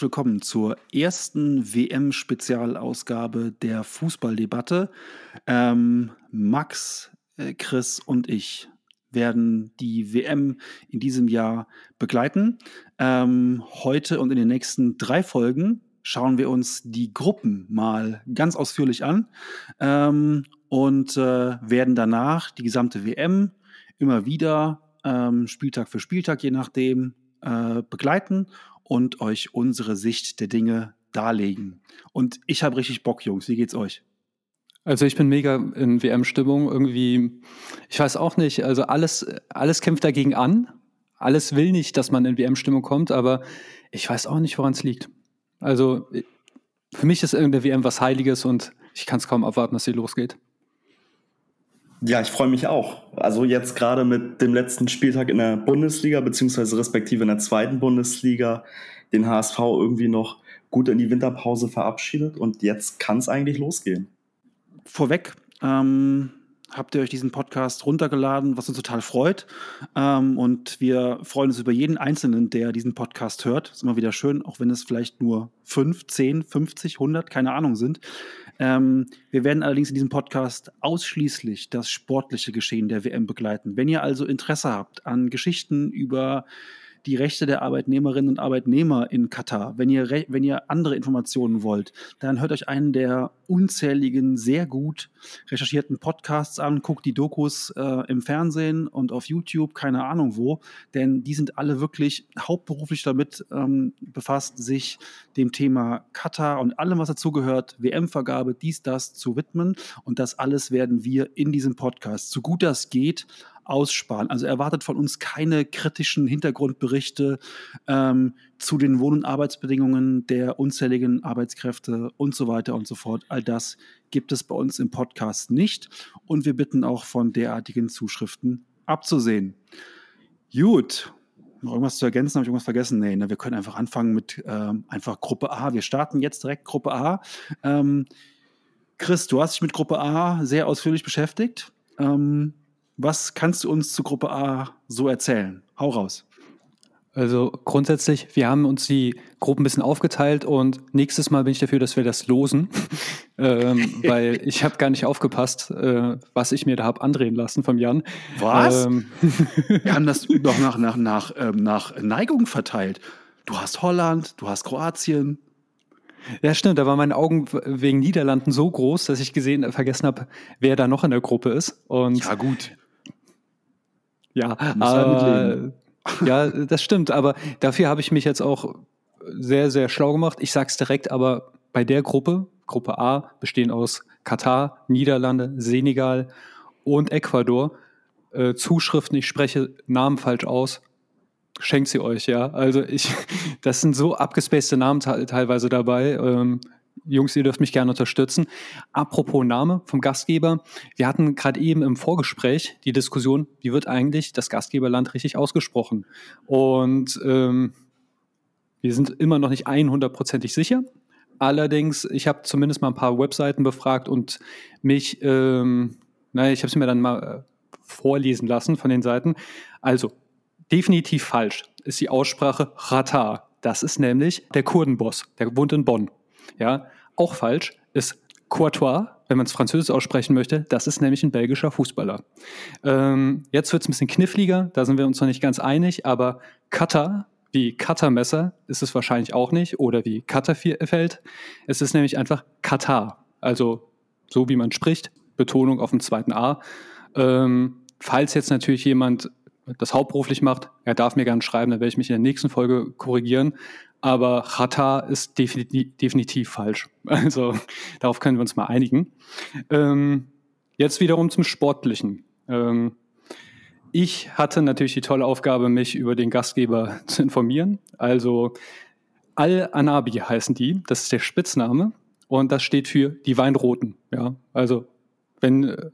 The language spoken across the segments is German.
Herzlich willkommen zur ersten WM-Spezialausgabe der Fußballdebatte. Ähm, Max, äh, Chris und ich werden die WM in diesem Jahr begleiten. Ähm, heute und in den nächsten drei Folgen schauen wir uns die Gruppen mal ganz ausführlich an ähm, und äh, werden danach die gesamte WM immer wieder ähm, Spieltag für Spieltag, je nachdem, äh, begleiten und euch unsere Sicht der Dinge darlegen. Und ich habe richtig Bock, Jungs. Wie geht's euch? Also ich bin mega in WM-Stimmung. Irgendwie, ich weiß auch nicht, also alles, alles kämpft dagegen an. Alles will nicht, dass man in WM-Stimmung kommt, aber ich weiß auch nicht, woran es liegt. Also für mich ist irgendeine WM was Heiliges und ich kann es kaum abwarten, dass sie losgeht. Ja, ich freue mich auch. Also jetzt gerade mit dem letzten Spieltag in der Bundesliga, beziehungsweise respektive in der zweiten Bundesliga, den HSV irgendwie noch gut in die Winterpause verabschiedet und jetzt kann es eigentlich losgehen. Vorweg, ähm, habt ihr euch diesen Podcast runtergeladen, was uns total freut. Ähm, und wir freuen uns über jeden Einzelnen, der diesen Podcast hört. Ist immer wieder schön, auch wenn es vielleicht nur 5, 10, 50, 100, keine Ahnung sind. Ähm, wir werden allerdings in diesem Podcast ausschließlich das sportliche Geschehen der WM begleiten. Wenn ihr also Interesse habt an Geschichten über die Rechte der Arbeitnehmerinnen und Arbeitnehmer in Katar. Wenn ihr, wenn ihr andere Informationen wollt, dann hört euch einen der unzähligen, sehr gut recherchierten Podcasts an, guckt die Dokus äh, im Fernsehen und auf YouTube, keine Ahnung wo, denn die sind alle wirklich hauptberuflich damit ähm, befasst, sich dem Thema Katar und allem, was dazugehört, WM-Vergabe, dies, das zu widmen. Und das alles werden wir in diesem Podcast, so gut das geht, aussparen. Also erwartet von uns keine kritischen Hintergrundberichte ähm, zu den Wohn- und Arbeitsbedingungen der unzähligen Arbeitskräfte und so weiter und so fort. All das gibt es bei uns im Podcast nicht und wir bitten auch von derartigen Zuschriften abzusehen. Gut, noch irgendwas zu ergänzen? Habe ich irgendwas vergessen? Nee, ne? wir können einfach anfangen mit ähm, einfach Gruppe A. Wir starten jetzt direkt Gruppe A. Ähm, Chris, du hast dich mit Gruppe A sehr ausführlich beschäftigt. Ähm, was kannst du uns zu Gruppe A so erzählen? Hau raus. Also grundsätzlich, wir haben uns die Gruppen ein bisschen aufgeteilt und nächstes Mal bin ich dafür, dass wir das losen, ähm, weil ich habe gar nicht aufgepasst, äh, was ich mir da habe andrehen lassen vom Jan. Was? Ähm. wir haben das doch nach, nach, nach, ähm, nach Neigung verteilt. Du hast Holland, du hast Kroatien. Ja, stimmt. Da waren meine Augen wegen Niederlanden so groß, dass ich gesehen, vergessen habe, wer da noch in der Gruppe ist. Und ja, gut. Ja, äh, ja, das stimmt. Aber dafür habe ich mich jetzt auch sehr, sehr schlau gemacht. Ich sage es direkt, aber bei der Gruppe, Gruppe A, bestehen aus Katar, Niederlande, Senegal und Ecuador. Äh, Zuschriften, ich spreche Namen falsch aus, schenkt sie euch, ja. Also ich, das sind so abgespacede Namen teilweise dabei. Ähm, Jungs, ihr dürft mich gerne unterstützen. Apropos Name vom Gastgeber. Wir hatten gerade eben im Vorgespräch die Diskussion, wie wird eigentlich das Gastgeberland richtig ausgesprochen? Und ähm, wir sind immer noch nicht 100%ig sicher. Allerdings, ich habe zumindest mal ein paar Webseiten befragt und mich, ähm, naja, ich habe es mir dann mal äh, vorlesen lassen von den Seiten. Also, definitiv falsch ist die Aussprache Rata. Das ist nämlich der Kurdenboss, der wohnt in Bonn. Ja, auch falsch ist Courtois, wenn man es französisch aussprechen möchte. Das ist nämlich ein belgischer Fußballer. Ähm, jetzt wird es ein bisschen kniffliger, da sind wir uns noch nicht ganz einig, aber Cutter, wie Cuttermesser, ist es wahrscheinlich auch nicht, oder wie Cutterfeld. Es ist nämlich einfach Katar, also so wie man spricht, Betonung auf dem zweiten A. Ähm, falls jetzt natürlich jemand das hauptberuflich macht, er darf mir gerne schreiben, dann werde ich mich in der nächsten Folge korrigieren. Aber Chata ist definitiv, definitiv falsch. Also darauf können wir uns mal einigen. Ähm, jetzt wiederum zum Sportlichen. Ähm, ich hatte natürlich die tolle Aufgabe, mich über den Gastgeber zu informieren. Also Al-Anabi heißen die, das ist der Spitzname und das steht für die Weinroten. Ja, also wenn äh,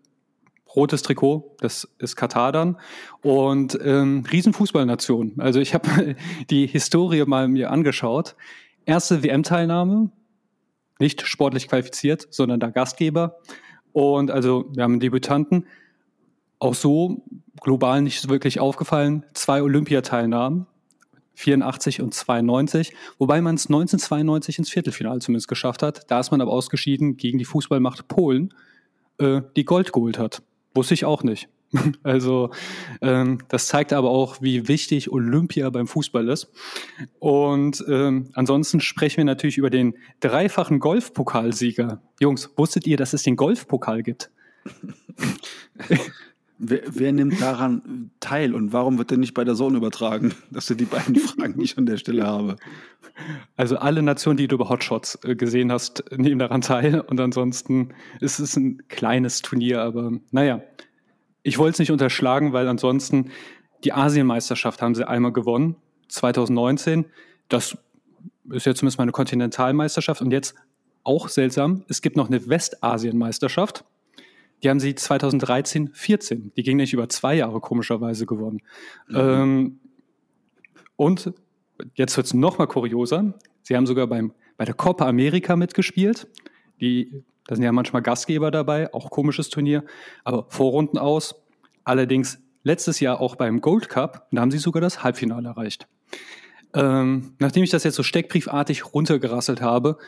rotes Trikot, das ist Katar dann. Und ähm, Riesenfußballnation. Also ich habe die Historie mal mir angeschaut. Erste WM-Teilnahme, nicht sportlich qualifiziert, sondern der Gastgeber. Und also wir haben einen Debütanten. Auch so global nicht wirklich aufgefallen. Zwei Olympiateilnahmen. 84 und 92, wobei man es 1992 ins Viertelfinale zumindest geschafft hat. Da ist man aber ausgeschieden gegen die Fußballmacht Polen, äh, die Gold geholt hat. Wusste ich auch nicht. Also ähm, das zeigt aber auch, wie wichtig Olympia beim Fußball ist. Und ähm, ansonsten sprechen wir natürlich über den dreifachen Golfpokalsieger. Jungs, wusstet ihr, dass es den Golfpokal gibt? Wer, wer, nimmt daran teil und warum wird der nicht bei der Zone übertragen? Das sind die beiden Fragen, die ich an der Stelle habe. Also alle Nationen, die du über Hotshots äh, gesehen hast, nehmen daran teil und ansonsten ist es ein kleines Turnier, aber naja, ich wollte es nicht unterschlagen, weil ansonsten die Asienmeisterschaft haben sie einmal gewonnen, 2019. Das ist jetzt zumindest mal eine Kontinentalmeisterschaft. Und jetzt auch seltsam, es gibt noch eine Westasienmeisterschaft. Die haben sie 2013, 14. Die ging nicht über zwei Jahre komischerweise gewonnen. Mhm. Ähm, und jetzt wird es noch mal kurioser. Sie haben sogar beim, bei der Copa America mitgespielt. Die da sind ja manchmal Gastgeber dabei, auch komisches Turnier, aber Vorrunden aus. Allerdings letztes Jahr auch beim Gold Cup, da haben sie sogar das Halbfinale erreicht. Ähm, nachdem ich das jetzt so steckbriefartig runtergerasselt habe,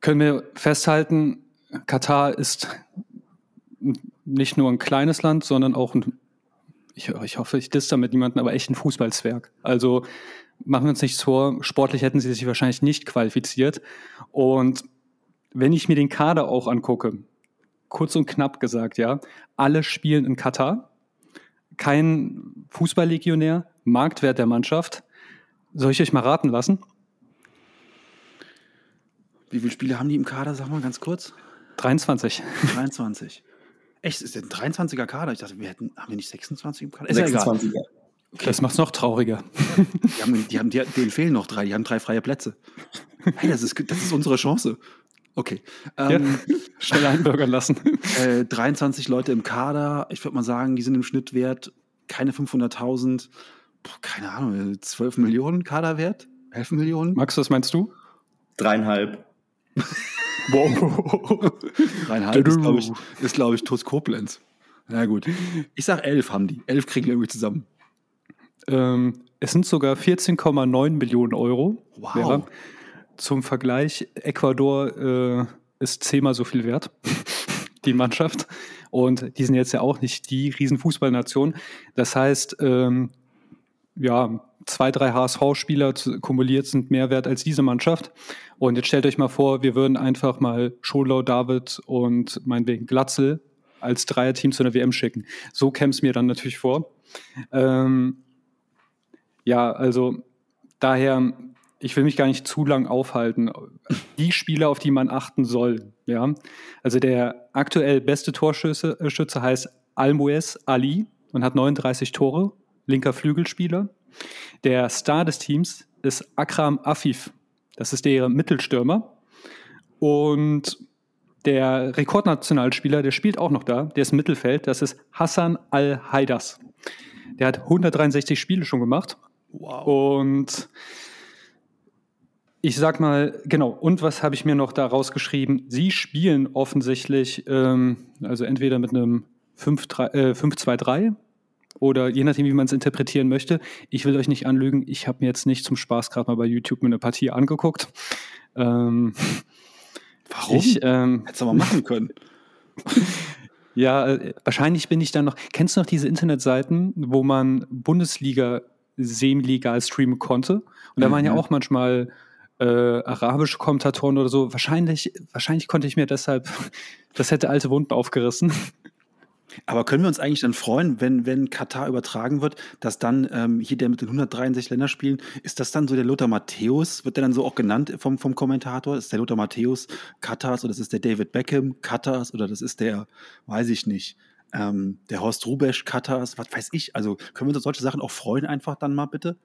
können wir festhalten, Katar ist nicht nur ein kleines Land, sondern auch ein, ich, ich hoffe, ich diss damit niemanden, aber echt ein Fußballzwerg. Also machen wir uns nichts vor, sportlich hätten sie sich wahrscheinlich nicht qualifiziert. Und wenn ich mir den Kader auch angucke, kurz und knapp gesagt, ja, alle spielen in Katar, kein Fußballlegionär, Marktwert der Mannschaft. Soll ich euch mal raten lassen? Wie viele Spiele haben die im Kader, sag mal ganz kurz? 23. 23. Echt, ist das ein 23er Kader? Ich dachte, wir hätten, haben wir nicht 26 im Kader? Ist 26 ja okay. Das macht es noch trauriger. Die haben, die haben, die, denen fehlen noch drei, die haben drei freie Plätze. Hey, das ist, das ist unsere Chance. Okay. Ähm, ja, schnell einbürgern lassen. Äh, 23 Leute im Kader. Ich würde mal sagen, die sind im Schnitt wert keine 500.000. Keine Ahnung, 12 Millionen Kaderwert? 11 Millionen? Max, was meinst du? Dreieinhalb. Wow. Dreieinhalb ist, glaube ich, ist, glaub ich, TuS Koblenz. Na gut. Ich sag elf haben die. Elf kriegen wir irgendwie zusammen. Ähm, es sind sogar 14,9 Millionen Euro. Wow. Ja. Zum Vergleich, Ecuador äh, ist zehnmal so viel wert, die Mannschaft. Und die sind jetzt ja auch nicht die Riesenfußballnation. Das heißt, ähm, ja, zwei, drei HSV-Spieler kumuliert sind mehr wert als diese Mannschaft. Und jetzt stellt euch mal vor, wir würden einfach mal Scholau, David und meinetwegen Glatzel als Dreierteam zu einer WM schicken. So käme es mir dann natürlich vor. Ähm, ja, also daher ich will mich gar nicht zu lang aufhalten. Die Spieler, auf die man achten soll, ja. Also der aktuell beste Torschütze äh, heißt Almoes Ali und hat 39 Tore, linker Flügelspieler. Der Star des Teams ist Akram Afif. Das ist der Mittelstürmer. Und der Rekordnationalspieler, der spielt auch noch da, der ist im Mittelfeld, das ist Hassan Al-Haidas. Der hat 163 Spiele schon gemacht. Wow. Und ich sag mal, genau, und was habe ich mir noch da rausgeschrieben? Sie spielen offensichtlich, ähm, also entweder mit einem 5-2-3 äh, oder je nachdem, wie man es interpretieren möchte. Ich will euch nicht anlügen, ich habe mir jetzt nicht zum Spaß gerade mal bei YouTube eine Partie angeguckt. Ähm, Warum? Ich, ähm, Hättest du mal machen können. ja, äh, wahrscheinlich bin ich dann noch. Kennst du noch diese Internetseiten, wo man Bundesliga semi-legal streamen konnte? Und da mhm. waren ja auch manchmal äh, arabische Kommentatoren oder so. Wahrscheinlich, wahrscheinlich konnte ich mir deshalb, das hätte alte Wunden aufgerissen. Aber können wir uns eigentlich dann freuen, wenn, wenn Katar übertragen wird, dass dann ähm, hier der mit den 163 Länderspielen, ist das dann so der Lothar Matthäus? Wird der dann so auch genannt vom, vom Kommentator? Ist der Lothar Matthäus Katars oder das ist der David Beckham Katars oder das ist der, weiß ich nicht, ähm, der Horst Rubesch Katars, was weiß ich. Also können wir uns solche Sachen auch freuen einfach dann mal bitte?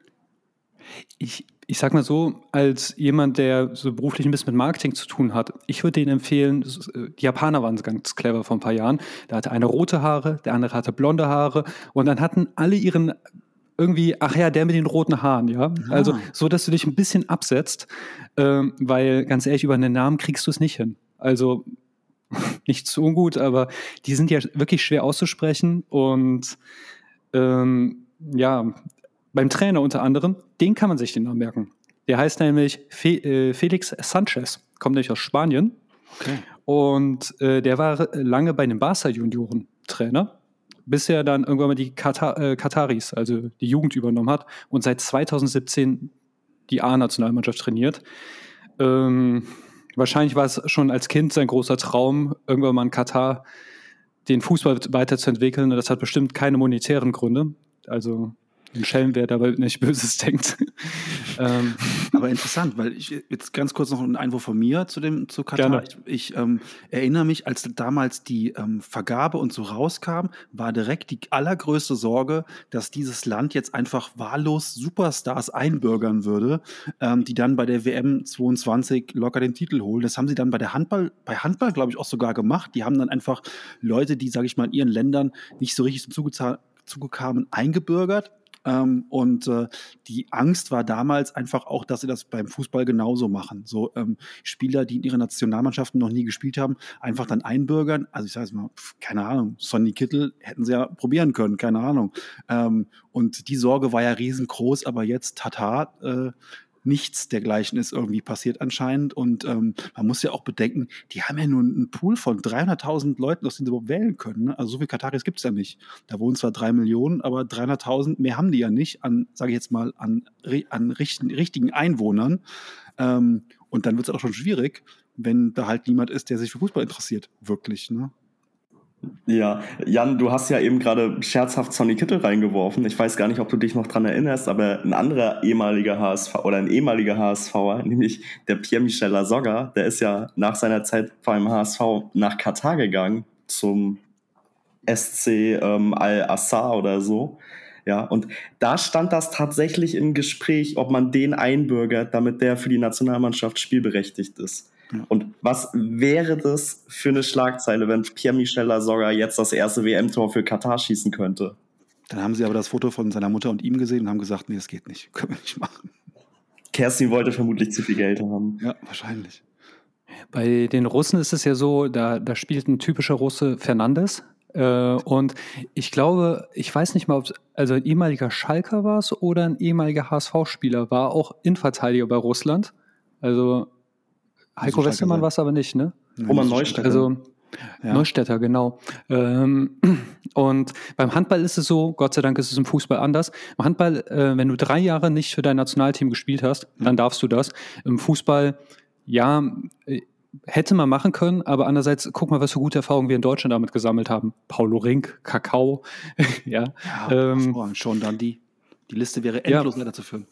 Ich, ich sag mal so, als jemand, der so beruflich ein bisschen mit Marketing zu tun hat, ich würde denen empfehlen, die Japaner waren ganz clever vor ein paar Jahren. Da hatte einer rote Haare, der andere hatte blonde Haare und dann hatten alle ihren irgendwie, ach ja, der mit den roten Haaren, ja. Ah. Also so, dass du dich ein bisschen absetzt, ähm, weil ganz ehrlich, über einen Namen kriegst du es nicht hin. Also nicht zu ungut, aber die sind ja wirklich schwer auszusprechen und ähm, ja, beim Trainer unter anderem, den kann man sich den Namen merken. Der heißt nämlich Fe äh, Felix Sanchez, kommt nämlich aus Spanien. Okay. Und äh, der war lange bei den Barca-Junioren Trainer, bis er dann irgendwann mal die Katar äh, Kataris, also die Jugend übernommen hat und seit 2017 die A-Nationalmannschaft trainiert. Ähm, wahrscheinlich war es schon als Kind sein großer Traum, irgendwann mal in Katar den Fußball weiterzuentwickeln. Das hat bestimmt keine monetären Gründe. Also ein Schelm, wer dabei nicht Böses denkt. ähm. Aber interessant, weil ich jetzt ganz kurz noch ein Einwurf von mir zu dem zu Katar. Gerne. Ich, ich ähm, erinnere mich, als damals die ähm, Vergabe und so rauskam, war direkt die allergrößte Sorge, dass dieses Land jetzt einfach wahllos Superstars einbürgern würde, ähm, die dann bei der WM 22 locker den Titel holen. Das haben sie dann bei der Handball, bei Handball, glaube ich, auch sogar gemacht. Die haben dann einfach Leute, die, sage ich mal, in ihren Ländern nicht so richtig zum Zuge kamen, eingebürgert ähm, und äh, die Angst war damals einfach auch, dass sie das beim Fußball genauso machen. So ähm, Spieler, die in ihren Nationalmannschaften noch nie gespielt haben, einfach dann einbürgern. Also ich sage es mal, keine Ahnung, Sonny Kittel hätten sie ja probieren können, keine Ahnung. Ähm, und die Sorge war ja riesengroß, aber jetzt, tata, äh, nichts dergleichen ist irgendwie passiert anscheinend. Und ähm, man muss ja auch bedenken, die haben ja nur einen Pool von 300.000 Leuten, aus denen sie überhaupt wählen können. Ne? Also so viel Kataris gibt es ja nicht. Da wohnen zwar drei Millionen, aber 300.000 mehr haben die ja nicht an, sage ich jetzt mal, an, an richten, richtigen Einwohnern. Ähm, und dann wird es auch schon schwierig, wenn da halt niemand ist, der sich für Fußball interessiert, wirklich. Ne? Ja, Jan, du hast ja eben gerade scherzhaft Sonny Kittel reingeworfen. Ich weiß gar nicht, ob du dich noch dran erinnerst, aber ein anderer ehemaliger HSV oder ein ehemaliger HSVer, nämlich der Pierre-Michel Lasogga, der ist ja nach seiner Zeit beim HSV nach Katar gegangen zum SC ähm, Al-Assar oder so. Ja, und da stand das tatsächlich im Gespräch, ob man den einbürgert, damit der für die Nationalmannschaft spielberechtigt ist. Und was wäre das für eine Schlagzeile, wenn Pierre-Michel Lasogga jetzt das erste WM-Tor für Katar schießen könnte? Dann haben sie aber das Foto von seiner Mutter und ihm gesehen und haben gesagt, nee, das geht nicht, können wir nicht machen. Kerstin wollte vermutlich zu viel Geld haben. Ja, wahrscheinlich. Bei den Russen ist es ja so, da, da spielt ein typischer Russe Fernandes. Äh, und ich glaube, ich weiß nicht mal, ob es also ein ehemaliger Schalker war oder ein ehemaliger HSV-Spieler, war auch Innenverteidiger bei Russland. Also Heiko Westermann war es aber nicht, ne? Roman Neustädter. Also ja. Neustädter, genau. Ähm, und beim Handball ist es so, Gott sei Dank ist es im Fußball anders. Im Handball, äh, wenn du drei Jahre nicht für dein Nationalteam gespielt hast, mhm. dann darfst du das. Im Fußball, ja, äh, hätte man machen können, aber andererseits, guck mal, was für gute Erfahrungen wir in Deutschland damit gesammelt haben. Paulo Rink, Kakao, ja. ja ähm, schon dann die. Die Liste wäre endlos ja. weiterzuführen.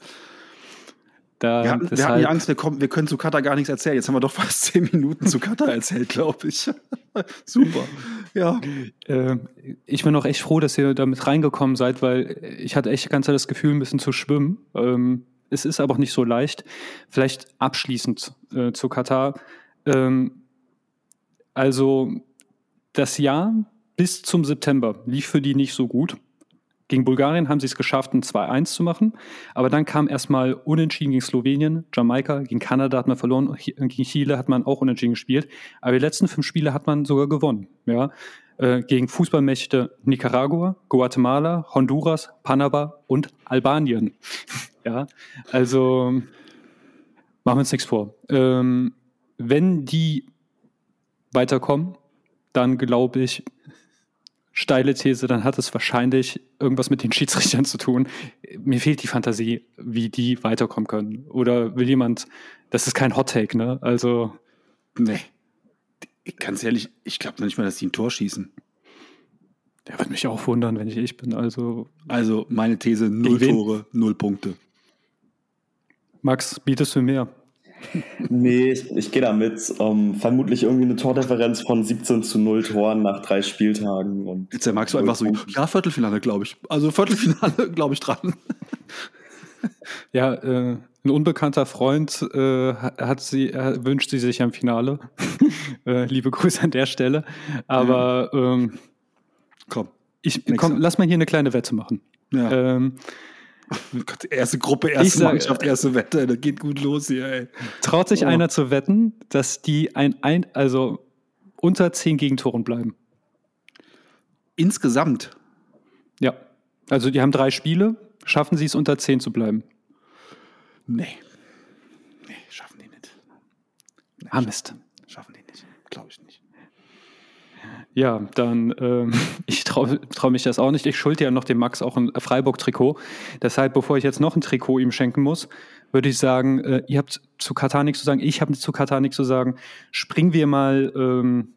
Da, wir, hatten, wir hatten die Angst, wir, kommen, wir können zu Katar gar nichts erzählen. Jetzt haben wir doch fast zehn Minuten zu Katar erzählt, glaube ich. Super. Ja. Äh, ich bin auch echt froh, dass ihr damit reingekommen seid, weil ich hatte echt ganz das Gefühl, ein bisschen zu schwimmen. Ähm, es ist aber auch nicht so leicht. Vielleicht abschließend äh, zu Katar. Ähm, also das Jahr bis zum September lief für die nicht so gut. Gegen Bulgarien haben sie es geschafft, ein 2-1 zu machen. Aber dann kam erstmal Unentschieden gegen Slowenien, Jamaika, gegen Kanada hat man verloren, gegen Chile hat man auch Unentschieden gespielt. Aber die letzten fünf Spiele hat man sogar gewonnen. Ja? Äh, gegen Fußballmächte Nicaragua, Guatemala, Honduras, Panama und Albanien. ja, also machen wir uns nichts vor. Ähm, wenn die weiterkommen, dann glaube ich, steile These, dann hat es wahrscheinlich irgendwas mit den Schiedsrichtern zu tun. Mir fehlt die Fantasie, wie die weiterkommen können. Oder will jemand, das ist kein Hot Take, ne? Also. Nee. Ganz ehrlich, ich glaube noch nicht mal, dass die ein Tor schießen. Der wird mich auch wundern, wenn ich ich bin. Also, also meine These: null Tore, null Punkte. Max, bietest du mehr? Nee, ich, ich gehe da mit. Um, ähm, vermutlich irgendwie eine Tordifferenz von 17 zu 0 Toren nach drei Spieltagen. Und Jetzt magst du einfach so, ja, Viertelfinale, glaube ich. Also Viertelfinale, glaube ich, dran. ja, äh, ein unbekannter Freund äh, hat sie, äh, wünscht sie sich am Finale. äh, liebe Grüße an der Stelle. Aber ähm, komm, ich, komm, lass mal hier eine kleine Wette machen. Ja. Ähm, erste Gruppe, erste sag, Mannschaft, erste Wette, das geht gut los hier, ey. Traut sich oh. einer zu wetten, dass die ein, ein, also unter zehn Gegentoren bleiben? Insgesamt? Ja. Also die haben drei Spiele, Schaffen sie es, unter 10 zu bleiben? Nee. Nee, schaffen die nicht. Nee, ah, Mist. Schaffen die nicht. Glaube ich nicht. Ja, dann, ähm, ich traue trau mich das auch nicht. Ich schulde ja noch dem Max auch ein Freiburg-Trikot. Deshalb, bevor ich jetzt noch ein Trikot ihm schenken muss, würde ich sagen, äh, ihr habt zu Katar nichts zu sagen, ich habe zu Katar nichts zu sagen. Springen wir mal, ähm,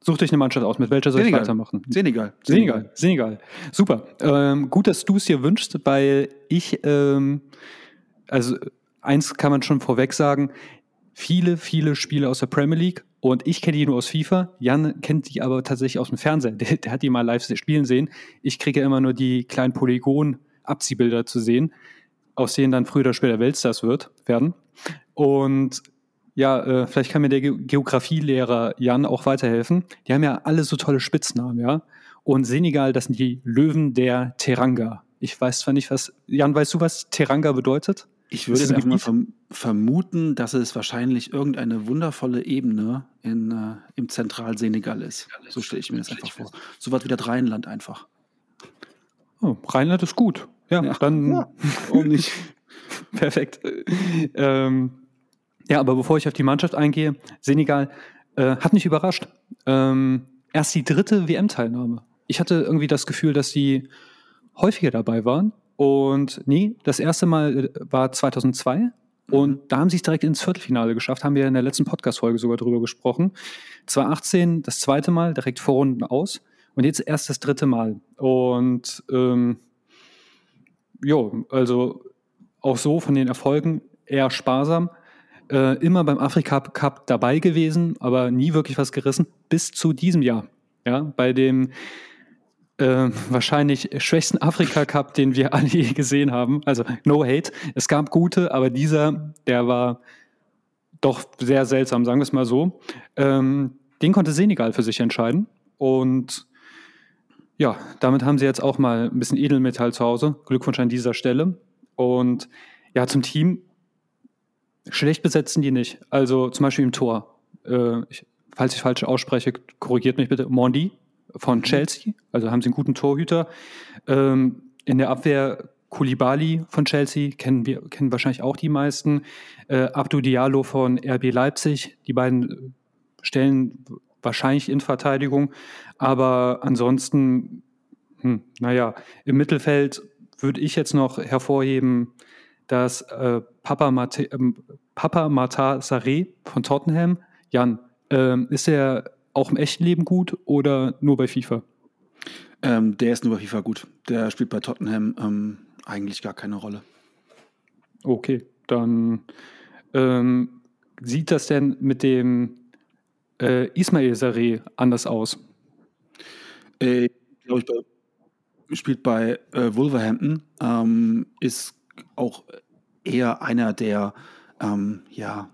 sucht euch eine Mannschaft aus. Mit welcher soll Senegal. ich weitermachen? Senegal. Senegal. Senegal. Super. Ähm, gut, dass du es dir wünschst, weil ich, ähm, also eins kann man schon vorweg sagen, viele, viele Spiele aus der Premier League und ich kenne die nur aus FIFA. Jan kennt die aber tatsächlich aus dem Fernsehen. Der, der hat die mal live spielen sehen. Ich kriege immer nur die kleinen Polygon-Abziehbilder zu sehen, aus denen dann früher oder später Weltstars wird, werden. Und ja, äh, vielleicht kann mir der Ge Geografielehrer Jan auch weiterhelfen. Die haben ja alle so tolle Spitznamen, ja. Und Senegal, das sind die Löwen der Teranga. Ich weiß zwar nicht, was. Jan, weißt du, was Teranga bedeutet? Ich würde jetzt einfach mal verm vermuten, dass es wahrscheinlich irgendeine wundervolle Ebene in, äh, im Zentralsenegal ist. So stelle ich mir das einfach vor. So was wie das Rheinland einfach. Oh, Rheinland ist gut. Ja, ja. dann. Ja, warum nicht? Perfekt. Ähm, ja, aber bevor ich auf die Mannschaft eingehe, Senegal äh, hat mich überrascht. Ähm, erst die dritte WM-Teilnahme. Ich hatte irgendwie das Gefühl, dass sie häufiger dabei waren und nee, das erste Mal äh, war 2002 mhm. und da haben sie es direkt ins Viertelfinale geschafft, haben wir in der letzten Podcast-Folge sogar drüber gesprochen. 2018 das zweite Mal, direkt Vorrunden aus und jetzt erst das dritte Mal. Und ähm, jo, also auch so von den Erfolgen eher sparsam. Äh, immer beim Afrika Cup dabei gewesen, aber nie wirklich was gerissen, bis zu diesem Jahr. Ja, bei dem äh, wahrscheinlich schwächsten Afrika-Cup, den wir alle je gesehen haben. Also no hate. Es gab gute, aber dieser, der war doch sehr seltsam, sagen wir es mal so. Ähm, den konnte Senegal für sich entscheiden. Und ja, damit haben sie jetzt auch mal ein bisschen Edelmetall zu Hause. Glückwunsch an dieser Stelle. Und ja, zum Team. Schlecht besetzen die nicht. Also zum Beispiel im Tor. Äh, ich, falls ich falsch ausspreche, korrigiert mich bitte. Mondi von mhm. Chelsea, also haben sie einen guten Torhüter. Ähm, in der Abwehr Koulibaly von Chelsea, kennen wir kennen wahrscheinlich auch die meisten. Äh, Abdou Diallo von RB Leipzig, die beiden stellen wahrscheinlich in Verteidigung. Aber ansonsten, hm, naja, im Mittelfeld würde ich jetzt noch hervorheben, dass äh, Papa, Mate, äh, Papa Mata Saré von Tottenham, Jan, äh, ist er auch im echten Leben gut oder nur bei FIFA? Ähm, der ist nur bei FIFA gut. Der spielt bei Tottenham ähm, eigentlich gar keine Rolle. Okay, dann ähm, sieht das denn mit dem äh, Ismail Saré anders aus? Äh, glaube ich, bei, spielt bei äh, Wolverhampton, ähm, ist auch eher einer der, ähm, ja,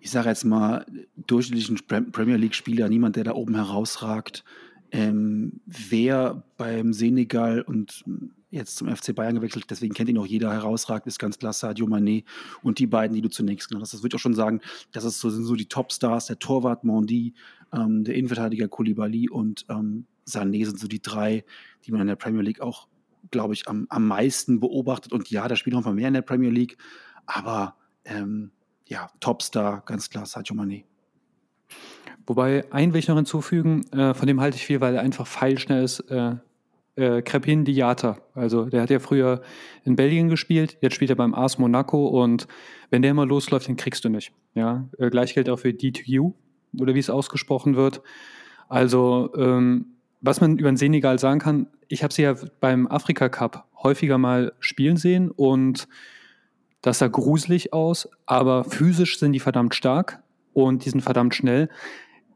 ich sage jetzt mal, durchschnittlichen Premier League-Spieler, niemand, der da oben herausragt. Ähm, wer beim Senegal und jetzt zum FC Bayern gewechselt, deswegen kennt ihn auch jeder, herausragt, ist ganz klar Sadio Mané und die beiden, die du zunächst genannt hast. Das würde ich auch schon sagen, das ist so, sind so die Topstars, der Torwart Mondi, ähm, der Innenverteidiger Koulibaly und ähm, Sané sind so die drei, die man in der Premier League auch, glaube ich, am, am meisten beobachtet. Und ja, da spielt noch mal mehr in der Premier League, aber ähm, ja, Topstar, ganz klar, Sadio Mané. Wobei, einen will ich noch hinzufügen, äh, von dem halte ich viel, weil er einfach feilschnell ist. Äh, äh, Crepin Diata. Also der hat ja früher in Belgien gespielt, jetzt spielt er beim AS Monaco und wenn der mal losläuft, den kriegst du nicht. Ja, äh, gleich gilt auch für D2U oder wie es ausgesprochen wird. Also ähm, was man über den Senegal sagen kann, ich habe sie ja beim Afrika Cup häufiger mal spielen sehen und das sah gruselig aus, aber physisch sind die verdammt stark und die sind verdammt schnell.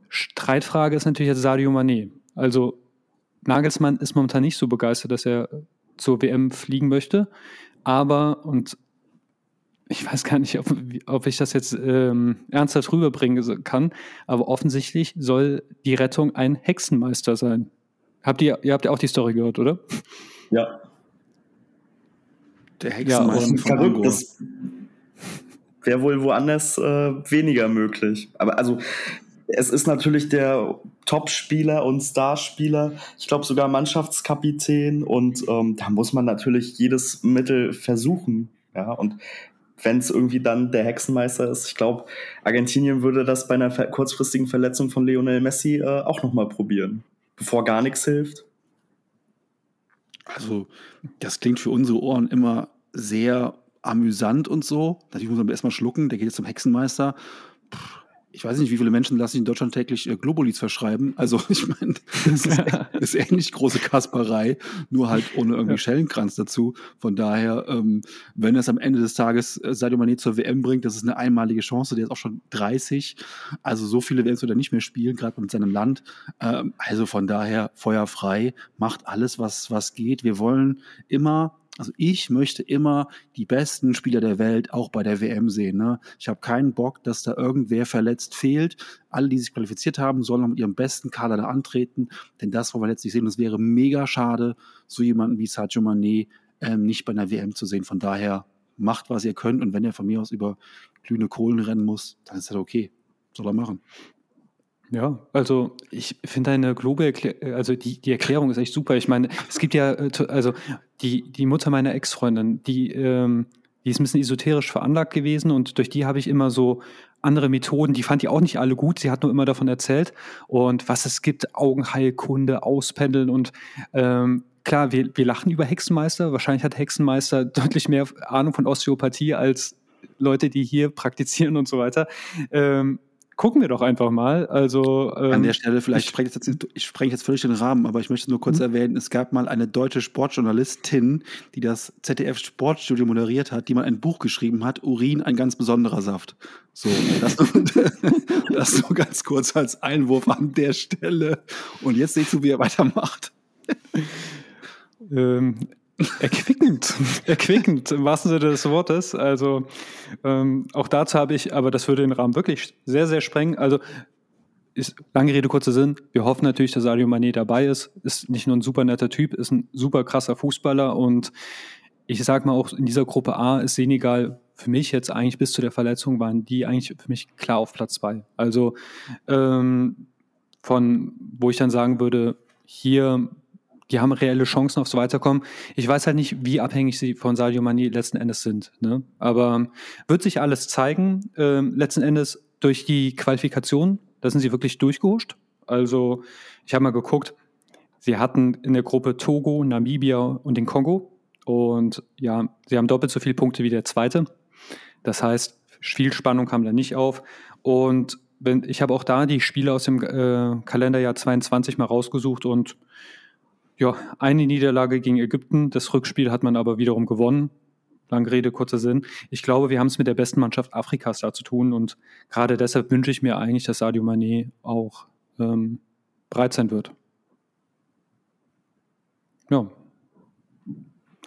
Streitfrage ist natürlich jetzt Sadio Mané. Also Nagelsmann ist momentan nicht so begeistert, dass er zur WM fliegen möchte. Aber, und ich weiß gar nicht, ob, ob ich das jetzt ähm, ernsthaft rüberbringen kann, aber offensichtlich soll die Rettung ein Hexenmeister sein. Habt ihr, ihr habt ja auch die Story gehört, oder? Ja, der Hexenmeister ja, von verrückt, Das wäre wohl woanders äh, weniger möglich. Aber also es ist natürlich der Top-Spieler und Starspieler, ich glaube sogar Mannschaftskapitän und ähm, da muss man natürlich jedes Mittel versuchen. Ja, und wenn es irgendwie dann der Hexenmeister ist, ich glaube, Argentinien würde das bei einer kurzfristigen Verletzung von Lionel Messi äh, auch nochmal probieren, bevor gar nichts hilft. Also, das klingt für unsere Ohren immer sehr amüsant und so. Natürlich muss man erstmal schlucken, der geht jetzt zum Hexenmeister. Puh ich weiß nicht, wie viele Menschen lassen sich in Deutschland täglich äh, Globulis verschreiben. Also ich meine, das ist, ist ähnlich große Kasperei, nur halt ohne irgendwie. Schellenkranz dazu. Von daher, ähm, wenn es am Ende des Tages äh, Sadio Mané zur WM bringt, das ist eine einmalige Chance. Der ist auch schon 30. Also so viele werden es oder nicht mehr spielen, gerade mit seinem Land. Ähm, also von daher feuerfrei, macht alles, was, was geht. Wir wollen immer also ich möchte immer die besten Spieler der Welt auch bei der WM sehen. Ne? Ich habe keinen Bock, dass da irgendwer verletzt fehlt. Alle, die sich qualifiziert haben, sollen mit ihrem besten Kader da antreten. Denn das wollen wir letztlich sehen. Es wäre mega schade, so jemanden wie Sadio Mané ähm, nicht bei einer WM zu sehen. Von daher macht, was ihr könnt. Und wenn er von mir aus über glühende Kohlen rennen muss, dann ist das okay. Soll er machen. Ja, also ich finde deine Globe, also die, die Erklärung ist echt super. Ich meine, es gibt ja, äh, also die, die Mutter meiner Ex-Freundin, die, ähm, die ist ein bisschen esoterisch veranlagt gewesen und durch die habe ich immer so andere Methoden, die fand die auch nicht alle gut, sie hat nur immer davon erzählt und was es gibt, Augenheilkunde, Auspendeln und ähm, klar, wir, wir lachen über Hexenmeister, wahrscheinlich hat Hexenmeister deutlich mehr Ahnung von Osteopathie als Leute, die hier praktizieren und so weiter. Ähm, gucken wir doch einfach mal. Also ähm, an der Stelle vielleicht spreng ich, jetzt, ich spreng jetzt völlig den Rahmen, aber ich möchte nur kurz mhm. erwähnen: Es gab mal eine deutsche Sportjournalistin, die das ZDF Sportstudio moderiert hat, die mal ein Buch geschrieben hat: Urin, ein ganz besonderer Saft. So, das, das nur ganz kurz als Einwurf an der Stelle. Und jetzt siehst du, wie er weitermacht. ähm, Erquickend, erquickend im wahrsten Sinne des Wortes. Also ähm, auch dazu habe ich, aber das würde den Rahmen wirklich sehr, sehr sprengen. Also ist lange Rede, kurzer Sinn. Wir hoffen natürlich, dass Sadio Mané dabei ist. Ist nicht nur ein super netter Typ, ist ein super krasser Fußballer und ich sage mal auch in dieser Gruppe A ist Senegal für mich jetzt eigentlich bis zu der Verletzung waren die eigentlich für mich klar auf Platz zwei. Also ähm, von wo ich dann sagen würde, hier die haben reelle Chancen aufs Weiterkommen. Ich weiß halt nicht, wie abhängig sie von Sadio Mani letzten Endes sind. Ne? Aber ähm, wird sich alles zeigen. Ähm, letzten Endes durch die Qualifikation, da sind sie wirklich durchgehuscht. Also ich habe mal geguckt, sie hatten in der Gruppe Togo, Namibia und den Kongo. Und ja, sie haben doppelt so viele Punkte wie der zweite. Das heißt, viel Spannung kam da nicht auf. Und ich habe auch da die Spiele aus dem äh, Kalenderjahr 22 mal rausgesucht und ja, eine Niederlage gegen Ägypten. Das Rückspiel hat man aber wiederum gewonnen. Lange Rede, kurzer Sinn. Ich glaube, wir haben es mit der besten Mannschaft Afrikas da zu tun und gerade deshalb wünsche ich mir eigentlich, dass Sadio Mané auch ähm, bereit sein wird. Ja.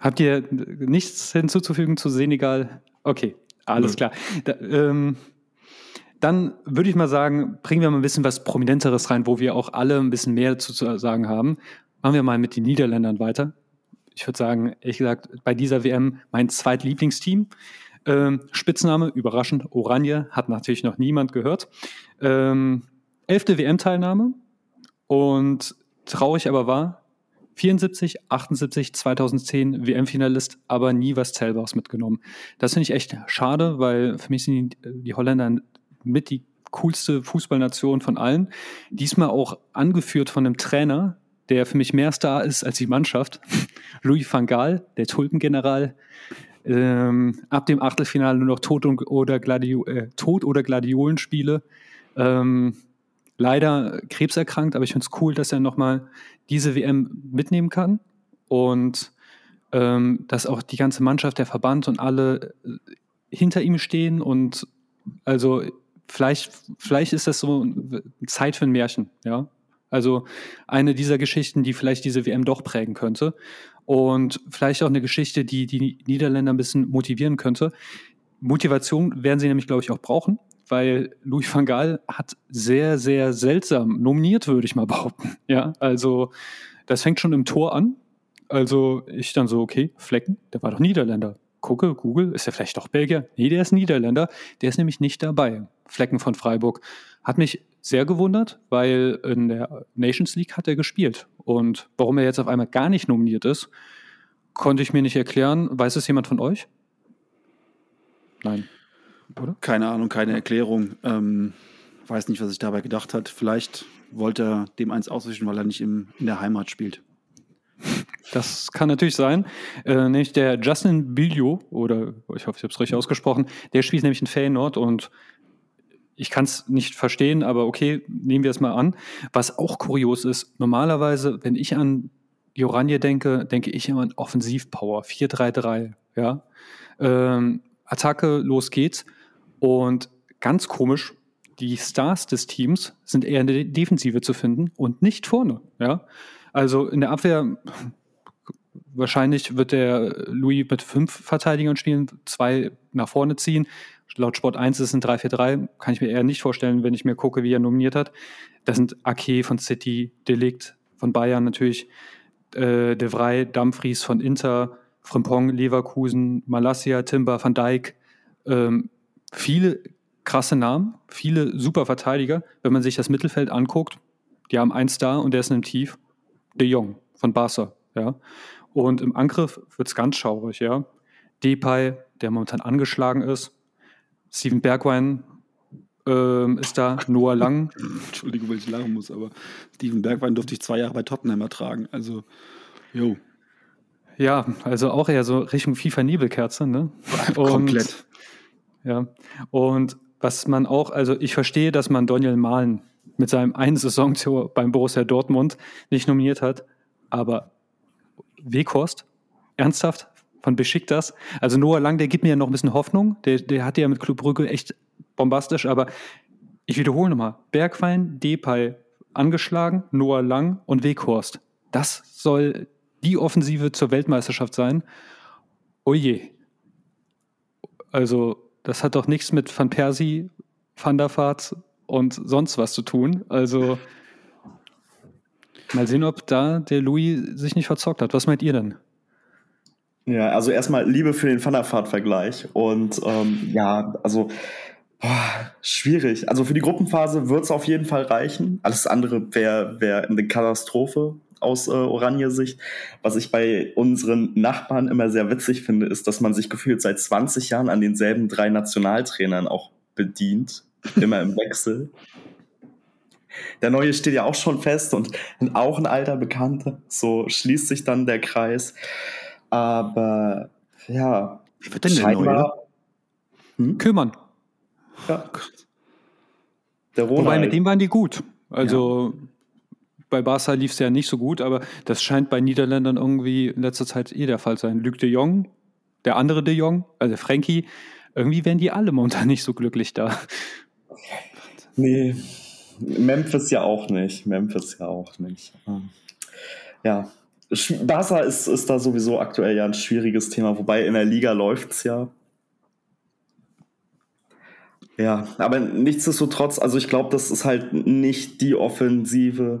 Habt ihr nichts hinzuzufügen zu Senegal? Okay, alles klar. Da, ähm, dann würde ich mal sagen, bringen wir mal ein bisschen was Prominenteres rein, wo wir auch alle ein bisschen mehr zu sagen haben. Machen wir mal mit den Niederländern weiter. Ich würde sagen, ehrlich gesagt, bei dieser WM mein zweitlieblingsteam. Ähm, Spitzname, überraschend, Oranje, hat natürlich noch niemand gehört. Ähm, elfte WM-Teilnahme und traurig aber war, 74, 78, 2010 WM-Finalist, aber nie was Zählbares mitgenommen. Das finde ich echt schade, weil für mich sind die, die Holländer mit die coolste Fußballnation von allen. Diesmal auch angeführt von einem Trainer, der für mich mehr Star ist als die Mannschaft. Louis van Gaal, der Tulpengeneral. Ähm, ab dem Achtelfinale nur noch Tod, oder, Gladio äh, Tod oder Gladiolenspiele. Ähm, leider krebserkrankt, aber ich finde es cool, dass er nochmal diese WM mitnehmen kann und ähm, dass auch die ganze Mannschaft, der Verband und alle äh, hinter ihm stehen und also vielleicht, vielleicht ist das so Zeit für ein Märchen, ja. Also eine dieser Geschichten, die vielleicht diese WM doch prägen könnte. Und vielleicht auch eine Geschichte, die die Niederländer ein bisschen motivieren könnte. Motivation werden sie nämlich, glaube ich, auch brauchen, weil Louis van Gaal hat sehr, sehr seltsam nominiert, würde ich mal behaupten. Ja, also das fängt schon im Tor an. Also ich dann so, okay, Flecken, der war doch Niederländer. Gucke, Google, ist er vielleicht doch Belgier? Nee, der ist Niederländer. Der ist nämlich nicht dabei. Flecken von Freiburg. Hat mich sehr gewundert, weil in der Nations League hat er gespielt. Und warum er jetzt auf einmal gar nicht nominiert ist, konnte ich mir nicht erklären. Weiß es jemand von euch? Nein. Oder? Keine Ahnung, keine Erklärung. Ähm, weiß nicht, was sich dabei gedacht hat. Vielleicht wollte er dem eins auswischen, weil er nicht im, in der Heimat spielt. Das kann natürlich sein. Äh, nämlich der Justin Bilio, oder ich hoffe, ich habe es richtig ausgesprochen, der spielt nämlich in Feyenoord und ich kann es nicht verstehen, aber okay, nehmen wir es mal an. Was auch kurios ist, normalerweise, wenn ich an die Oranje denke, denke ich immer an Offensivpower, 4-3-3, ja. Ähm, Attacke, los geht's. Und ganz komisch, die Stars des Teams sind eher in der Defensive zu finden und nicht vorne, ja. Also in der Abwehr, wahrscheinlich wird der Louis mit fünf Verteidigern spielen, zwei nach vorne ziehen laut Sport 1 ist es ein 3-4-3, kann ich mir eher nicht vorstellen, wenn ich mir gucke, wie er nominiert hat. Das sind Ake von City, Delikt von Bayern natürlich, äh, De Vrij, Dumfries von Inter, Frimpong, Leverkusen, Malassia, Timber, Van Dijk. Ähm, viele krasse Namen, viele super Verteidiger. Wenn man sich das Mittelfeld anguckt, die haben einen Star und der ist in einem Tief. De Jong von Barca, ja. Und im Angriff wird es ganz schaurig, ja. Depay, der momentan angeschlagen ist, Steven Bergwein ähm, ist da, Noah Lang. Entschuldigung, weil ich lachen muss, aber Steven Bergwein durfte ich zwei Jahre bei Tottenham ertragen. Also, jo. Ja, also auch eher so Richtung FIFA-Nebelkerze, ne? Und, Komplett. Ja. Und was man auch, also ich verstehe, dass man Daniel Mahlen mit seinem einen Saisontor beim Borussia Dortmund nicht nominiert hat, aber Weghorst, ernsthaft, von Besiktas. Also Noah Lang, der gibt mir ja noch ein bisschen Hoffnung. Der, der hatte ja mit Club Brügge echt bombastisch, aber ich wiederhole nochmal. Bergwein, Depay angeschlagen, Noah Lang und Weghorst. Das soll die Offensive zur Weltmeisterschaft sein. Oje. Also, das hat doch nichts mit Van Persie, Van der Vaart und sonst was zu tun. Also, mal sehen, ob da der Louis sich nicht verzockt hat. Was meint ihr denn? Ja, also erstmal Liebe für den Thunderfahrt-Vergleich. Und ähm, ja, also boah, schwierig. Also für die Gruppenphase wird es auf jeden Fall reichen. Alles andere wäre wär eine Katastrophe aus äh, Oranje-Sicht. Was ich bei unseren Nachbarn immer sehr witzig finde, ist, dass man sich gefühlt seit 20 Jahren an denselben drei Nationaltrainern auch bedient. Immer im Wechsel. Der neue steht ja auch schon fest und auch ein alter Bekannter. So schließt sich dann der Kreis. Aber ja. Wie wird denn der neue? Hm? Kümmern. Ja. Wobei mit dem waren die gut. Also ja. bei Barca lief es ja nicht so gut, aber das scheint bei Niederländern irgendwie in letzter Zeit eh der Fall sein. Luc de Jong, der andere de Jong, also Frankie, irgendwie werden die alle momentan nicht so glücklich da. Nee, Memphis ja auch nicht. Memphis ja auch nicht. Ja, Barca ist, ist da sowieso aktuell ja ein schwieriges Thema, wobei in der Liga läuft es ja. Ja, aber nichtsdestotrotz, also ich glaube, das ist halt nicht die Offensive,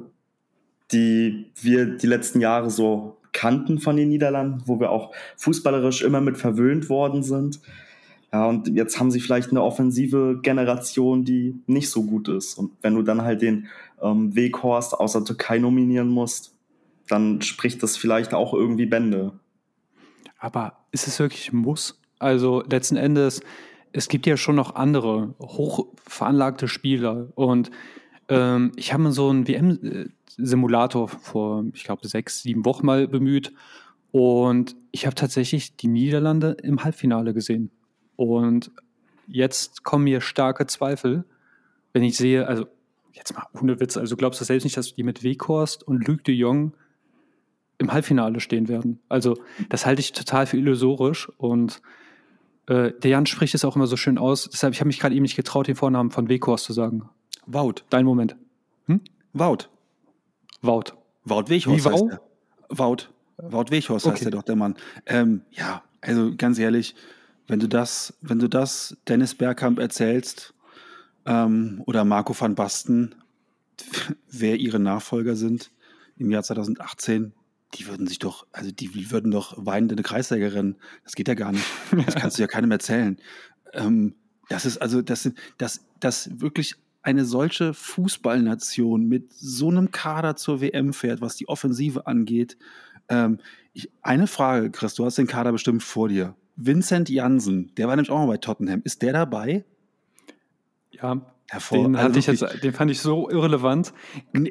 die wir die letzten Jahre so kannten von den Niederlanden, wo wir auch fußballerisch immer mit verwöhnt worden sind. Ja, und jetzt haben sie vielleicht eine offensive Generation, die nicht so gut ist. Und wenn du dann halt den ähm, Weghorst aus der Türkei nominieren musst, dann spricht das vielleicht auch irgendwie Bände. Aber ist es wirklich ein Muss? Also letzten Endes, es gibt ja schon noch andere hochveranlagte Spieler und ähm, ich habe mir so einen WM-Simulator vor, ich glaube, sechs, sieben Wochen mal bemüht und ich habe tatsächlich die Niederlande im Halbfinale gesehen. Und jetzt kommen mir starke Zweifel, wenn ich sehe, also jetzt mal ohne Witz, also glaubst du selbst nicht, dass die mit Weghorst und Luc de Jong im Halbfinale stehen werden. Also das halte ich total für illusorisch und äh, der Jan spricht es auch immer so schön aus. Deshalb, ich habe mich gerade eben nicht getraut, den Vornamen von Weghorst zu sagen. Wout. Dein Moment. Hm? Wout. Wout. Wout Weghorst Wie, heißt er. Wout. Wout Weghorst okay. heißt er doch, der Mann. Ähm, ja, also ganz ehrlich, wenn du das, wenn du das Dennis Bergkamp erzählst ähm, oder Marco van Basten, wer ihre Nachfolger sind im Jahr 2018, die würden sich doch, also die würden doch weinend in rennen. Das geht ja gar nicht. Das kannst du ja keinem erzählen. Ähm, Das ist also, das sind, das, das wirklich eine solche Fußballnation mit so einem Kader zur WM fährt, was die Offensive angeht. Ähm, ich, eine Frage, Chris, du hast den Kader bestimmt vor dir. Vincent Jansen, der war nämlich auch mal bei Tottenham. Ist der dabei? Ja, Hervor den, also ich jetzt, den fand ich so irrelevant.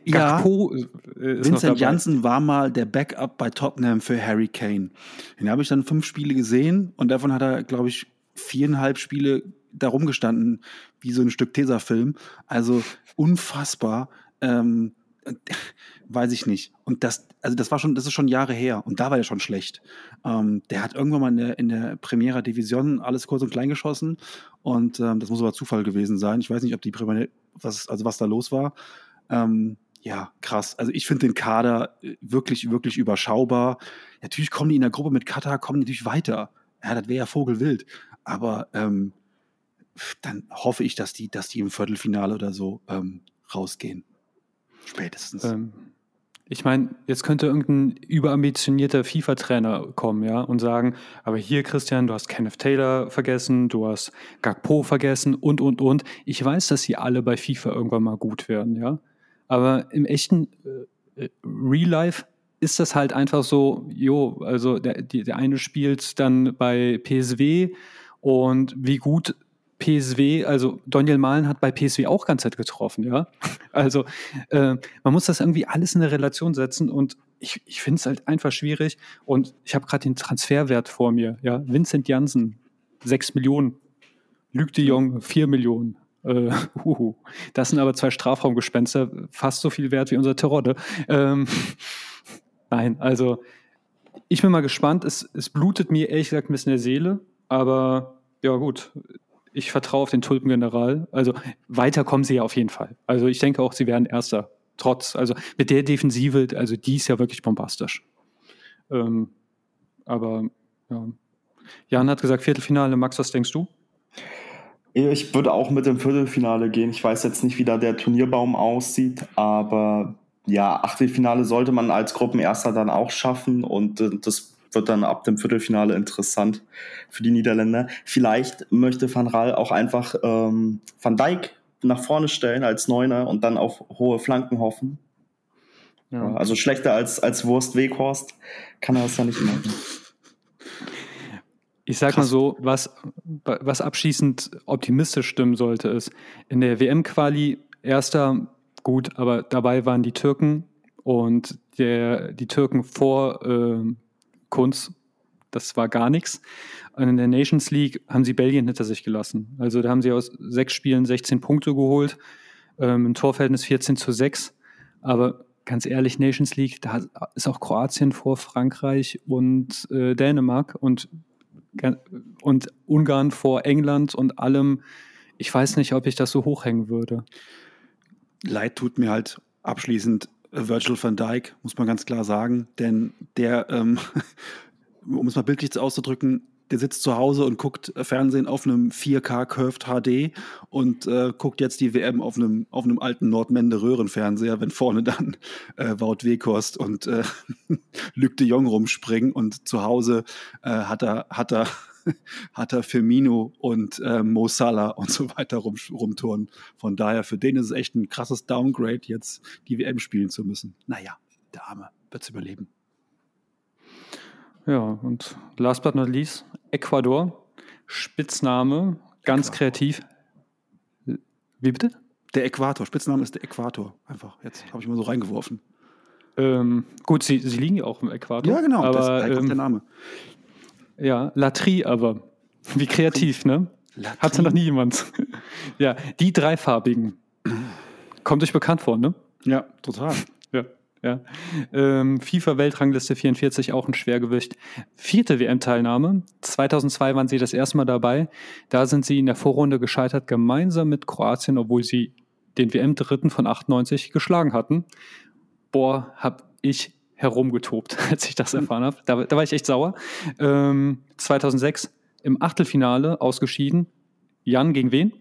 Ja, Gakpo äh, Vincent Janssen war mal der Backup bei Tottenham für Harry Kane. Den habe ich dann fünf Spiele gesehen und davon hat er, glaube ich, viereinhalb Spiele darum gestanden, wie so ein Stück Tesafilm. Also unfassbar. Ähm, weiß ich nicht. Und das, also das war schon, das ist schon Jahre her und da war der schon schlecht. Ähm, der hat irgendwann mal in der, in der Primera Division alles kurz und klein geschossen und ähm, das muss aber Zufall gewesen sein. Ich weiß nicht, ob die Primera, was, also was da los war. Ähm, ja, krass. Also ich finde den Kader äh, wirklich, wirklich überschaubar. Natürlich kommen die in der Gruppe mit Katar, kommen die natürlich weiter. Ja, das wäre ja Vogelwild. Aber ähm, dann hoffe ich, dass die, dass die im Viertelfinale oder so ähm, rausgehen. Spätestens. Ähm, ich meine, jetzt könnte irgendein überambitionierter FIFA-Trainer kommen, ja, und sagen, aber hier, Christian, du hast Kenneth Taylor vergessen, du hast Gagpo vergessen und, und, und. Ich weiß, dass sie alle bei FIFA irgendwann mal gut werden, ja. Aber im echten äh, Real Life ist das halt einfach so, jo, also der, der eine spielt dann bei PSW und wie gut PSW, also Daniel Mahlen hat bei PSW auch ganz Zeit getroffen, ja. Also äh, man muss das irgendwie alles in eine Relation setzen und ich, ich finde es halt einfach schwierig. Und ich habe gerade den Transferwert vor mir, ja. Vincent Janssen, 6 Millionen. Luc de Jong, 4 Millionen. Äh, uh, das sind aber zwei Strafraumgespenster, fast so viel wert wie unser Terodde. Ähm, nein, also ich bin mal gespannt. Es, es blutet mir ehrlich gesagt ein bisschen der Seele, aber ja gut, ich vertraue auf den Tulpengeneral. Also weiter kommen sie ja auf jeden Fall. Also ich denke auch, sie werden Erster. Trotz, also mit der Defensive, also die ist ja wirklich bombastisch. Ähm, aber ja. Jan hat gesagt Viertelfinale. Max, was denkst du? Ich würde auch mit dem Viertelfinale gehen. Ich weiß jetzt nicht, wie da der Turnierbaum aussieht, aber ja, Achtelfinale sollte man als Gruppenerster dann auch schaffen und äh, das wird dann ab dem Viertelfinale interessant für die Niederländer. Vielleicht möchte Van Raal auch einfach ähm, Van Dijk nach vorne stellen als Neuner und dann auf hohe Flanken hoffen. Ja. Also schlechter als, als Wurst Weghorst kann er das ja nicht machen. Ich sag mal so, was, was abschließend optimistisch stimmen sollte, ist, in der WM-Quali erster gut, aber dabei waren die Türken und der, die Türken vor äh, Kunst, das war gar nichts. Und in der Nations League haben sie Belgien hinter sich gelassen. Also da haben sie aus sechs Spielen 16 Punkte geholt, ähm, ein Torverhältnis 14 zu 6. Aber ganz ehrlich, Nations League, da ist auch Kroatien vor Frankreich und äh, Dänemark und, und Ungarn vor England und allem. Ich weiß nicht, ob ich das so hochhängen würde. Leid tut mir halt abschließend Virgil van Dijk, muss man ganz klar sagen. Denn der, ähm, um es mal bildlich auszudrücken, der sitzt zu Hause und guckt Fernsehen auf einem 4K Curved HD und äh, guckt jetzt die WM auf einem, auf einem alten Nordmende Röhrenfernseher, wenn vorne dann äh, Wout Weghorst und äh, Luc de Jong rumspringen und zu Hause äh, hat er, hat er hat er Firmino und äh, Mo Salah und so weiter rum, rumtouren. Von daher, für den ist es echt ein krasses Downgrade, jetzt die WM spielen zu müssen. Naja, der Arme wird es überleben. Ja, und last but not least, Ecuador. Spitzname, ganz Äquator. kreativ. Wie bitte? Der Äquator. Spitzname ist der Äquator. Einfach. Jetzt habe ich mal so reingeworfen. Ähm, gut, sie, sie liegen ja auch im Äquator. Ja, genau. Aber, das ist ähm, der Name. Ja, Latrie aber. Wie kreativ, ne? Latrie. Hatte noch nie jemand. ja, die dreifarbigen. Kommt euch bekannt vor, ne? Ja, total. Ja. Ja. Ähm, FIFA-Weltrangliste 44, auch ein Schwergewicht. Vierte WM-Teilnahme. 2002 waren sie das erste Mal dabei. Da sind sie in der Vorrunde gescheitert, gemeinsam mit Kroatien, obwohl sie den WM-Dritten von 98 geschlagen hatten. Boah, hab ich herumgetobt, als ich das hm. erfahren habe. Da, da, war ich echt sauer. Ähm, 2006 im Achtelfinale ausgeschieden. Jan gegen wen?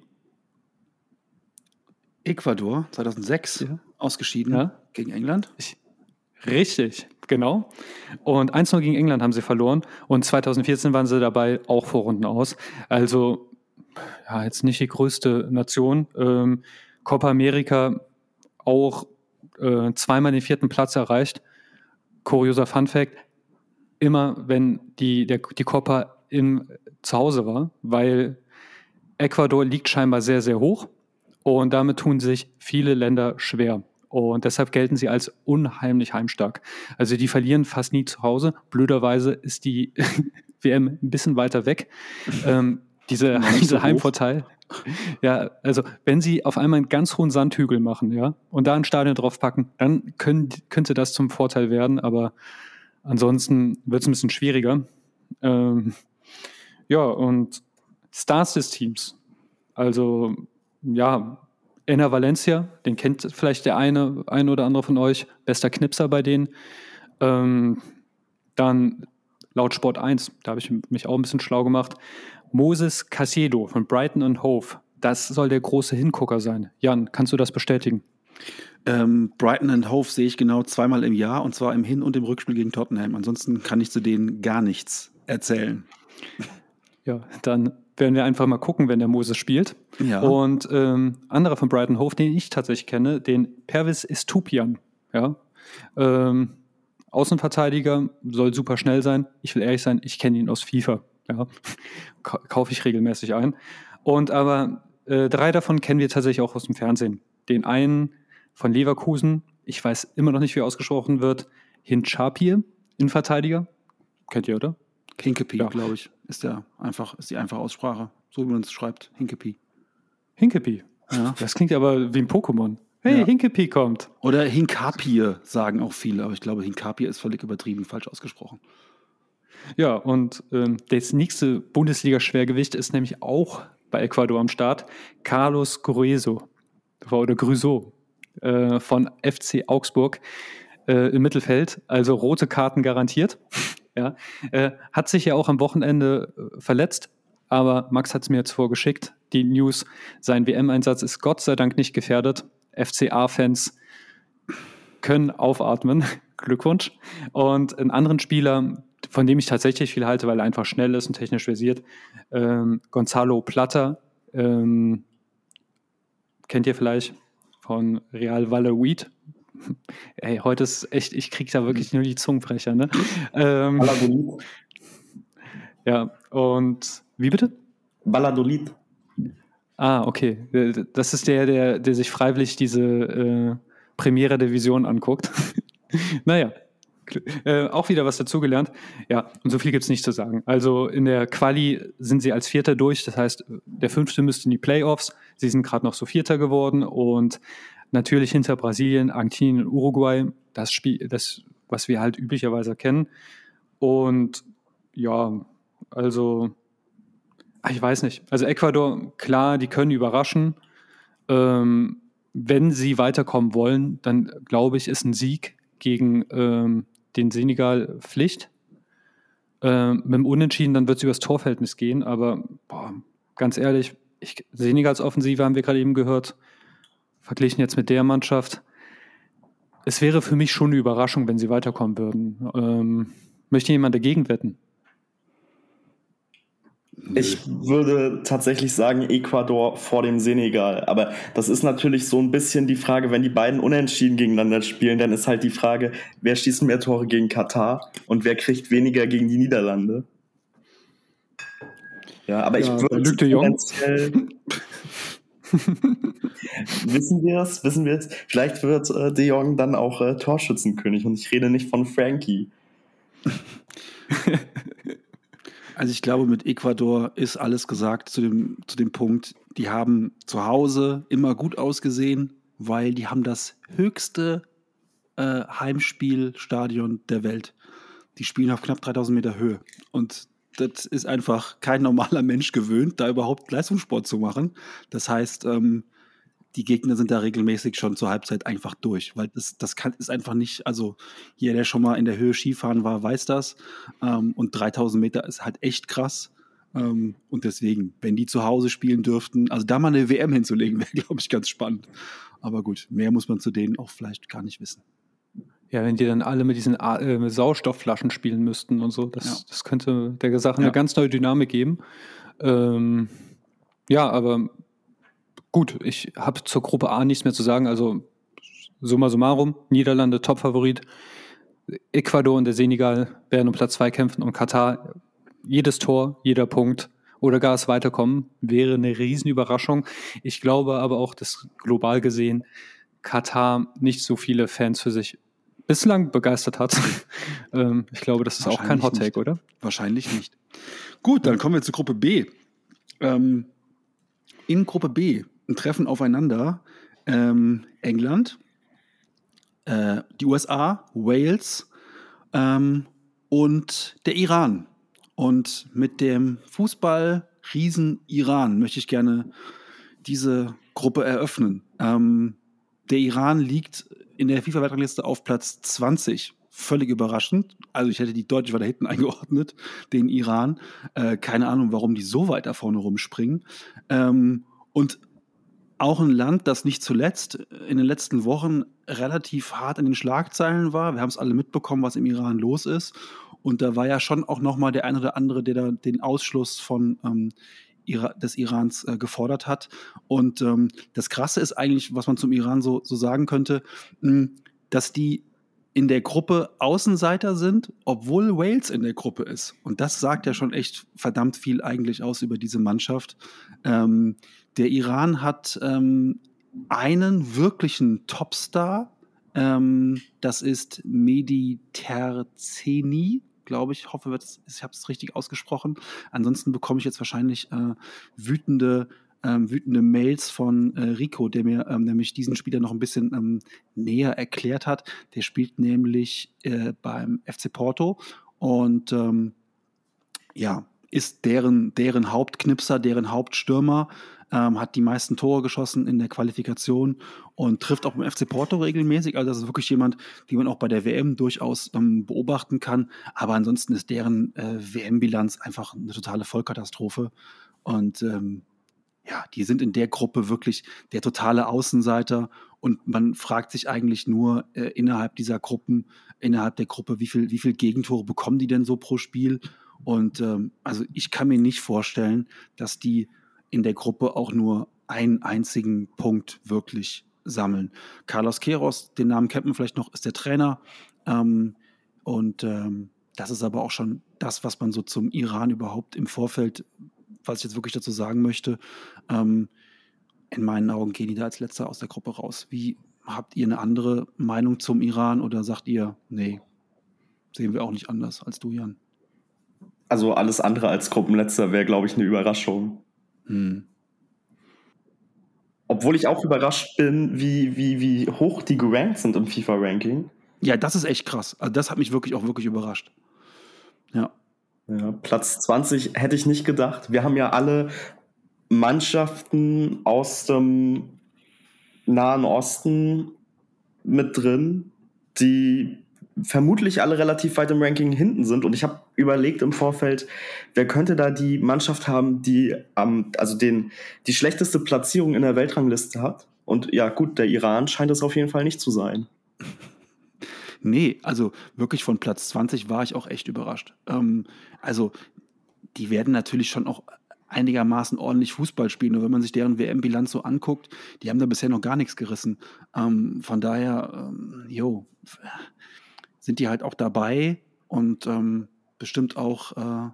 Ecuador, 2006 ja. ausgeschieden ja. gegen England. Ich, richtig, genau. Und 1-0 gegen England haben sie verloren. Und 2014 waren sie dabei auch vor Runden aus. Also, ja, jetzt nicht die größte Nation. Ähm, Copa America auch äh, zweimal den vierten Platz erreicht. Kurioser Fun Fact, immer wenn die, der, die Copa im Zuhause war, weil Ecuador liegt scheinbar sehr, sehr hoch und damit tun sich viele Länder schwer. Und deshalb gelten sie als unheimlich heimstark. Also die verlieren fast nie zu Hause. Blöderweise ist die WM ein bisschen weiter weg. ähm, diese, dieser Heimvorteil. Ja, also wenn sie auf einmal einen ganz hohen Sandhügel machen, ja, und da ein Stadion draufpacken, dann können, könnte das zum Vorteil werden, aber ansonsten wird es ein bisschen schwieriger. Ähm, ja, und Stars des Teams. Also, ja, Enner Valencia, den kennt vielleicht der eine, ein oder andere von euch, bester Knipser bei denen. Ähm, dann laut Sport 1, da habe ich mich auch ein bisschen schlau gemacht, Moses Casedo von Brighton und Hove. Das soll der große Hingucker sein. Jan, kannst du das bestätigen? Ähm, Brighton and Hove sehe ich genau zweimal im Jahr und zwar im Hin- und im Rückspiel gegen Tottenham. Ansonsten kann ich zu denen gar nichts erzählen. Ja, dann werden wir einfach mal gucken, wenn der Moses spielt. Ja. Und ähm, anderer von Brighton Hove, den ich tatsächlich kenne, den Pervis Istupian. Ja. Ähm, Außenverteidiger, soll super schnell sein. Ich will ehrlich sein, ich kenne ihn aus FIFA. Ja. Kaufe ich regelmäßig ein. Und aber äh, drei davon kennen wir tatsächlich auch aus dem Fernsehen. Den einen von Leverkusen, ich weiß immer noch nicht, wie er ausgesprochen wird, Hinchapie, Innenverteidiger. Kennt ihr, oder? Hinkepie, ja. glaube ich, ist der einfach, ist die einfache Aussprache. So wie man es schreibt. Hinkepie. Hinkepie. Ja. Das klingt aber wie ein Pokémon. Hey, ja. Hinkepie kommt. Oder Hinkapie sagen auch viele, aber ich glaube, Hinkapie ist völlig übertrieben falsch ausgesprochen. Ja, und ähm, das nächste Bundesliga-Schwergewicht ist nämlich auch bei Ecuador am Start. Carlos Grueso oder Grueso äh, von FC Augsburg äh, im Mittelfeld. Also rote Karten garantiert. Ja, äh, hat sich ja auch am Wochenende äh, verletzt, aber Max hat es mir jetzt vorgeschickt. Die News, sein WM-Einsatz ist Gott sei Dank nicht gefährdet. FCA-Fans können aufatmen. Glückwunsch. Und einen anderen Spieler, von dem ich tatsächlich viel halte, weil er einfach schnell ist und technisch versiert, ähm, Gonzalo Plata, ähm, kennt ihr vielleicht von Real Valladolid, Ey, heute ist echt, ich krieg da wirklich nur die Zungenbrecher, ne? Ähm, ja, und wie bitte? Valladolid. Ah, okay. Das ist der, der, der sich freiwillig diese äh, Premiere der Vision anguckt. naja, äh, auch wieder was dazugelernt. Ja, und so viel gibt es nicht zu sagen. Also in der Quali sind sie als Vierter durch, das heißt, der Fünfte müsste in die Playoffs. Sie sind gerade noch so Vierter geworden und Natürlich hinter Brasilien, Argentinien und Uruguay, das Spiel, das, was wir halt üblicherweise kennen. Und ja, also, ich weiß nicht. Also Ecuador, klar, die können überraschen. Ähm, wenn sie weiterkommen wollen, dann glaube ich, ist ein Sieg gegen ähm, den Senegal Pflicht. Ähm, mit dem Unentschieden, dann wird es übers Torverhältnis gehen. Aber boah, ganz ehrlich, ich, Senegals Offensive haben wir gerade eben gehört, verglichen jetzt mit der Mannschaft. Es wäre für mich schon eine Überraschung, wenn sie weiterkommen würden. Ähm, möchte jemand dagegen wetten? Ich würde tatsächlich sagen Ecuador vor dem Senegal. Aber das ist natürlich so ein bisschen die Frage, wenn die beiden unentschieden gegeneinander spielen, dann ist halt die Frage, wer schießt mehr Tore gegen Katar und wer kriegt weniger gegen die Niederlande. Ja, aber ja, ich würde tendenziell, Wissen wir es? Wissen wir es? Vielleicht wird äh, De Jong dann auch äh, Torschützenkönig und ich rede nicht von Frankie. Also ich glaube, mit Ecuador ist alles gesagt zu dem, zu dem Punkt, die haben zu Hause immer gut ausgesehen, weil die haben das höchste äh, Heimspielstadion der Welt. Die spielen auf knapp 3000 Meter Höhe. Und das ist einfach kein normaler Mensch gewöhnt, da überhaupt Leistungssport zu machen. Das heißt, ähm, die Gegner sind da regelmäßig schon zur Halbzeit einfach durch, weil das, das kann, ist einfach nicht, also jeder, der schon mal in der Höhe Skifahren war, weiß das. Ähm, und 3000 Meter ist halt echt krass. Ähm, und deswegen, wenn die zu Hause spielen dürften, also da mal eine WM hinzulegen, wäre, glaube ich, ganz spannend. Aber gut, mehr muss man zu denen auch vielleicht gar nicht wissen. Ja, wenn die dann alle mit diesen äh, Sauerstoffflaschen spielen müssten und so, das, ja. das könnte der Sache ja. eine ganz neue Dynamik geben. Ähm, ja, aber gut, ich habe zur Gruppe A nichts mehr zu sagen. Also summa summarum, Niederlande Topfavorit, Ecuador und der Senegal werden um Platz 2 kämpfen und Katar jedes Tor, jeder Punkt oder gar es weiterkommen, wäre eine Riesenüberraschung. Ich glaube aber auch, dass global gesehen Katar nicht so viele Fans für sich bislang begeistert hat. ähm, ich glaube, das ist auch kein Hot Take, oder? Wahrscheinlich nicht. Gut, dann kommen wir zu Gruppe B. Ähm, in Gruppe B treffen aufeinander ähm, England, äh, die USA, Wales ähm, und der Iran. Und mit dem Fußball-Riesen Iran möchte ich gerne diese Gruppe eröffnen. Ähm, der Iran liegt in der FIFA-Weltrangliste auf Platz 20. Völlig überraschend. Also ich hätte die deutlich weiter hinten eingeordnet, den Iran. Äh, keine Ahnung, warum die so weit da vorne rumspringen. Ähm, und auch ein Land, das nicht zuletzt in den letzten Wochen relativ hart in den Schlagzeilen war. Wir haben es alle mitbekommen, was im Iran los ist. Und da war ja schon auch noch mal der ein oder andere, der da den Ausschluss von ähm, des Irans äh, gefordert hat. Und ähm, das Krasse ist eigentlich, was man zum Iran so, so sagen könnte, mh, hm, dass die in der Gruppe Außenseiter sind, obwohl Wales in der Gruppe ist. Und das sagt ja schon echt verdammt viel eigentlich aus über diese Mannschaft. Ähm, der Iran hat ähm, einen wirklichen Topstar. Ähm, das ist Mehdi Terzeni, glaube ich. Hoffe, ich habe es richtig ausgesprochen. Ansonsten bekomme ich jetzt wahrscheinlich äh, wütende, ähm, wütende Mails von äh, Rico, der mir ähm, nämlich diesen Spieler noch ein bisschen ähm, näher erklärt hat. Der spielt nämlich äh, beim FC Porto und ähm, ja, ist deren, deren Hauptknipser, deren Hauptstürmer ähm, hat die meisten Tore geschossen in der Qualifikation und trifft auch beim FC Porto regelmäßig. Also das ist wirklich jemand, den man auch bei der WM durchaus ähm, beobachten kann. Aber ansonsten ist deren äh, WM-Bilanz einfach eine totale Vollkatastrophe. Und ähm, ja, die sind in der Gruppe wirklich der totale Außenseiter und man fragt sich eigentlich nur äh, innerhalb dieser Gruppen, innerhalb der Gruppe, wie viel, wie viel Gegentore bekommen die denn so pro Spiel? Und ähm, also ich kann mir nicht vorstellen, dass die in der Gruppe auch nur einen einzigen Punkt wirklich sammeln. Carlos Queiroz, den Namen kennt man vielleicht noch, ist der Trainer. Ähm, und ähm, das ist aber auch schon das, was man so zum Iran überhaupt im Vorfeld, was ich jetzt wirklich dazu sagen möchte. Ähm, in meinen Augen gehen die da als letzter aus der Gruppe raus. Wie habt ihr eine andere Meinung zum Iran oder sagt ihr, nee, sehen wir auch nicht anders als du, Jan? Also alles andere als Gruppenletzter wäre, glaube ich, eine Überraschung. Hm. Obwohl ich auch überrascht bin, wie, wie, wie hoch die gerankt sind im FIFA-Ranking. Ja, das ist echt krass. Also das hat mich wirklich auch wirklich überrascht. Ja. ja. Platz 20 hätte ich nicht gedacht. Wir haben ja alle Mannschaften aus dem Nahen Osten mit drin, die vermutlich alle relativ weit im Ranking hinten sind. Und ich habe überlegt im Vorfeld, wer könnte da die Mannschaft haben, die ähm, also den, die schlechteste Platzierung in der Weltrangliste hat. Und ja, gut, der Iran scheint es auf jeden Fall nicht zu sein. Nee, also wirklich von Platz 20 war ich auch echt überrascht. Ähm, also die werden natürlich schon auch einigermaßen ordentlich Fußball spielen. Und wenn man sich deren WM-Bilanz so anguckt, die haben da bisher noch gar nichts gerissen. Ähm, von daher, ähm, jo, sind die halt auch dabei und ähm, bestimmt auch äh,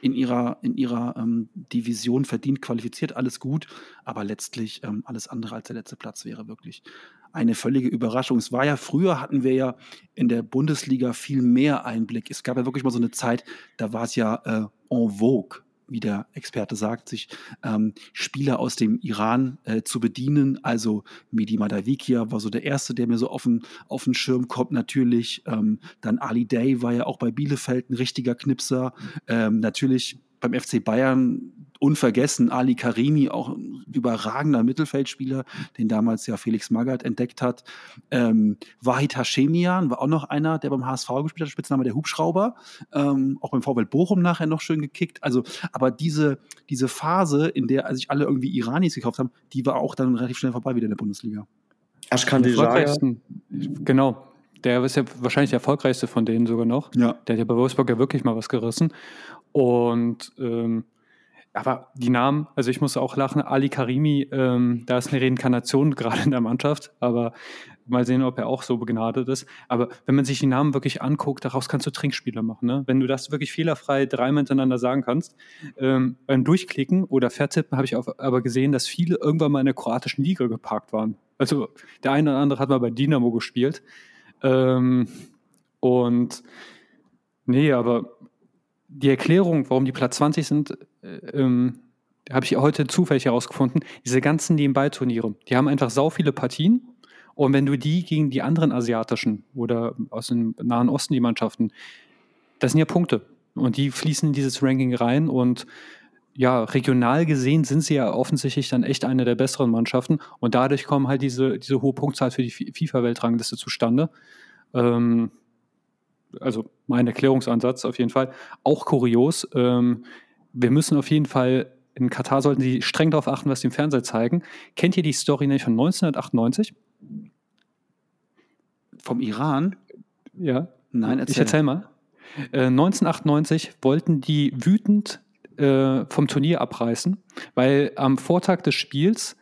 in ihrer, in ihrer ähm, Division verdient qualifiziert, alles gut, aber letztlich ähm, alles andere als der letzte Platz wäre wirklich eine völlige Überraschung. Es war ja früher, hatten wir ja in der Bundesliga viel mehr Einblick. Es gab ja wirklich mal so eine Zeit, da war es ja äh, en vogue, wie der Experte sagt, sich ähm, Spieler aus dem Iran äh, zu bedienen. Also Mehdi Madavikia war so der Erste, der mir so auf den, auf den Schirm kommt natürlich. Ähm, dann Ali Day war ja auch bei Bielefeld ein richtiger Knipser. Ähm, natürlich beim FC Bayern unvergessen Ali Karimi, auch ein überragender Mittelfeldspieler, den damals ja Felix Magath entdeckt hat. Ähm, Wahid Hashemian war auch noch einer, der beim HSV gespielt hat, Spitzname der Hubschrauber, ähm, auch beim VW Bochum nachher noch schön gekickt. Also, aber diese, diese Phase, in der sich alle irgendwie Iranis gekauft haben, die war auch dann relativ schnell vorbei wieder in der Bundesliga. Ashkan Genau, der ist ja wahrscheinlich der erfolgreichste von denen sogar noch. Ja. Der hat ja bei Wolfsburg ja wirklich mal was gerissen. Und ähm, aber die Namen, also ich muss auch lachen, Ali Karimi, ähm, da ist eine Reinkarnation gerade in der Mannschaft, aber mal sehen, ob er auch so begnadet ist. Aber wenn man sich die Namen wirklich anguckt, daraus kannst du Trinkspiele machen. Ne? Wenn du das wirklich fehlerfrei dreimal hintereinander sagen kannst, ähm, beim Durchklicken oder Vertippen habe ich aber gesehen, dass viele irgendwann mal in der kroatischen Liga geparkt waren. Also der eine oder andere hat mal bei Dynamo gespielt. Ähm, und nee, aber die Erklärung, warum die Platz 20 sind, äh, ähm, habe ich heute zufällig herausgefunden. Diese ganzen Nebenbei-Turniere, die haben einfach sau viele Partien. Und wenn du die gegen die anderen asiatischen oder aus dem Nahen Osten, die Mannschaften, das sind ja Punkte. Und die fließen in dieses Ranking rein. Und ja, regional gesehen sind sie ja offensichtlich dann echt eine der besseren Mannschaften. Und dadurch kommen halt diese, diese hohe Punktzahl für die FIFA-Weltrangliste zustande. Ähm, also mein Erklärungsansatz auf jeden Fall. Auch kurios. Ähm, wir müssen auf jeden Fall, in Katar sollten sie streng darauf achten, was sie im Fernsehen zeigen. Kennt ihr die Story nämlich von 1998? Vom Iran? Ja. Nein, erzähl. Ich erzähl mal. Äh, 1998 wollten die wütend äh, vom Turnier abreißen, weil am Vortag des Spiels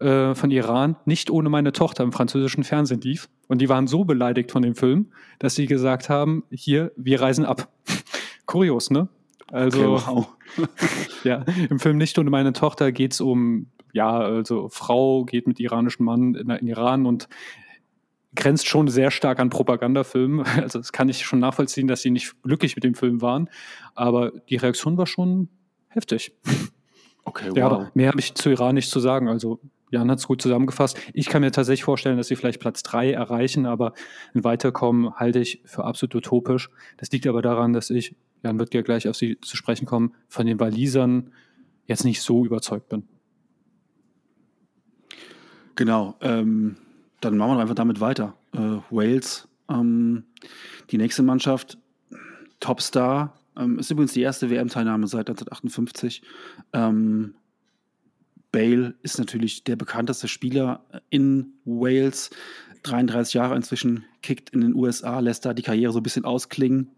äh, von Iran nicht ohne meine Tochter im französischen Fernsehen lief. Und die waren so beleidigt von dem Film, dass sie gesagt haben, hier, wir reisen ab. Kurios, ne? Also, okay, wow. ja, im Film Nicht ohne meine Tochter geht es um, ja, also Frau geht mit iranischem Mann in, in Iran und grenzt schon sehr stark an Propagandafilmen. Also das kann ich schon nachvollziehen, dass sie nicht glücklich mit dem Film waren. Aber die Reaktion war schon heftig. Okay, wow. Ja, aber mehr habe ich zu Iran nicht zu sagen. Also Jan hat es gut zusammengefasst. Ich kann mir tatsächlich vorstellen, dass sie vielleicht Platz drei erreichen, aber ein Weiterkommen halte ich für absolut utopisch. Das liegt aber daran, dass ich, Jan wird ja gleich auf sie zu sprechen kommen, von den Walisern jetzt nicht so überzeugt bin. Genau. Ähm, dann machen wir einfach damit weiter. Äh, Wales, ähm, die nächste Mannschaft, Topstar, ähm, ist übrigens die erste WM-Teilnahme seit 1958. Ähm, Bale ist natürlich der bekannteste Spieler in Wales. 33 Jahre inzwischen, kickt in den USA, lässt da die Karriere so ein bisschen ausklingen.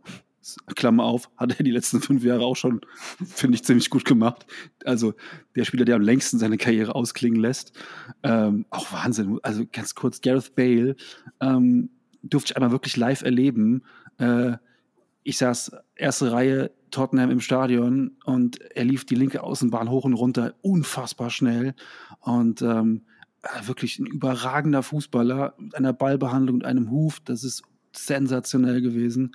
Klammer auf, hat er die letzten fünf Jahre auch schon, finde ich, ziemlich gut gemacht. Also der Spieler, der am längsten seine Karriere ausklingen lässt. Ähm, auch Wahnsinn. Also ganz kurz, Gareth Bale ähm, durfte ich einmal wirklich live erleben. Äh, ich saß erste Reihe Tottenham im Stadion und er lief die linke Außenbahn hoch und runter, unfassbar schnell und ähm, äh, wirklich ein überragender Fußballer mit einer Ballbehandlung und einem Huf. Das ist sensationell gewesen,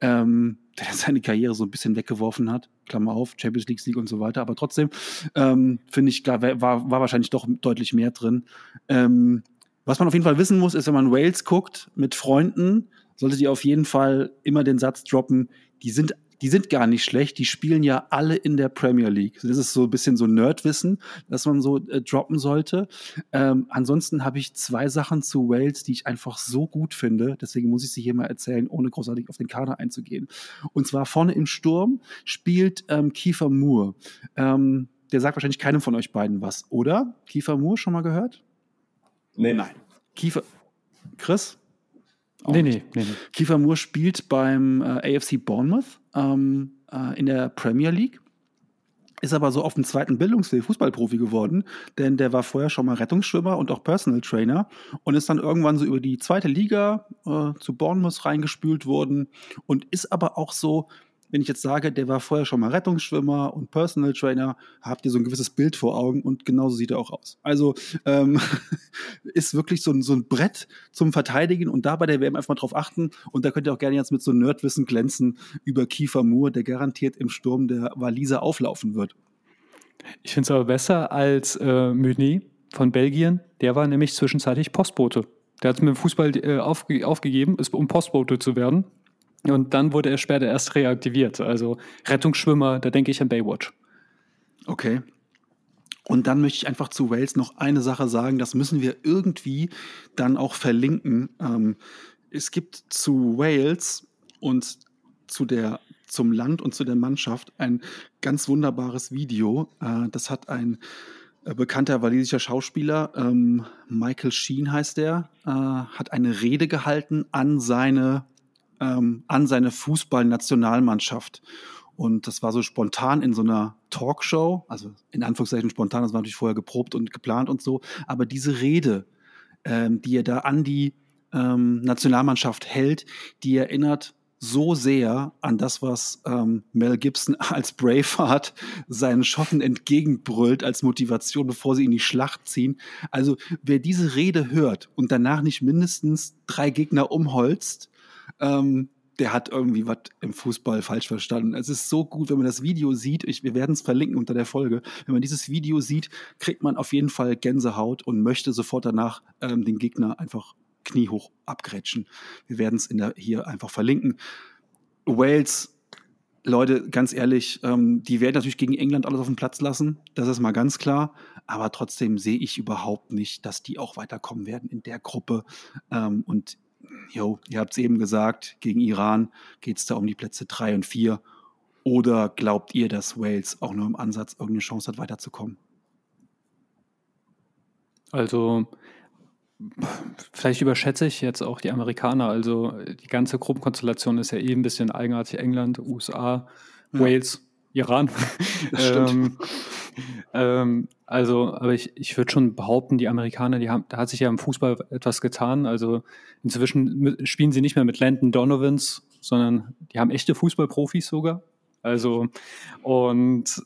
ähm, der seine Karriere so ein bisschen weggeworfen hat. Klammer auf, Champions League Sieg und so weiter. Aber trotzdem ähm, finde ich, klar, war, war wahrscheinlich doch deutlich mehr drin. Ähm, was man auf jeden Fall wissen muss, ist, wenn man Wales guckt mit Freunden, solltet ihr auf jeden Fall immer den Satz droppen, die sind die sind gar nicht schlecht, die spielen ja alle in der Premier League. Das ist so ein bisschen so Nerdwissen, das man so äh, droppen sollte. Ähm, ansonsten habe ich zwei Sachen zu Wales, die ich einfach so gut finde, deswegen muss ich sie hier mal erzählen, ohne großartig auf den Kader einzugehen. Und zwar vorne im Sturm spielt ähm, Kiefer Moore. Ähm, der sagt wahrscheinlich keinem von euch beiden was, oder? Kiefer Moore schon mal gehört? Nee. Nein. Kiefer. Chris? Auch nee, nee, nee, nee. Kiefer Moore spielt beim äh, AFC Bournemouth ähm, äh, in der Premier League. Ist aber so auf dem zweiten Bildungsweg Fußballprofi geworden, denn der war vorher schon mal Rettungsschwimmer und auch Personal Trainer und ist dann irgendwann so über die zweite Liga äh, zu Bournemouth reingespült worden und ist aber auch so wenn ich jetzt sage, der war vorher schon mal Rettungsschwimmer und Personal Trainer, habt ihr so ein gewisses Bild vor Augen und genauso sieht er auch aus. Also ähm, ist wirklich so ein, so ein Brett zum Verteidigen und da bei der WM einfach mal drauf achten. Und da könnt ihr auch gerne jetzt mit so Nerdwissen glänzen über Kiefer Moore, der garantiert im Sturm der Waliser auflaufen wird. Ich finde es aber besser als äh, Meunier von Belgien. Der war nämlich zwischenzeitlich Postbote. Der hat mit dem Fußball äh, aufge aufgegeben, um Postbote zu werden. Und dann wurde er später erst reaktiviert. Also Rettungsschwimmer, da denke ich an Baywatch. Okay. Und dann möchte ich einfach zu Wales noch eine Sache sagen, das müssen wir irgendwie dann auch verlinken. Ähm, es gibt zu Wales und zu der, zum Land und zu der Mannschaft ein ganz wunderbares Video. Äh, das hat ein äh, bekannter walisischer Schauspieler, ähm, Michael Sheen heißt der, äh, hat eine Rede gehalten an seine ähm, an seine Fußballnationalmannschaft. Und das war so spontan in so einer Talkshow, also in Anführungszeichen spontan, das war natürlich vorher geprobt und geplant und so. Aber diese Rede, ähm, die er da an die ähm, Nationalmannschaft hält, die erinnert so sehr an das, was ähm, Mel Gibson als Braveheart seinen Schotten entgegenbrüllt als Motivation, bevor sie in die Schlacht ziehen. Also wer diese Rede hört und danach nicht mindestens drei Gegner umholzt, ähm, der hat irgendwie was im Fußball falsch verstanden. Es ist so gut, wenn man das Video sieht. Ich, wir werden es verlinken unter der Folge. Wenn man dieses Video sieht, kriegt man auf jeden Fall Gänsehaut und möchte sofort danach ähm, den Gegner einfach kniehoch abgrätschen. Wir werden es hier einfach verlinken. Wales, Leute, ganz ehrlich, ähm, die werden natürlich gegen England alles auf den Platz lassen. Das ist mal ganz klar. Aber trotzdem sehe ich überhaupt nicht, dass die auch weiterkommen werden in der Gruppe. Ähm, und jo, ihr habt es eben gesagt, gegen Iran geht es da um die Plätze 3 und 4. Oder glaubt ihr, dass Wales auch nur im Ansatz irgendeine Chance hat, weiterzukommen? Also Vielleicht überschätze ich jetzt auch die Amerikaner. Also die ganze Gruppenkonstellation ist ja eh ein bisschen eigenartig. England, USA, ja. Wales, Iran. ähm, ähm, also, aber ich, ich würde schon behaupten, die Amerikaner, die haben, da hat sich ja im Fußball etwas getan. Also inzwischen spielen sie nicht mehr mit Landon Donovans, sondern die haben echte Fußballprofis sogar. Also und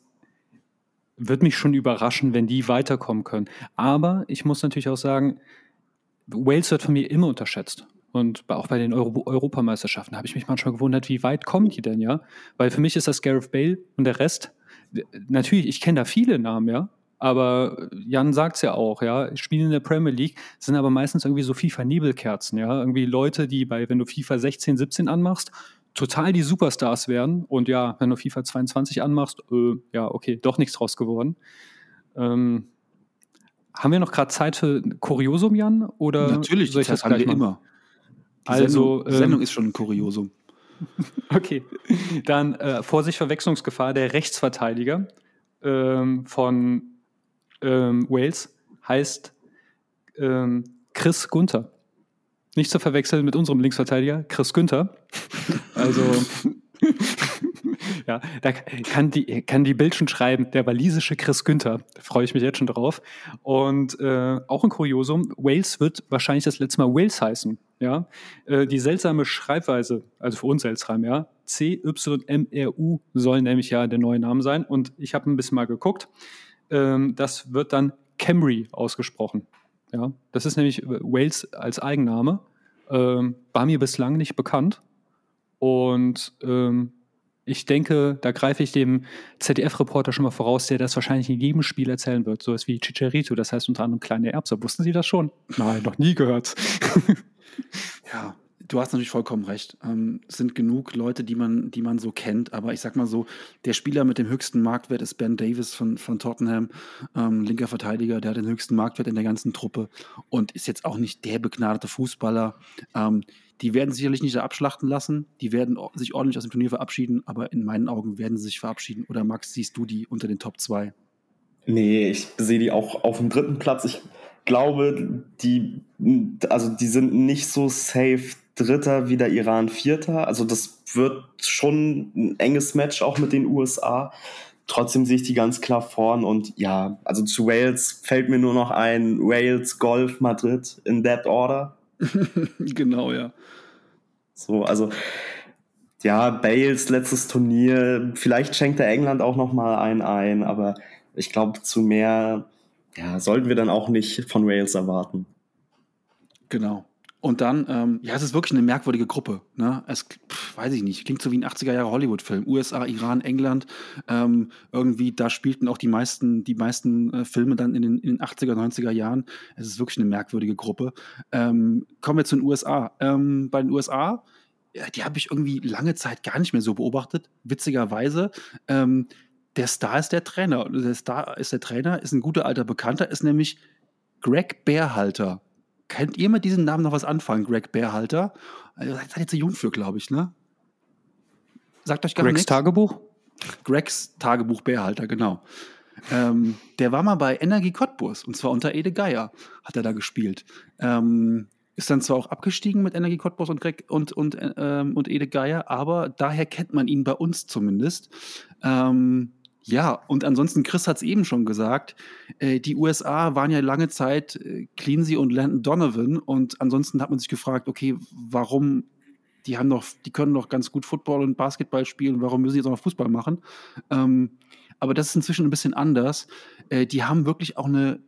würde mich schon überraschen, wenn die weiterkommen können. Aber ich muss natürlich auch sagen, Wales wird von mir immer unterschätzt. Und auch bei den Euro Europameisterschaften habe ich mich manchmal gewundert, wie weit kommen die denn, ja? Weil für mich ist das Gareth Bale und der Rest, natürlich, ich kenne da viele Namen, ja. Aber Jan sagt es ja auch, ja, spielen in der Premier League, sind aber meistens irgendwie so FIFA-Nebelkerzen, ja. Irgendwie Leute, die bei, wenn du FIFA 16, 17 anmachst, total die Superstars werden. Und ja, wenn du FIFA 22 anmachst, äh, ja, okay, doch nichts draus geworden. Ähm, haben wir noch gerade Zeit für Kuriosum, Jan? Oder Natürlich, soll ich das haben wir immer. Die also, Sendung, ähm, Sendung ist schon ein Kuriosum. Okay, dann äh, Vorsicht Verwechslungsgefahr, der Rechtsverteidiger ähm, von ähm, Wales heißt ähm, Chris Gunther. Nicht zu verwechseln mit unserem Linksverteidiger, Chris Günther. Also ja, da kann die, kann die Bild schon schreiben, der walisische Chris Günther. Da freue ich mich jetzt schon drauf. Und äh, auch ein Kuriosum, Wales wird wahrscheinlich das letzte Mal Wales heißen. Ja? Äh, die seltsame Schreibweise, also für uns seltsam, ja, C-Y-M-R-U soll nämlich ja der neue Name sein. Und ich habe ein bisschen mal geguckt. Ähm, das wird dann Camry ausgesprochen. Ja? Das ist nämlich Wales als Eigenname. Ähm, war mir bislang nicht bekannt. Und ähm, ich denke, da greife ich dem ZDF-Reporter schon mal voraus, der das wahrscheinlich in jedem Spiel erzählen wird. So etwas wie Chicharito, das heißt unter anderem kleine Erbse. Wussten Sie das schon? Nein, noch nie gehört. ja, du hast natürlich vollkommen recht. Ähm, es sind genug Leute, die man, die man so kennt. Aber ich sag mal so, der Spieler mit dem höchsten Marktwert ist Ben Davis von, von Tottenham, ähm, linker Verteidiger, der hat den höchsten Marktwert in der ganzen Truppe und ist jetzt auch nicht der begnadete Fußballer. Ähm, die werden sicherlich nicht abschlachten lassen. Die werden sich ordentlich aus dem Turnier verabschieden, aber in meinen Augen werden sie sich verabschieden. Oder Max, siehst du die unter den Top 2? Nee, ich sehe die auch auf dem dritten Platz. Ich glaube, die, also die sind nicht so safe Dritter wie der Iran Vierter. Also das wird schon ein enges Match auch mit den USA. Trotzdem sehe ich die ganz klar vorn und ja, also zu Wales fällt mir nur noch ein Wales, Golf, Madrid in that order. genau, ja. So, also ja, Bales letztes Turnier, vielleicht schenkt er England auch noch mal einen ein, aber ich glaube, zu mehr ja, sollten wir dann auch nicht von Wales erwarten. Genau. Und dann, ähm, ja, es ist wirklich eine merkwürdige Gruppe. Ne? Es, pff, weiß ich nicht, klingt so wie ein 80er Jahre Hollywood-Film. USA, Iran, England. Ähm, irgendwie, da spielten auch die meisten, die meisten äh, Filme dann in den, in den 80er, 90er Jahren. Es ist wirklich eine merkwürdige Gruppe. Ähm, kommen wir zu den USA. Ähm, bei den USA, ja, die habe ich irgendwie lange Zeit gar nicht mehr so beobachtet. Witzigerweise. Ähm, der Star ist der Trainer. Der Star ist der Trainer, ist ein guter alter Bekannter, ist nämlich Greg Bärhalter. Könnt ihr mit diesem Namen noch was anfangen, Greg Bärhalter? Also, seid ihr zu jung für, glaube ich, ne? Sagt euch gar Gregs nichts. Tagebuch? Gregs Tagebuch Bärhalter, genau. Ähm, der war mal bei Energie Cottbus und zwar unter Ede Geier hat er da gespielt. Ähm, ist dann zwar auch abgestiegen mit Energie Cottbus und, Greg und, und, ähm, und Ede Geier, aber daher kennt man ihn bei uns zumindest. Ähm, ja, und ansonsten, Chris hat es eben schon gesagt, äh, die USA waren ja lange Zeit äh, Cleansey und Landon Donovan und ansonsten hat man sich gefragt, okay, warum, die haben doch, die können doch ganz gut Football und Basketball spielen, warum müssen sie jetzt auch noch Fußball machen? Ähm, aber das ist inzwischen ein bisschen anders. Äh, die haben wirklich auch eine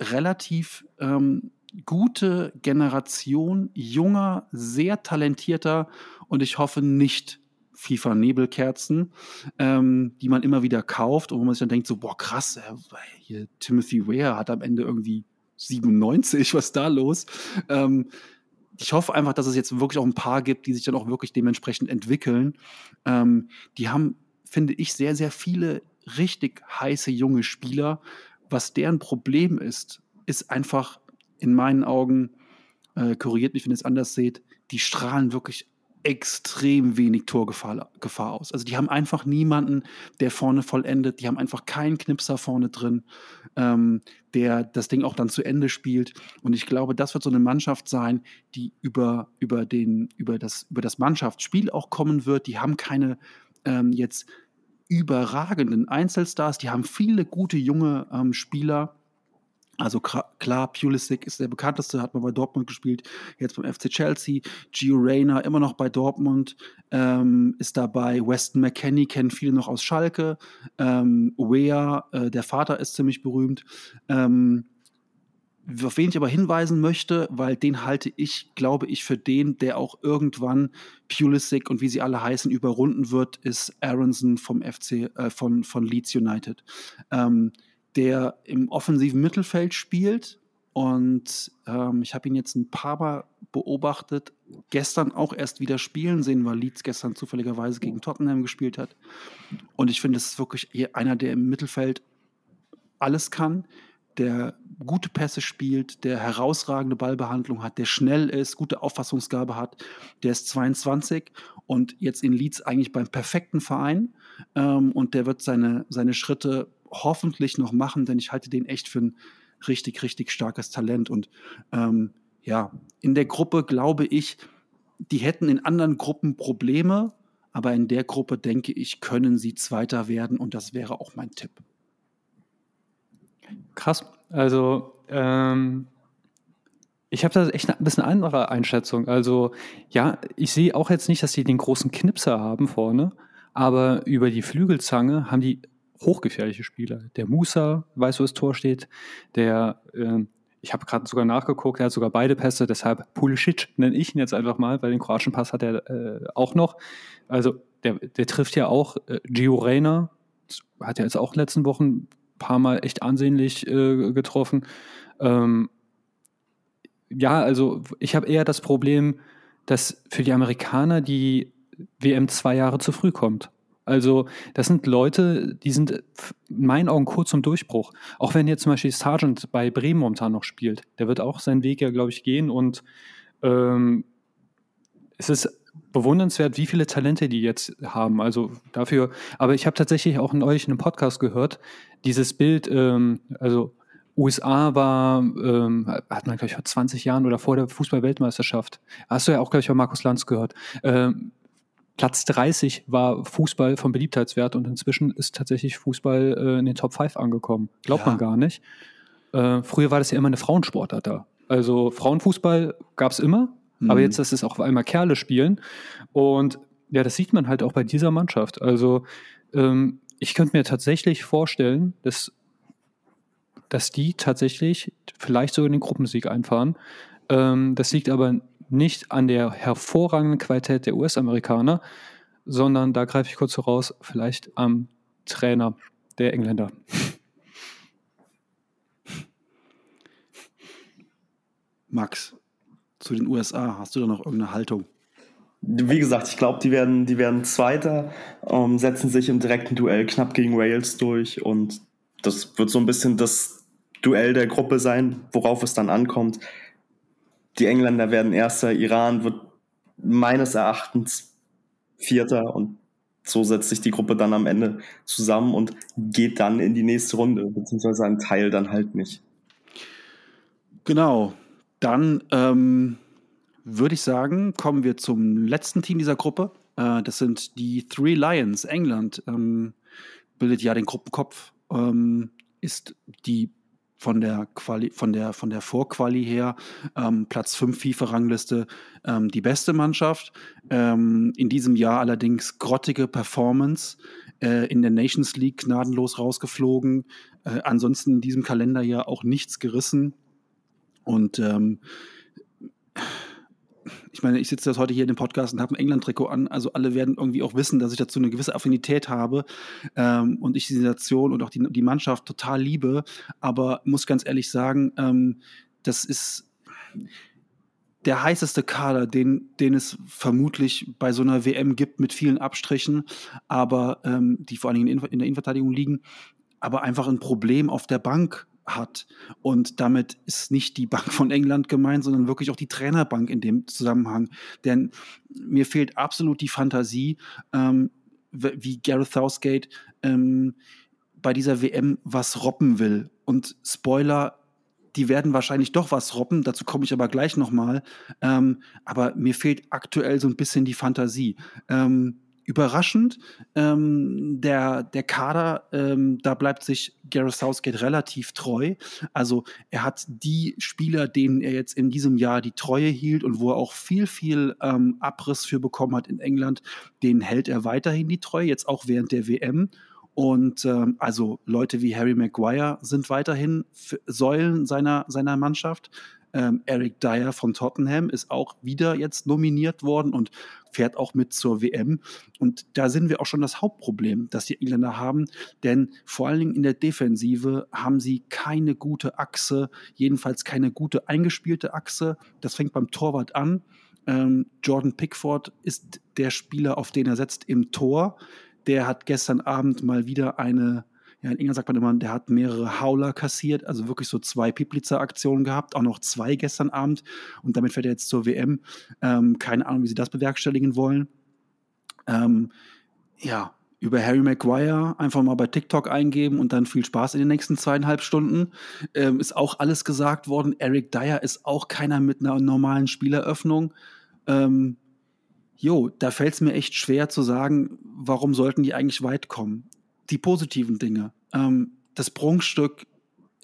relativ ähm, gute Generation junger, sehr talentierter und ich hoffe nicht FIFA-Nebelkerzen, ähm, die man immer wieder kauft und wo man sich dann denkt, so, boah, krass, äh, hier Timothy Ware hat am Ende irgendwie 97, was ist da los? Ähm, ich hoffe einfach, dass es jetzt wirklich auch ein paar gibt, die sich dann auch wirklich dementsprechend entwickeln. Ähm, die haben, finde ich, sehr, sehr viele richtig heiße junge Spieler. Was deren Problem ist, ist einfach in meinen Augen, äh, korrigiert mich, wenn ihr es anders seht, die strahlen wirklich extrem wenig Torgefahr Gefahr aus. Also die haben einfach niemanden, der vorne vollendet. Die haben einfach keinen Knipser vorne drin, ähm, der das Ding auch dann zu Ende spielt. Und ich glaube, das wird so eine Mannschaft sein, die über, über, den, über, das, über das Mannschaftsspiel auch kommen wird. Die haben keine ähm, jetzt überragenden Einzelstars. Die haben viele gute junge ähm, Spieler also klar, Pulisic ist der bekannteste, hat man bei Dortmund gespielt, jetzt beim FC Chelsea. Gio Reyna immer noch bei Dortmund, ähm, ist dabei. Weston McKenney kennen viele noch aus Schalke. Ähm, Wea, äh, der Vater ist ziemlich berühmt. Ähm, auf wen ich aber hinweisen möchte, weil den halte ich, glaube ich, für den, der auch irgendwann Pulisic und wie sie alle heißen überrunden wird, ist Aronson vom FC, äh, von, von Leeds United. Ähm, der im offensiven Mittelfeld spielt. Und ähm, ich habe ihn jetzt ein paar Mal beobachtet. Gestern auch erst wieder spielen sehen, weil Leeds gestern zufälligerweise gegen Tottenham gespielt hat. Und ich finde, es ist wirklich einer, der im Mittelfeld alles kann, der gute Pässe spielt, der herausragende Ballbehandlung hat, der schnell ist, gute Auffassungsgabe hat. Der ist 22 und jetzt in Leeds eigentlich beim perfekten Verein. Ähm, und der wird seine, seine Schritte hoffentlich noch machen, denn ich halte den echt für ein richtig, richtig starkes Talent. Und ähm, ja, in der Gruppe glaube ich, die hätten in anderen Gruppen Probleme, aber in der Gruppe denke ich, können sie Zweiter werden und das wäre auch mein Tipp. Krass. Also ähm, ich habe da echt ein bisschen andere Einschätzung. Also ja, ich sehe auch jetzt nicht, dass die den großen Knipser haben vorne, aber über die Flügelzange haben die hochgefährliche Spieler. Der Musa weiß, wo das Tor steht. Der, äh, ich habe gerade sogar nachgeguckt, er hat sogar beide Pässe, deshalb Pulisic nenne ich ihn jetzt einfach mal, weil den kroatischen Pass hat er äh, auch noch. Also der, der trifft ja auch äh, Gio Reyna, hat ja jetzt auch in den letzten Wochen ein paar Mal echt ansehnlich äh, getroffen. Ähm, ja, also ich habe eher das Problem, dass für die Amerikaner die WM zwei Jahre zu früh kommt. Also, das sind Leute, die sind in meinen Augen kurz zum Durchbruch. Auch wenn jetzt zum Beispiel Sargent bei Bremen momentan noch spielt, der wird auch seinen Weg ja, glaube ich, gehen. Und ähm, es ist bewundernswert, wie viele Talente die jetzt haben. Also dafür, aber ich habe tatsächlich auch in euch in einem Podcast gehört, dieses Bild, ähm, also USA war, ähm, hat man, glaube ich, vor 20 Jahren oder vor der Fußball-Weltmeisterschaft. Hast du ja auch, glaube ich, bei Markus Lanz gehört. Ähm, Platz 30 war Fußball vom Beliebtheitswert und inzwischen ist tatsächlich Fußball äh, in den Top 5 angekommen. Glaubt ja. man gar nicht. Äh, früher war das ja immer eine Frauensportart da. Also Frauenfußball gab es immer, mhm. aber jetzt, dass es auch auf einmal Kerle spielen. Und ja, das sieht man halt auch bei dieser Mannschaft. Also ähm, ich könnte mir tatsächlich vorstellen, dass, dass die tatsächlich vielleicht sogar den Gruppensieg einfahren. Ähm, das liegt aber nicht an der hervorragenden Qualität der US-Amerikaner, sondern da greife ich kurz voraus, vielleicht am Trainer der Engländer. Max, zu den USA, hast du da noch irgendeine Haltung? Wie gesagt, ich glaube, die werden, die werden Zweiter, ähm, setzen sich im direkten Duell knapp gegen Wales durch und das wird so ein bisschen das Duell der Gruppe sein, worauf es dann ankommt die Engländer werden Erster, Iran wird meines Erachtens Vierter und so setzt sich die Gruppe dann am Ende zusammen und geht dann in die nächste Runde, beziehungsweise ein Teil dann halt nicht. Genau. dann ähm, würde ich sagen, kommen wir zum letzten Team dieser Gruppe. Äh, das sind die Three Lions. England ähm, bildet ja den Gruppenkopf, ähm, ist die von der Quali, von der, von der Vorquali her, ähm, Platz 5 FIFA-Rangliste, ähm, die beste Mannschaft. Ähm, in diesem Jahr allerdings grottige Performance, äh, in der Nations League gnadenlos rausgeflogen. Äh, ansonsten in diesem Kalenderjahr auch nichts gerissen. Und ähm, ich meine, ich sitze jetzt heute hier in dem Podcast und habe ein England-Trikot an. Also alle werden irgendwie auch wissen, dass ich dazu eine gewisse Affinität habe ähm, und ich die Nation und auch die, die Mannschaft total liebe. Aber muss ganz ehrlich sagen, ähm, das ist der heißeste Kader, den, den es vermutlich bei so einer WM gibt mit vielen Abstrichen, aber ähm, die vor allen Dingen in, in der Innenverteidigung liegen, aber einfach ein Problem auf der Bank hat. Und damit ist nicht die Bank von England gemeint, sondern wirklich auch die Trainerbank in dem Zusammenhang. Denn mir fehlt absolut die Fantasie, ähm, wie Gareth Southgate ähm, bei dieser WM was robben will. Und Spoiler, die werden wahrscheinlich doch was robben, dazu komme ich aber gleich nochmal. Ähm, aber mir fehlt aktuell so ein bisschen die Fantasie. Ähm, überraschend. Ähm, der, der Kader, ähm, da bleibt sich Gareth Southgate relativ treu. Also er hat die Spieler, denen er jetzt in diesem Jahr die Treue hielt und wo er auch viel, viel ähm, Abriss für bekommen hat in England, denen hält er weiterhin die Treue, jetzt auch während der WM. Und ähm, also Leute wie Harry Maguire sind weiterhin Säulen seiner, seiner Mannschaft. Ähm, Eric Dyer von Tottenham ist auch wieder jetzt nominiert worden und fährt auch mit zur WM. Und da sind wir auch schon das Hauptproblem, das die Engländer haben. Denn vor allen Dingen in der Defensive haben sie keine gute Achse, jedenfalls keine gute eingespielte Achse. Das fängt beim Torwart an. Ähm, Jordan Pickford ist der Spieler, auf den er setzt im Tor. Der hat gestern Abend mal wieder eine ja, in England sagt man immer, der hat mehrere Howler kassiert, also wirklich so zwei Piplitzer-Aktionen gehabt, auch noch zwei gestern Abend. Und damit fährt er jetzt zur WM. Ähm, keine Ahnung, wie sie das bewerkstelligen wollen. Ähm, ja, über Harry Maguire einfach mal bei TikTok eingeben und dann viel Spaß in den nächsten zweieinhalb Stunden. Ähm, ist auch alles gesagt worden. Eric Dyer ist auch keiner mit einer normalen Spieleröffnung. Ähm, jo, da fällt es mir echt schwer zu sagen, warum sollten die eigentlich weit kommen die positiven Dinge. Ähm, das Prunkstück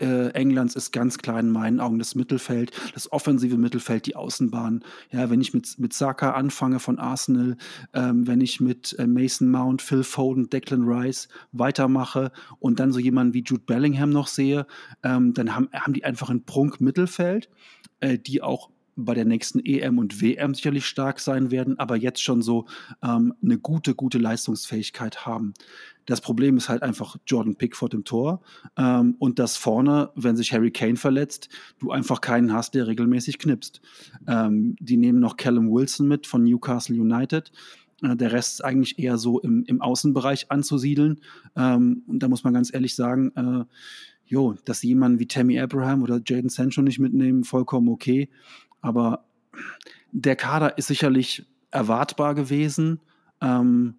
äh, Englands ist ganz klar in meinen Augen das Mittelfeld, das offensive Mittelfeld, die Außenbahn. Ja, wenn ich mit, mit Saka anfange von Arsenal, ähm, wenn ich mit äh, Mason Mount, Phil Foden, Declan Rice weitermache und dann so jemanden wie Jude Bellingham noch sehe, ähm, dann haben, haben die einfach ein Prunk-Mittelfeld, äh, die auch bei der nächsten EM und WM sicherlich stark sein werden, aber jetzt schon so ähm, eine gute, gute Leistungsfähigkeit haben. Das Problem ist halt einfach Jordan Pickford im Tor ähm, und dass vorne, wenn sich Harry Kane verletzt, du einfach keinen hast, der regelmäßig knipst. Ähm, die nehmen noch Callum Wilson mit von Newcastle United. Äh, der Rest ist eigentlich eher so im, im Außenbereich anzusiedeln. Ähm, und da muss man ganz ehrlich sagen, äh, jo, dass sie jemanden wie Tammy Abraham oder Jaden Sancho nicht mitnehmen, vollkommen okay. Aber der Kader ist sicherlich erwartbar gewesen. Ähm,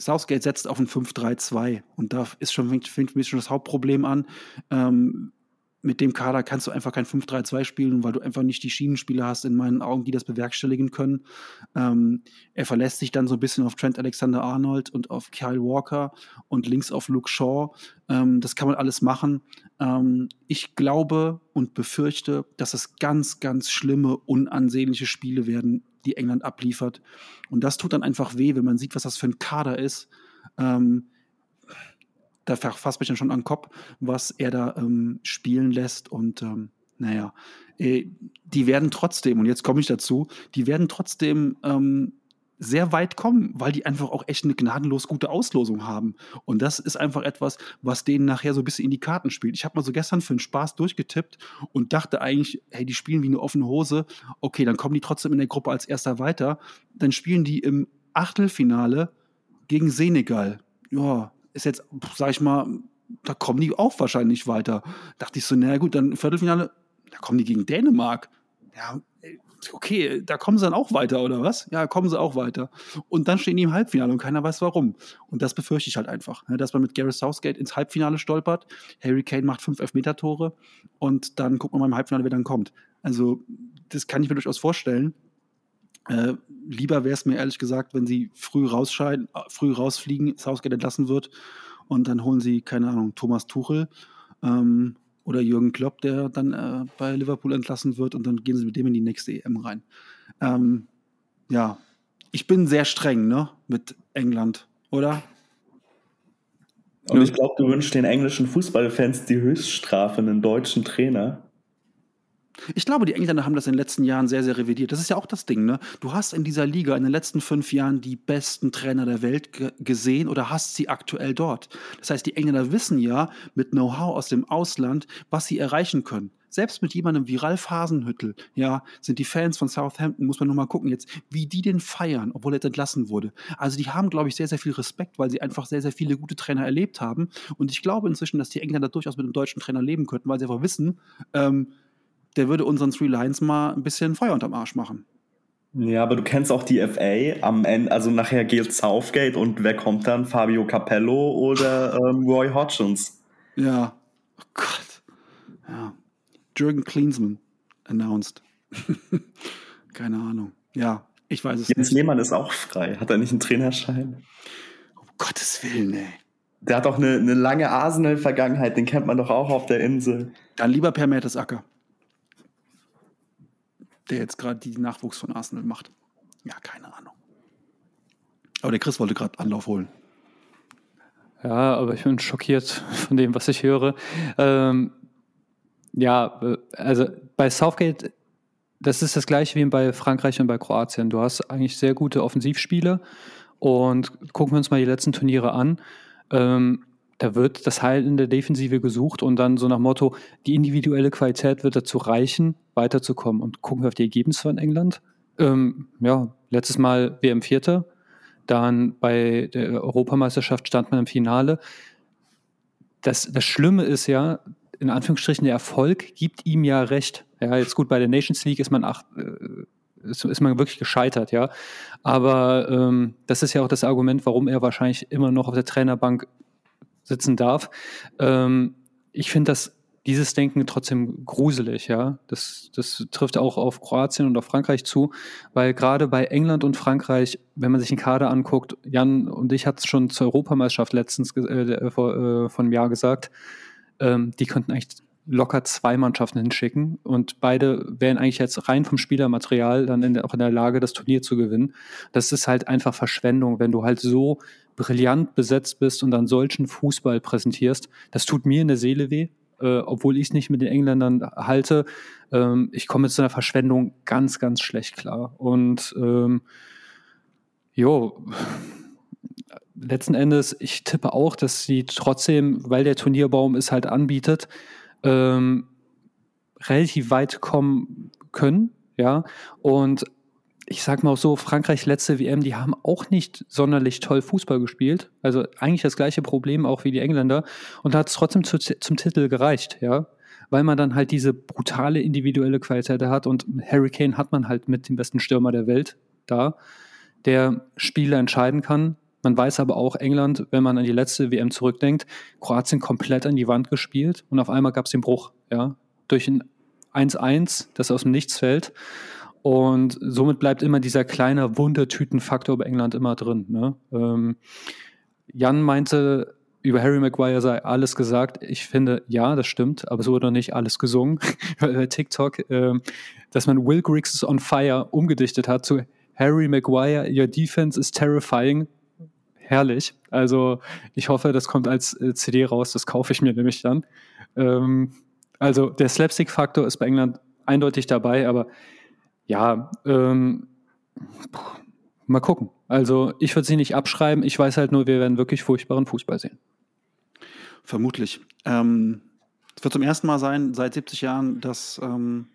Southgate setzt auf ein 5-3-2 und da ist schon, fängt, fängt mir schon das Hauptproblem an. Ähm, mit dem Kader kannst du einfach kein 5-3-2 spielen, weil du einfach nicht die Schienenspieler hast, in meinen Augen, die das bewerkstelligen können. Ähm, er verlässt sich dann so ein bisschen auf Trent Alexander Arnold und auf Kyle Walker und links auf Luke Shaw. Ähm, das kann man alles machen. Ähm, ich glaube und befürchte, dass es ganz, ganz schlimme, unansehnliche Spiele werden, die England abliefert. Und das tut dann einfach weh, wenn man sieht, was das für ein Kader ist. Ähm, da fasst mich dann schon an den Kopf, was er da ähm, spielen lässt. Und ähm, naja, äh, die werden trotzdem, und jetzt komme ich dazu, die werden trotzdem ähm, sehr weit kommen, weil die einfach auch echt eine gnadenlos gute Auslosung haben. Und das ist einfach etwas, was denen nachher so ein bisschen in die Karten spielt. Ich habe mal so gestern für den Spaß durchgetippt und dachte eigentlich, hey, die spielen wie eine offene Hose. Okay, dann kommen die trotzdem in der Gruppe als erster weiter. Dann spielen die im Achtelfinale gegen Senegal. Ja, ist jetzt, sag ich mal, da kommen die auch wahrscheinlich weiter. Dachte ich so, naja gut, dann Viertelfinale, da kommen die gegen Dänemark. Ja, okay, da kommen sie dann auch weiter, oder was? Ja, kommen sie auch weiter. Und dann stehen die im Halbfinale und keiner weiß warum. Und das befürchte ich halt einfach, ne, dass man mit Gareth Southgate ins Halbfinale stolpert. Harry Kane macht fünf Elfmeter-Tore und dann guckt man mal im Halbfinale, wer dann kommt. Also, das kann ich mir durchaus vorstellen. Äh, lieber wäre es mir ehrlich gesagt, wenn sie früh rausscheiden, äh, früh rausfliegen, Southgate entlassen wird und dann holen sie, keine Ahnung, Thomas Tuchel ähm, oder Jürgen Klopp, der dann äh, bei Liverpool entlassen wird und dann gehen sie mit dem in die nächste EM rein. Ähm, ja, ich bin sehr streng, ne, mit England, oder? Und ich glaube, du wünschst den englischen Fußballfans die Höchststrafe, einen deutschen Trainer. Ich glaube, die Engländer haben das in den letzten Jahren sehr, sehr revidiert. Das ist ja auch das Ding, ne? Du hast in dieser Liga in den letzten fünf Jahren die besten Trainer der Welt gesehen oder hast sie aktuell dort. Das heißt, die Engländer wissen ja mit Know-how aus dem Ausland, was sie erreichen können. Selbst mit jemandem wie Ralf Hasenhüttel, ja, sind die Fans von Southampton, muss man nur mal gucken jetzt, wie die den feiern, obwohl er entlassen wurde. Also die haben, glaube ich, sehr, sehr viel Respekt, weil sie einfach sehr, sehr viele gute Trainer erlebt haben. Und ich glaube inzwischen, dass die Engländer durchaus mit einem deutschen Trainer leben könnten, weil sie einfach wissen, ähm, der würde unseren Three Lions mal ein bisschen Feuer unterm Arsch machen. Ja, aber du kennst auch die FA am Ende, also nachher geht Southgate und wer kommt dann? Fabio Capello oder ähm, Roy Hodgins? Ja, oh Gott. Ja. Jürgen Klinsmann announced. Keine Ahnung. Ja, ich weiß es Jens nicht. Jens Lehmann ist auch frei. Hat er nicht einen Trainerschein? Um Gottes Willen, ey. Der hat doch eine, eine lange Arsenal-Vergangenheit, den kennt man doch auch auf der Insel. Dann lieber Per Mertesacker der jetzt gerade die Nachwuchs von Arsenal macht. Ja, keine Ahnung. Aber der Chris wollte gerade Anlauf holen. Ja, aber ich bin schockiert von dem, was ich höre. Ähm, ja, äh, also bei Southgate, das ist das gleiche wie bei Frankreich und bei Kroatien. Du hast eigentlich sehr gute Offensivspiele und gucken wir uns mal die letzten Turniere an. Ähm, da wird das Heil in der Defensive gesucht und dann so nach Motto, die individuelle Qualität wird dazu reichen, weiterzukommen. Und gucken wir auf die Ergebnisse von England. Ähm, ja, letztes Mal WM Vierter, dann bei der Europameisterschaft stand man im Finale. Das, das Schlimme ist ja, in Anführungsstrichen, der Erfolg gibt ihm ja recht. Ja, jetzt gut, bei der Nations League ist man acht, äh, ist, man wirklich gescheitert, ja. Aber ähm, das ist ja auch das Argument, warum er wahrscheinlich immer noch auf der Trainerbank sitzen darf. Ähm, ich finde das dieses Denken trotzdem gruselig, ja. Das, das trifft auch auf Kroatien und auf Frankreich zu, weil gerade bei England und Frankreich, wenn man sich den Kader anguckt, Jan und ich hat es schon zur Europameisterschaft letztens äh, vor, äh, von einem Jahr gesagt, ähm, die könnten eigentlich locker zwei Mannschaften hinschicken und beide wären eigentlich jetzt rein vom Spielermaterial dann in, auch in der Lage, das Turnier zu gewinnen. Das ist halt einfach Verschwendung, wenn du halt so brillant besetzt bist und dann solchen Fußball präsentierst. Das tut mir in der Seele weh, äh, obwohl ich es nicht mit den Engländern halte. Ähm, ich komme mit so einer Verschwendung ganz, ganz schlecht klar. Und ähm, jo, letzten Endes, ich tippe auch, dass sie trotzdem, weil der Turnierbaum es halt anbietet, ähm, relativ weit kommen können. Ja, und ich sag mal auch so, Frankreich letzte WM, die haben auch nicht sonderlich toll Fußball gespielt. Also eigentlich das gleiche Problem auch wie die Engländer. Und da hat es trotzdem zu, zum Titel gereicht, ja. Weil man dann halt diese brutale individuelle Qualität hat und Harry Kane hat man halt mit dem besten Stürmer der Welt da, der Spiele entscheiden kann. Man weiß aber auch, England, wenn man an die letzte WM zurückdenkt, Kroatien komplett an die Wand gespielt und auf einmal gab es den Bruch, ja. Durch ein 1-1, das aus dem Nichts fällt. Und somit bleibt immer dieser kleine Wundertütenfaktor bei England immer drin. Ne? Ähm, Jan meinte, über Harry Maguire sei alles gesagt. Ich finde, ja, das stimmt, aber es wurde noch nicht alles gesungen. bei TikTok, äh, dass man Will Griggs is on Fire umgedichtet hat zu Harry Maguire, your defense is terrifying. Herrlich. Also ich hoffe, das kommt als äh, CD raus, das kaufe ich mir nämlich dann. Ähm, also der Slapstick-Faktor ist bei England eindeutig dabei, aber ja, ähm, mal gucken. Also ich würde sie nicht abschreiben. Ich weiß halt nur, wir werden wirklich furchtbaren Fußball sehen. Vermutlich. Ähm, es wird zum ersten Mal sein, seit 70 Jahren, dass ähm,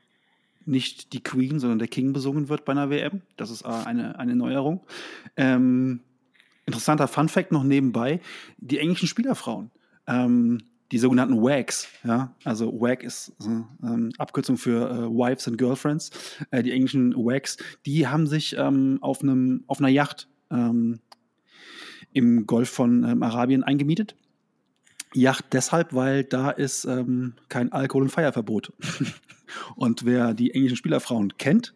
nicht die Queen, sondern der King besungen wird bei einer WM. Das ist äh, eine, eine Neuerung. Ähm, interessanter Fun Fact noch nebenbei: Die englischen Spielerfrauen, ähm, die sogenannten WAGs, ja, also WAG ist äh, Abkürzung für äh, Wives and Girlfriends, äh, die englischen WAGs, die haben sich ähm, auf, einem, auf einer Yacht ähm, im Golf von ähm, Arabien eingemietet Yacht deshalb, weil da ist ähm, kein Alkohol- und Feierverbot. und wer die englischen Spielerfrauen kennt,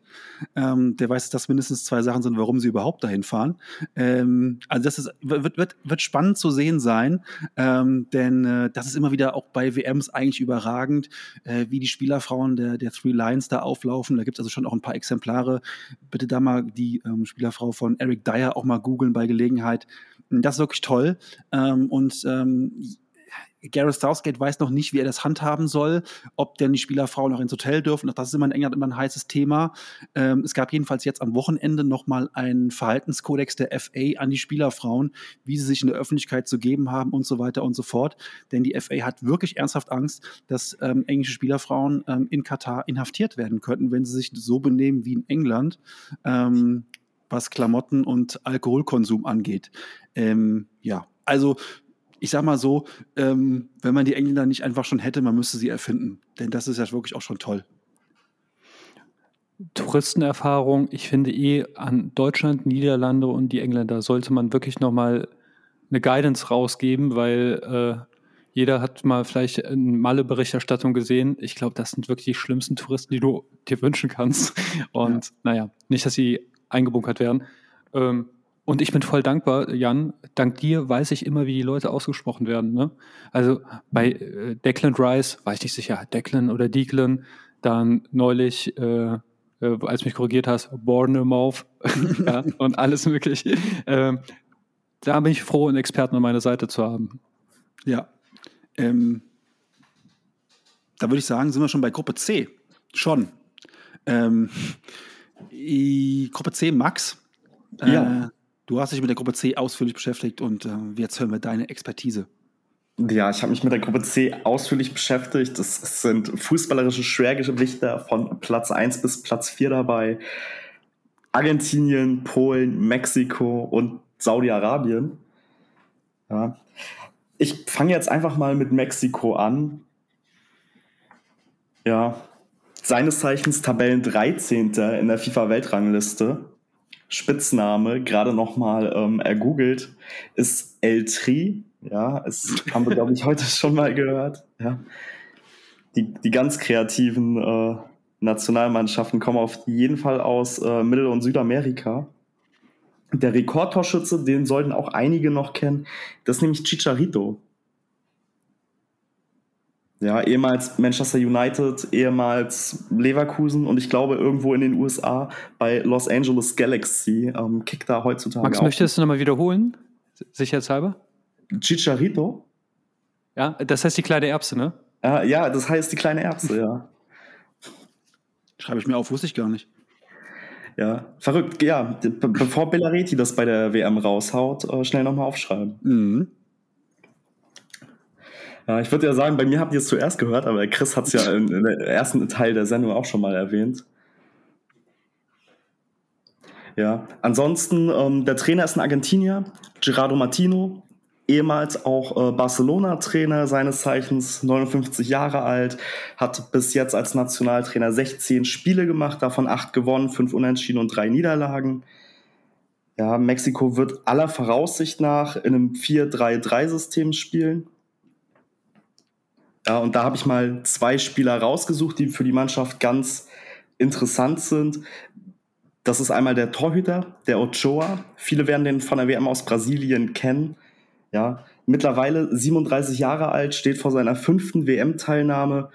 ähm, der weiß, dass mindestens zwei Sachen sind, warum sie überhaupt dahin fahren. Ähm, also das ist, wird, wird, wird spannend zu sehen sein, ähm, denn äh, das ist immer wieder auch bei WMs eigentlich überragend, äh, wie die Spielerfrauen der, der Three Lions da auflaufen. Da gibt es also schon auch ein paar Exemplare. Bitte da mal die ähm, Spielerfrau von Eric Dyer auch mal googeln bei Gelegenheit. Das ist wirklich toll. Ähm, und ähm, Gareth Southgate weiß noch nicht, wie er das handhaben soll, ob denn die Spielerfrauen noch ins Hotel dürfen. Auch das ist immer in England immer ein heißes Thema. Ähm, es gab jedenfalls jetzt am Wochenende nochmal einen Verhaltenskodex der FA an die Spielerfrauen, wie sie sich in der Öffentlichkeit zu geben haben und so weiter und so fort. Denn die FA hat wirklich ernsthaft Angst, dass ähm, englische Spielerfrauen ähm, in Katar inhaftiert werden könnten, wenn sie sich so benehmen wie in England. Ähm, was Klamotten und Alkoholkonsum angeht. Ähm, ja, also ich sag mal so, ähm, wenn man die Engländer nicht einfach schon hätte, man müsste sie erfinden. Denn das ist ja wirklich auch schon toll. Touristenerfahrung, ich finde eh an Deutschland, Niederlande und die Engländer sollte man wirklich nochmal eine Guidance rausgeben, weil äh, jeder hat mal vielleicht eine Malle-Berichterstattung gesehen. Ich glaube, das sind wirklich die schlimmsten Touristen, die du dir wünschen kannst. Und ja. naja, nicht, dass sie eingebunkert werden. Ähm, und ich bin voll dankbar, Jan. Dank dir weiß ich immer, wie die Leute ausgesprochen werden. Ne? Also bei äh, Declan Rice war ich nicht sicher, Declan oder Declan. Dann neulich, äh, äh, als mich korrigiert hast, Bournemouth ja, und alles mögliche. Ähm, da bin ich froh, einen Experten an meiner Seite zu haben. Ja. Ähm, da würde ich sagen, sind wir schon bei Gruppe C. Schon. Ähm, Gruppe C, Max. Ja. Du hast dich mit der Gruppe C ausführlich beschäftigt und äh, jetzt hören wir deine Expertise. Ja, ich habe mich mit der Gruppe C ausführlich beschäftigt. Es sind fußballerische Schwergewichter von Platz 1 bis Platz 4 dabei. Argentinien, Polen, Mexiko und Saudi-Arabien. Ja. Ich fange jetzt einfach mal mit Mexiko an. Ja, seines Zeichens Tabellen 13. in der FIFA-Weltrangliste. Spitzname gerade nochmal ähm, ergoogelt, ist El Tri. Ja, es haben wir, glaube ich, heute schon mal gehört. Ja. Die, die ganz kreativen äh, Nationalmannschaften kommen auf jeden Fall aus äh, Mittel- und Südamerika. Der Rekordtorschütze, den sollten auch einige noch kennen, das ist nämlich Chicharito. Ja, ehemals Manchester United, ehemals Leverkusen und ich glaube irgendwo in den USA bei Los Angeles Galaxy ähm, kickt da heutzutage. Max, auch. möchtest du nochmal wiederholen? Sicherheitshalber? Chicharito? Ja, das heißt die kleine Erbse, ne? Äh, ja, das heißt die kleine Erbse, ja. Schreibe ich mir auf, wusste ich gar nicht. Ja, verrückt. Ja, bevor Bellareti das bei der WM raushaut, äh, schnell nochmal aufschreiben. Mhm. Ja, ich würde ja sagen, bei mir habt ihr es zuerst gehört, aber Chris hat es ja im, ersten Teil der Sendung auch schon mal erwähnt. Ja, ansonsten, ähm, der Trainer ist ein Argentinier, Gerardo Martino, ehemals auch äh, Barcelona-Trainer seines Zeichens, 59 Jahre alt, hat bis jetzt als Nationaltrainer 16 Spiele gemacht, davon 8 gewonnen, 5 Unentschieden und 3 Niederlagen. Ja, Mexiko wird aller Voraussicht nach in einem 4-3-3-System spielen. Ja, und da habe ich mal zwei Spieler rausgesucht, die für die Mannschaft ganz interessant sind. Das ist einmal der Torhüter, der Ochoa. Viele werden den von der WM aus Brasilien kennen. Ja, mittlerweile 37 Jahre alt, steht vor seiner fünften WM-Teilnahme,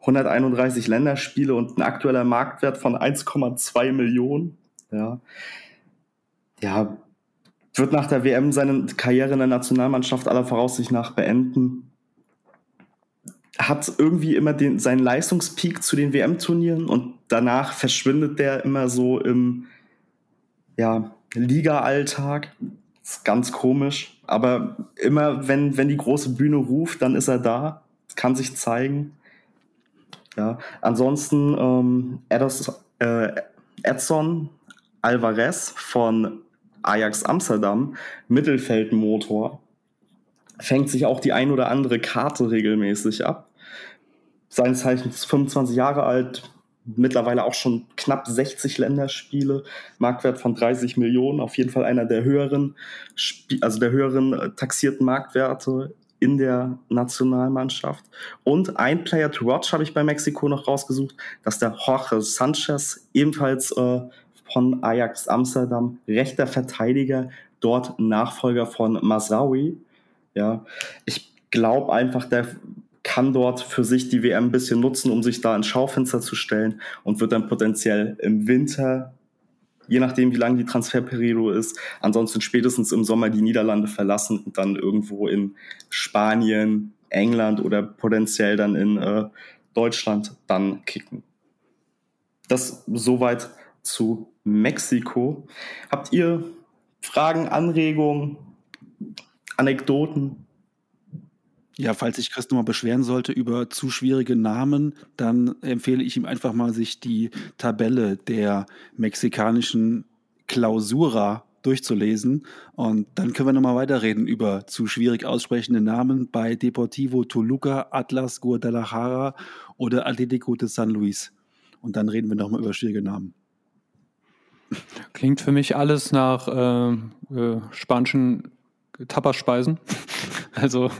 131 Länderspiele und ein aktueller Marktwert von 1,2 Millionen. Ja. ja, wird nach der WM seine Karriere in der Nationalmannschaft aller Voraussicht nach beenden hat irgendwie immer den, seinen Leistungspeak zu den WM-Turnieren und danach verschwindet der immer so im ja, Liga-Alltag. Ist ganz komisch. Aber immer, wenn, wenn die große Bühne ruft, dann ist er da, kann sich zeigen. Ja, ansonsten ähm, Edos, äh, Edson Alvarez von Ajax Amsterdam, Mittelfeldmotor. fängt sich auch die ein oder andere Karte regelmäßig ab. Seines Zeichens 25 Jahre alt, mittlerweile auch schon knapp 60 Länderspiele, Marktwert von 30 Millionen, auf jeden Fall einer der höheren, also der höheren äh, taxierten Marktwerte in der Nationalmannschaft. Und ein Player to watch habe ich bei Mexiko noch rausgesucht, dass der Jorge Sanchez, ebenfalls äh, von Ajax Amsterdam, rechter Verteidiger, dort Nachfolger von Masraoui. Ja, ich glaube einfach, der kann dort für sich die WM ein bisschen nutzen, um sich da ins Schaufenster zu stellen und wird dann potenziell im Winter, je nachdem wie lang die Transferperiode ist, ansonsten spätestens im Sommer die Niederlande verlassen und dann irgendwo in Spanien, England oder potenziell dann in äh, Deutschland dann kicken. Das soweit zu Mexiko. Habt ihr Fragen, Anregungen, Anekdoten? Ja, falls sich Chris nochmal beschweren sollte über zu schwierige Namen, dann empfehle ich ihm einfach mal, sich die Tabelle der mexikanischen Klausura durchzulesen. Und dann können wir nochmal weiterreden über zu schwierig aussprechende Namen bei Deportivo Toluca, Atlas Guadalajara oder Atlético de San Luis. Und dann reden wir nochmal über schwierige Namen. Klingt für mich alles nach äh, äh, spanischen Tapaspeisen. also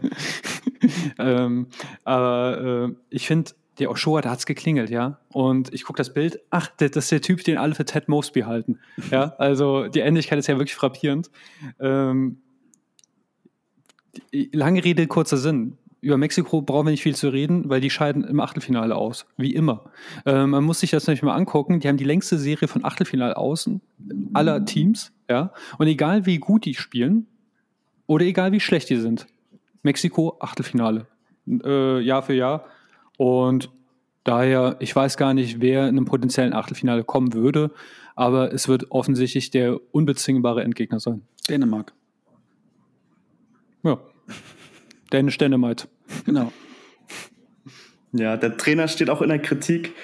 ähm, aber äh, ich finde, der Ochoa, da hat es geklingelt, ja. Und ich gucke das Bild, ach, das ist der Typ, den alle für Ted Mosby halten. Ja, also die Ähnlichkeit ist ja wirklich frappierend. Ähm, lange Rede, kurzer Sinn. Über Mexiko brauchen wir nicht viel zu reden, weil die scheiden im Achtelfinale aus, wie immer. Äh, man muss sich das nämlich mal angucken. Die haben die längste Serie von Achtelfinale außen aller Teams, ja. Und egal wie gut die spielen oder egal wie schlecht die sind, Mexiko, Achtelfinale. Äh, Jahr für Jahr. Und daher, ich weiß gar nicht, wer in einem potenziellen Achtelfinale kommen würde, aber es wird offensichtlich der unbezwingbare Endgegner sein. Dänemark. Ja. Dänisch Dänemark. Genau. Ja, der Trainer steht auch in der Kritik.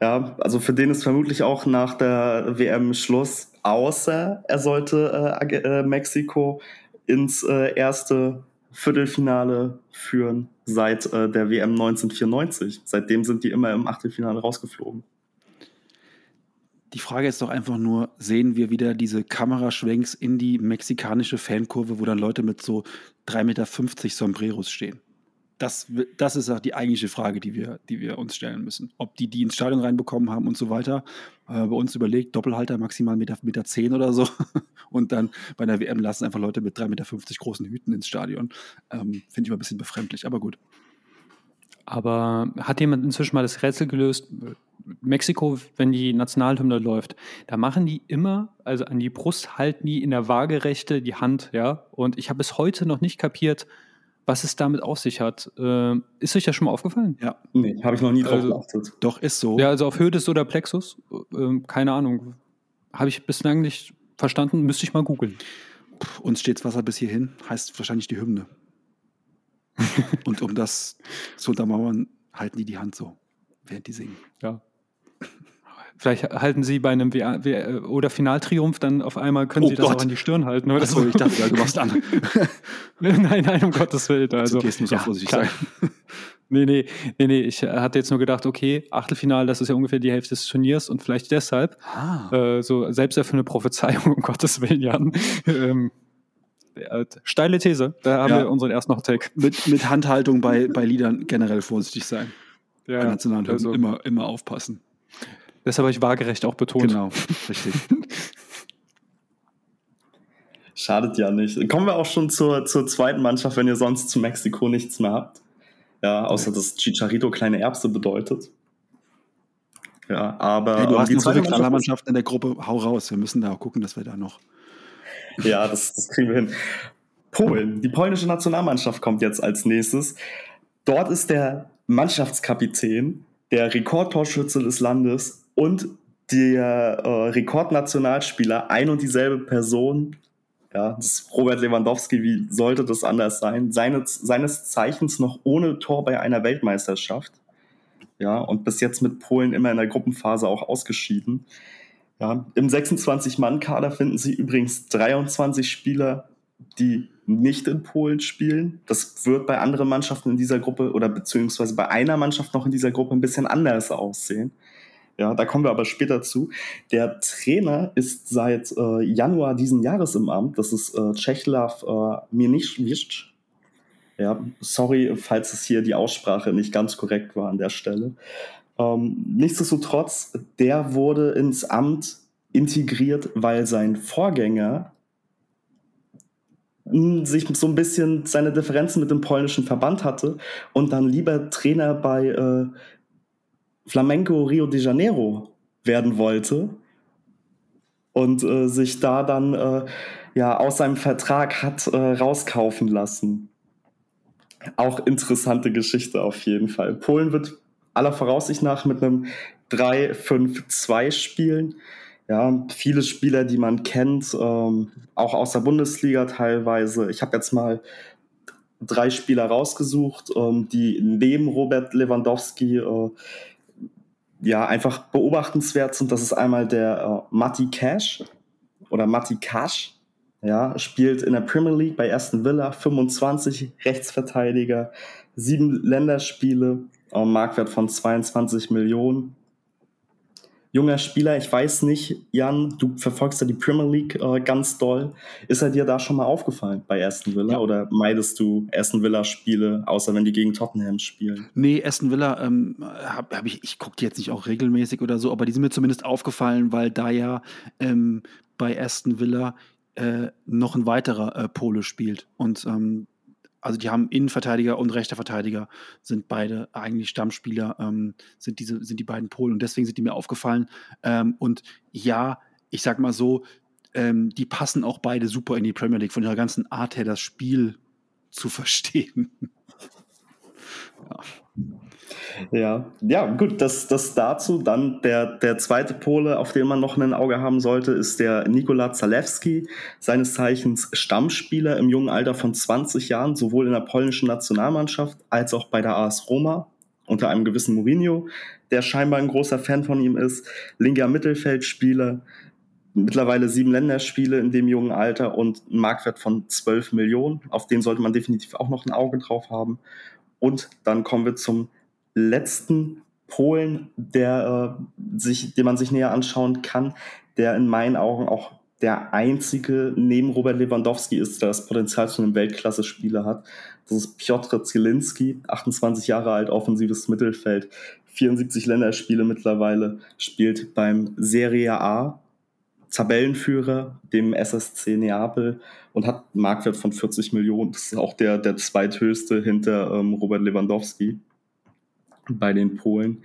Ja, also für den ist vermutlich auch nach der WM Schluss, außer er sollte äh, äh, Mexiko ins äh, erste Viertelfinale führen seit äh, der WM 1994. Seitdem sind die immer im Achtelfinale rausgeflogen. Die Frage ist doch einfach nur, sehen wir wieder diese Kameraschwenks in die mexikanische Fankurve, wo dann Leute mit so 3,50 Meter Sombreros stehen? Das, das ist auch die eigentliche Frage, die wir, die wir uns stellen müssen. Ob die die ins Stadion reinbekommen haben und so weiter. Äh, bei uns überlegt, Doppelhalter maximal Meter, Meter 10 oder so. Und dann bei einer WM lassen einfach Leute mit 3,50 Meter großen Hüten ins Stadion. Ähm, Finde ich immer ein bisschen befremdlich, aber gut. Aber hat jemand inzwischen mal das Rätsel gelöst? Mexiko, wenn die Nationalhymne läuft, da machen die immer, also an die Brust halten die in der Waagerechte die Hand, ja. Und ich habe bis heute noch nicht kapiert, was es damit auf sich hat. Äh, ist euch das schon mal aufgefallen? Ja. Nee, habe ich noch nie drauf also, geachtet. Doch, ist so. Ja, also auf Höhe des oder Plexus, äh, keine Ahnung. Habe ich bislang nicht verstanden, müsste ich mal googeln. Uns steht's Wasser bis hierhin, heißt wahrscheinlich die Hymne. Und um das zu untermauern, halten die die Hand so, während die singen. Ja. Vielleicht halten Sie bei einem WA, WA oder Finaltriumph dann auf einmal, können oh Sie das Gott. auch an die Stirn halten. Oder? Achso, ich dachte, ja, du machst an. nein, nein, um Gottes Willen. Also, nur so ja, vorsichtig sein. Nee, nee, nee, nee, ich hatte jetzt nur gedacht, okay, Achtelfinale, das ist ja ungefähr die Hälfte des Turniers und vielleicht deshalb, ah. äh, so selbst eine Prophezeiung, um Gottes Willen, Jan. ähm, äh, steile These, da haben ja. wir unseren ersten Hot-Take. Mit, mit Handhaltung bei, bei Liedern generell vorsichtig sein. Ja, bei nationalen also, immer, immer aufpassen. Deshalb habe ich waagerecht auch betont. Genau, richtig. Schadet ja nicht. Kommen wir auch schon zur, zur zweiten Mannschaft, wenn ihr sonst zu Mexiko nichts mehr habt. Ja, außer dass Chicharito kleine Erbse bedeutet. Ja, aber. Hey, du hast die noch so viele Mannschaften in der Gruppe, hau raus. Wir müssen da auch gucken, dass wir da noch. Ja, das, das kriegen wir hin. Polen. Die polnische Nationalmannschaft kommt jetzt als nächstes. Dort ist der Mannschaftskapitän, der Rekordtorschütze des Landes und der äh, Rekordnationalspieler ein und dieselbe Person. Ja, das Robert Lewandowski, wie sollte das anders sein? Seines, seines Zeichens noch ohne Tor bei einer Weltmeisterschaft. Ja, und bis jetzt mit Polen immer in der Gruppenphase auch ausgeschieden. Ja, Im 26-Mann-Kader finden Sie übrigens 23 Spieler, die nicht in Polen spielen. Das wird bei anderen Mannschaften in dieser Gruppe oder beziehungsweise bei einer Mannschaft noch in dieser Gruppe ein bisschen anders aussehen. Ja, da kommen wir aber später zu. Der Trainer ist seit äh, Januar diesen Jahres im Amt. Das ist äh, Czeslaw äh, Mirnischwitsch. Ja, sorry, falls es hier die Aussprache nicht ganz korrekt war an der Stelle. Ähm, nichtsdestotrotz, der wurde ins Amt integriert, weil sein Vorgänger sich so ein bisschen seine Differenzen mit dem polnischen Verband hatte und dann lieber Trainer bei äh, Flamenco Rio de Janeiro werden wollte und äh, sich da dann äh, ja aus seinem Vertrag hat äh, rauskaufen lassen. Auch interessante Geschichte auf jeden Fall. Polen wird aller Voraussicht nach mit einem 3-5-2 spielen. Ja, viele Spieler, die man kennt, ähm, auch aus der Bundesliga teilweise. Ich habe jetzt mal drei Spieler rausgesucht, ähm, die neben Robert Lewandowski äh, ja einfach beobachtenswert sind. Das ist einmal der äh, Matti Cash oder Matti Cash. Ja, spielt in der Premier League bei Aston Villa, 25 Rechtsverteidiger, sieben Länderspiele, Marktwert von 22 Millionen. Junger Spieler, ich weiß nicht, Jan, du verfolgst ja die Premier League äh, ganz doll. Ist er dir da schon mal aufgefallen bei Aston Villa ja. oder meidest du Aston Villa Spiele, außer wenn die gegen Tottenham spielen? Nee, Aston Villa, ähm, hab, hab ich, ich gucke die jetzt nicht auch regelmäßig oder so, aber die sind mir zumindest aufgefallen, weil da ja ähm, bei Aston Villa äh, noch ein weiterer äh, Pole spielt. Und ähm, also die haben Innenverteidiger und rechter Verteidiger, sind beide eigentlich Stammspieler, ähm, sind, diese, sind die beiden Polen und deswegen sind die mir aufgefallen. Ähm, und ja, ich sag mal so, ähm, die passen auch beide super in die Premier League, von ihrer ganzen Art her, das Spiel zu verstehen. ja. Ja, ja, gut, das, das dazu. Dann der, der zweite Pole, auf den man noch ein Auge haben sollte, ist der Nikola Zalewski, seines Zeichens Stammspieler im jungen Alter von 20 Jahren, sowohl in der polnischen Nationalmannschaft als auch bei der AS Roma unter einem gewissen Mourinho, der scheinbar ein großer Fan von ihm ist. Linker Mittelfeldspieler, mittlerweile sieben Länderspiele in dem jungen Alter und ein Marktwert von 12 Millionen. Auf den sollte man definitiv auch noch ein Auge drauf haben. Und dann kommen wir zum letzten Polen, der, äh, sich, den man sich näher anschauen kann, der in meinen Augen auch der einzige neben Robert Lewandowski ist, der das Potenzial zu einem Weltklasse-Spieler hat. Das ist Piotr Zielinski, 28 Jahre alt, offensives Mittelfeld, 74 Länderspiele mittlerweile, spielt beim Serie A, Tabellenführer, dem SSC Neapel und hat einen Marktwert von 40 Millionen. Das ist auch der, der zweithöchste hinter ähm, Robert Lewandowski bei den Polen.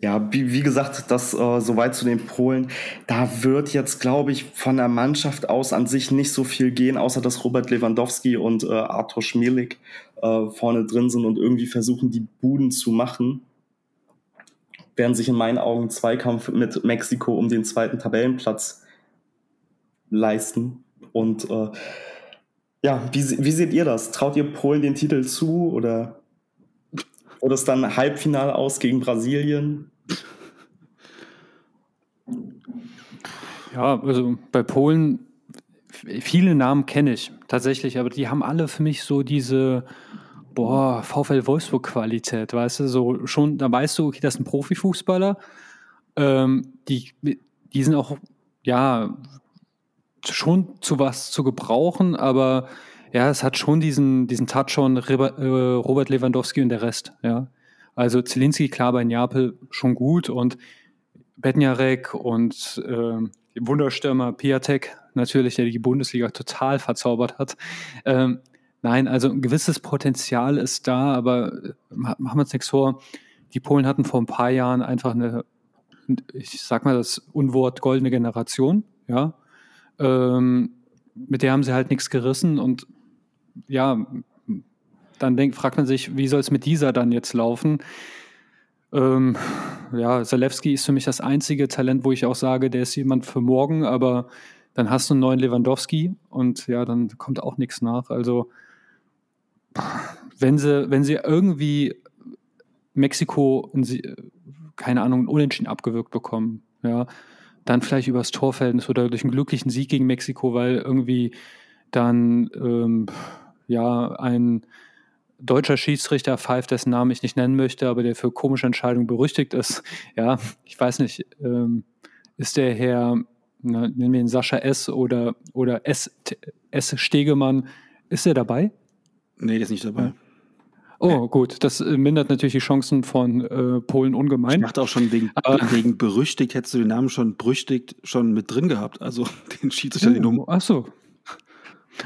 Ja, wie, wie gesagt, das äh, soweit zu den Polen. Da wird jetzt, glaube ich, von der Mannschaft aus an sich nicht so viel gehen, außer dass Robert Lewandowski und äh, Arthur Schmielik äh, vorne drin sind und irgendwie versuchen, die Buden zu machen. Werden sich in meinen Augen Zweikampf mit Mexiko um den zweiten Tabellenplatz leisten. Und äh, ja, wie, wie seht ihr das? Traut ihr Polen den Titel zu oder oder ist dann Halbfinale aus gegen Brasilien? Ja, also bei Polen, viele Namen kenne ich tatsächlich, aber die haben alle für mich so diese, boah, VfL Wolfsburg-Qualität, weißt du, so schon, da weißt du, okay, das sind Profifußballer, ähm, die, die sind auch, ja, schon zu was zu gebrauchen, aber ja, es hat schon diesen, diesen Touch von äh, Robert Lewandowski und der Rest, ja. Also Zielinski, klar, bei Neapel schon gut und Bednarek und äh, Wunderstürmer Piatek natürlich, der die Bundesliga total verzaubert hat. Ähm, nein, also ein gewisses Potenzial ist da, aber äh, machen wir uns nichts vor. Die Polen hatten vor ein paar Jahren einfach eine, ich sag mal das Unwort goldene Generation, ja. Ähm, mit der haben sie halt nichts gerissen und ja, dann denkt, fragt man sich, wie soll es mit dieser dann jetzt laufen? Ähm, ja, Zalewski ist für mich das einzige Talent, wo ich auch sage, der ist jemand für morgen, aber dann hast du einen neuen Lewandowski und ja, dann kommt auch nichts nach. Also, wenn sie, wenn sie irgendwie Mexiko, keine Ahnung, Unentschieden abgewürgt bekommen, ja, dann vielleicht übers Torverhältnis oder durch einen glücklichen Sieg gegen Mexiko, weil irgendwie Dann ähm, ja ein deutscher Schiedsrichter pfeift, dessen Namen ich nicht nennen möchte, aber der für komische Entscheidungen berüchtigt ist. Ja, ich weiß nicht, ähm, ist der Herr, na, nennen wir ihn Sascha S. oder, oder S. S. Stegemann, ist der dabei? Nee, der ist nicht dabei. Oh, gut. Das äh, mindert natürlich die Chancen von äh, Polen ungemein. Ich dachte auch schon wegen, wegen berüchtigt, hättest du den Namen schon berüchtigt schon mit drin gehabt. Also den Schiedsrichter, oh, den du. Ach so.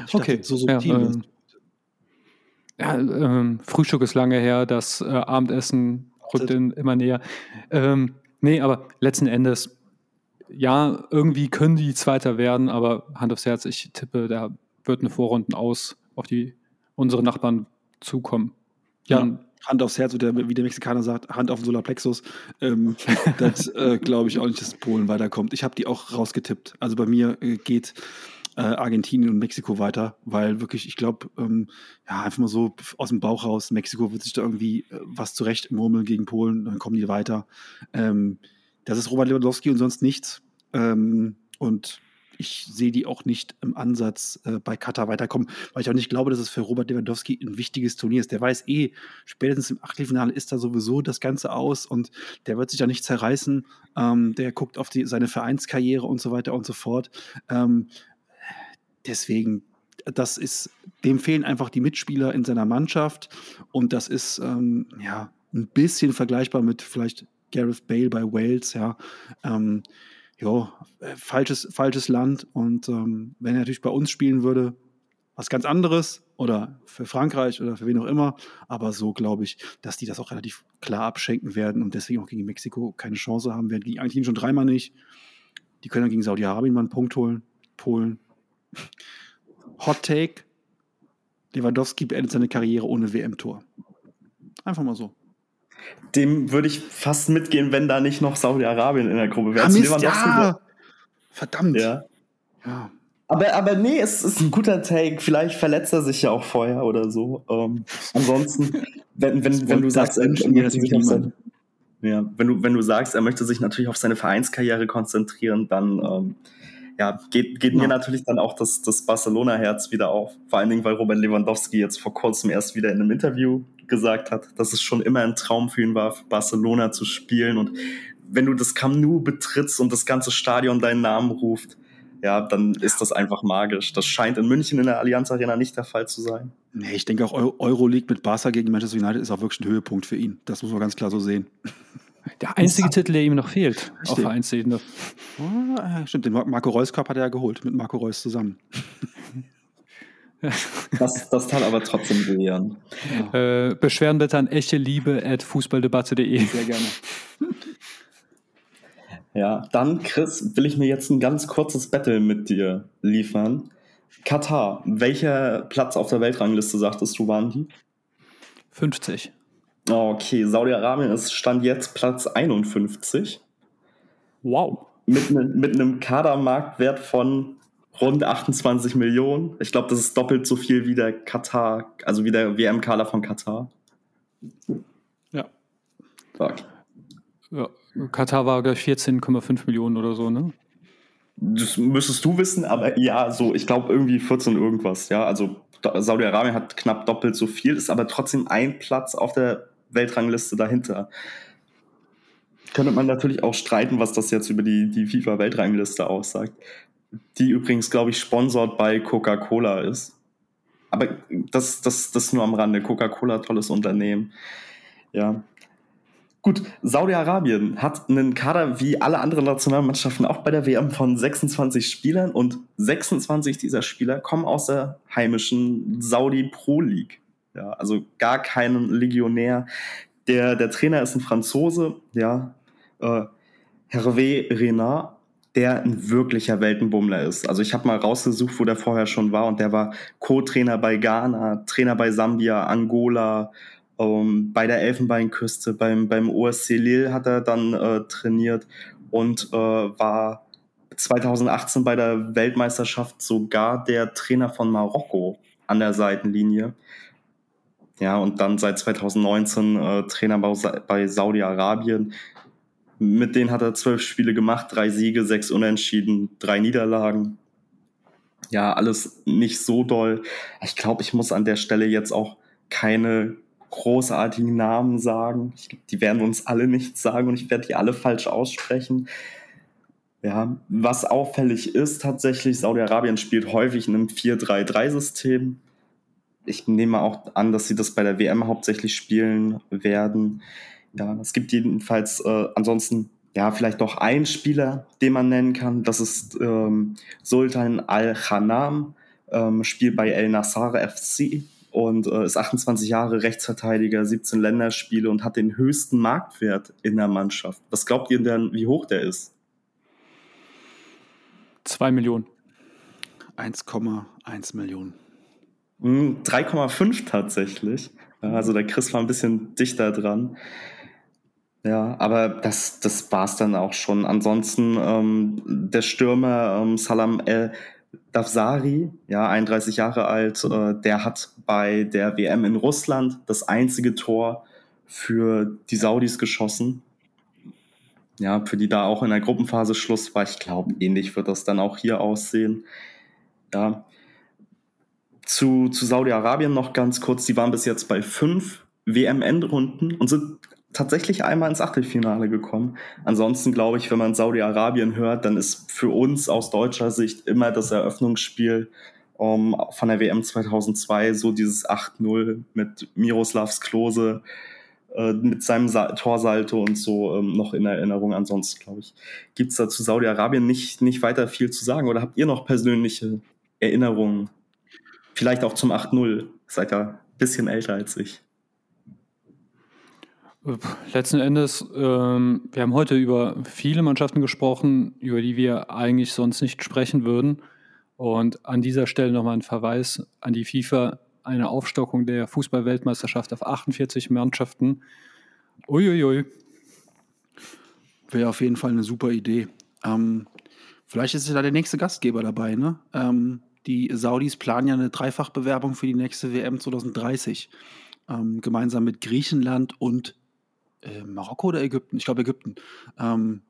Ich okay. Dachte, so subtil ja, ähm, ja, ähm, Frühstück ist lange her, das äh, Abendessen rückt in, immer näher. Ähm, nee, aber letzten Endes, ja, irgendwie können die Zweiter werden, aber Hand aufs Herz, ich tippe, da wird eine Vorrunden aus auf die unsere Nachbarn zukommen. Ja, Hand aufs Herz, wie der Mexikaner sagt, Hand auf den Solarplexus. Ähm, das äh, glaube ich auch nicht, dass Polen weiterkommt. Ich habe die auch rausgetippt. Also bei mir äh, geht äh, Argentinien und Mexiko weiter, weil wirklich, ich glaube, ähm, ja, einfach mal so aus dem Bauch raus, Mexiko wird sich da irgendwie äh, was zurecht murmeln gegen Polen, dann kommen die weiter. Ähm, das ist Robert Lewandowski und sonst nichts. Ähm, und ich sehe die auch nicht im Ansatz äh, bei Katar weiterkommen, weil ich auch nicht glaube, dass es für Robert Lewandowski ein wichtiges Turnier ist. Der weiß eh, spätestens im Achtelfinale ist da sowieso das Ganze aus und der wird sich da nicht zerreißen. Ähm, der guckt auf die, seine Vereinskarriere und so weiter und so fort. Ähm, deswegen, das ist, dem fehlen einfach die Mitspieler in seiner Mannschaft und das ist ähm, ja ein bisschen vergleichbar mit vielleicht Gareth Bale bei Wales, ja. Ähm, ja, äh, falsches, falsches Land. Und ähm, wenn er natürlich bei uns spielen würde, was ganz anderes oder für Frankreich oder für wen auch immer. Aber so glaube ich, dass die das auch relativ klar abschenken werden und deswegen auch gegen Mexiko keine Chance haben werden. Gegen Argentinien schon dreimal nicht. Die können dann gegen Saudi-Arabien mal einen Punkt holen. Polen. Hot Take. Lewandowski beendet seine Karriere ohne WM-Tor. Einfach mal so dem würde ich fast mitgehen, wenn da nicht noch Saudi-Arabien in der Gruppe wäre. Ah, Mist, ja. Verdammt. Ja. ja. Aber, aber nee, es ist ein guter Take. Vielleicht verletzt er sich ja auch vorher oder so. Ähm, ansonsten, wenn, wenn, wenn du sagst, er möchte sich auf ja, wenn du, wenn du sagst, er möchte sich natürlich auf seine Vereinskarriere konzentrieren, dann ähm, ja, geht, geht ja. mir natürlich dann auch das, das Barcelona-Herz wieder auf. Vor allen Dingen, weil Robert Lewandowski jetzt vor kurzem erst wieder in einem Interview gesagt hat, dass es schon immer ein Traum für ihn war, für Barcelona zu spielen. Und wenn du das Camp Nou betrittst und das ganze Stadion deinen Namen ruft, ja, dann ist das einfach magisch. Das scheint in München in der Allianz Arena nicht der Fall zu sein. Nee, ich denke auch Euroleague mit Barca gegen Manchester United ist auch wirklich ein Höhepunkt für ihn. Das muss man ganz klar so sehen. Der einzige Titel, der ihm noch fehlt Richtig. auf Vereinsebene. Oh, stimmt, den Marco Reus Cup hat er ja geholt, mit Marco Reus zusammen. Das, das tat aber trotzdem weh, Jan. Ja. Äh, Beschwerden bitte an echte Liebe at fußballdebatte.de. Sehr gerne. Ja, dann, Chris, will ich mir jetzt ein ganz kurzes Battle mit dir liefern. Katar, welcher Platz auf der Weltrangliste, sagtest du, waren die? 50. Okay, Saudi-Arabien ist Stand jetzt Platz 51. Wow. Mit, ne, mit einem Kadermarktwert von rund 28 Millionen. Ich glaube, das ist doppelt so viel wie der Katar, also wie der WM-Kader von Katar. Ja. Fuck. Ja, Katar war, glaube ich, 14,5 Millionen oder so, ne? Das müsstest du wissen, aber ja, so, ich glaube irgendwie 14 irgendwas, ja. Also Saudi-Arabien hat knapp doppelt so viel, ist aber trotzdem ein Platz auf der Weltrangliste dahinter. Könnte man natürlich auch streiten, was das jetzt über die, die FIFA-Weltrangliste aussagt die übrigens, glaube ich, sponsort bei Coca-Cola ist. Aber das, das, das nur am Rande. Coca-Cola, tolles Unternehmen. Ja. Gut, Saudi-Arabien hat einen Kader wie alle anderen Nationalmannschaften auch bei der WM von 26 Spielern und 26 dieser Spieler kommen aus der heimischen Saudi Pro League. Ja, also gar keinen Legionär. Der, der Trainer ist ein Franzose, ja, äh, Hervé Renard der ein wirklicher Weltenbummler ist. Also ich habe mal rausgesucht, wo der vorher schon war und der war Co-Trainer bei Ghana, Trainer bei Sambia, Angola, ähm, bei der Elfenbeinküste, beim, beim OSC Lille hat er dann äh, trainiert und äh, war 2018 bei der Weltmeisterschaft sogar der Trainer von Marokko an der Seitenlinie. Ja, und dann seit 2019 äh, Trainer bei, Saudi-Arabien. Mit denen hat er zwölf Spiele gemacht, drei Siege, sechs Unentschieden, drei Niederlagen. ja, alles nicht so doll. Ich glaube, ich muss an der Stelle jetzt auch keine großartigen Namen sagen. Ich, die werden uns alle nichts sagen und ich werde die alle falsch aussprechen. Ja, was auffällig ist tatsächlich, Saudi-Arabien spielt häufig in einem 4-3-3-System. Ich nehme auch an, dass sie das bei der WM hauptsächlich spielen werden. Ja, es gibt jedenfalls äh, ansonsten ja vielleicht noch einen Spieler, den man nennen kann. Das ist ähm, Sultan Al-Khanam, ähm, spielt bei El Nassar FC und äh, ist 28 Jahre Rechtsverteidiger, 17 Länderspiele und hat den höchsten Marktwert in der Mannschaft. Was glaubt ihr denn, wie hoch der ist? 2 Millionen. 1,1 Millionen. 3,5 hm, tatsächlich. Also der Chris war ein bisschen dichter dran. Ja, aber das, das war es dann auch schon. Ansonsten ähm, der Stürmer ähm, Salam El Dafsari, ja, 31 Jahre alt, äh, der hat bei der WM in Russland das einzige Tor für die Saudis geschossen ja, für die da auch in der Gruppenphase Schluss war. Ich glaube, ähnlich wird das dann auch hier aussehen. Ja. Zu, zu Saudi-Arabien noch ganz kurz. Die waren bis jetzt bei fünf WM-Endrunden und sind tatsächlich einmal ins Achtelfinale gekommen. Ansonsten glaube ich, wenn man Saudi-Arabien hört, dann ist für uns aus deutscher Sicht immer das Eröffnungsspiel um, von der WM 2002 so dieses 8-0 mit Miroslavs Klose äh, mit seinem Sa Torsalto und so ähm, noch in Erinnerung. Ansonsten, glaube ich, gibt es da zu Saudi-Arabien nicht, nicht weiter viel zu sagen. Oder habt ihr noch persönliche Erinnerungen? Vielleicht auch zum 8-0. Seid ja ein bisschen älter als ich. Letzten Endes, ähm, wir haben heute über viele Mannschaften gesprochen, über die wir eigentlich sonst nicht sprechen würden. Und an dieser Stelle nochmal ein Verweis an die FIFA eine Aufstockung der Fußball-Weltmeisterschaft auf 48 Mannschaften. Uiuiui. Wäre auf jeden Fall eine super Idee. Ähm, vielleicht ist ja da der nächste Gastgeber dabei. Ne? Ähm, die Saudis planen ja eine Dreifachbewerbung für die nächste WM 2030. Ähm, gemeinsam mit Griechenland und äh, Marokko oder Ägypten? Ich glaube Ägypten. Ähm,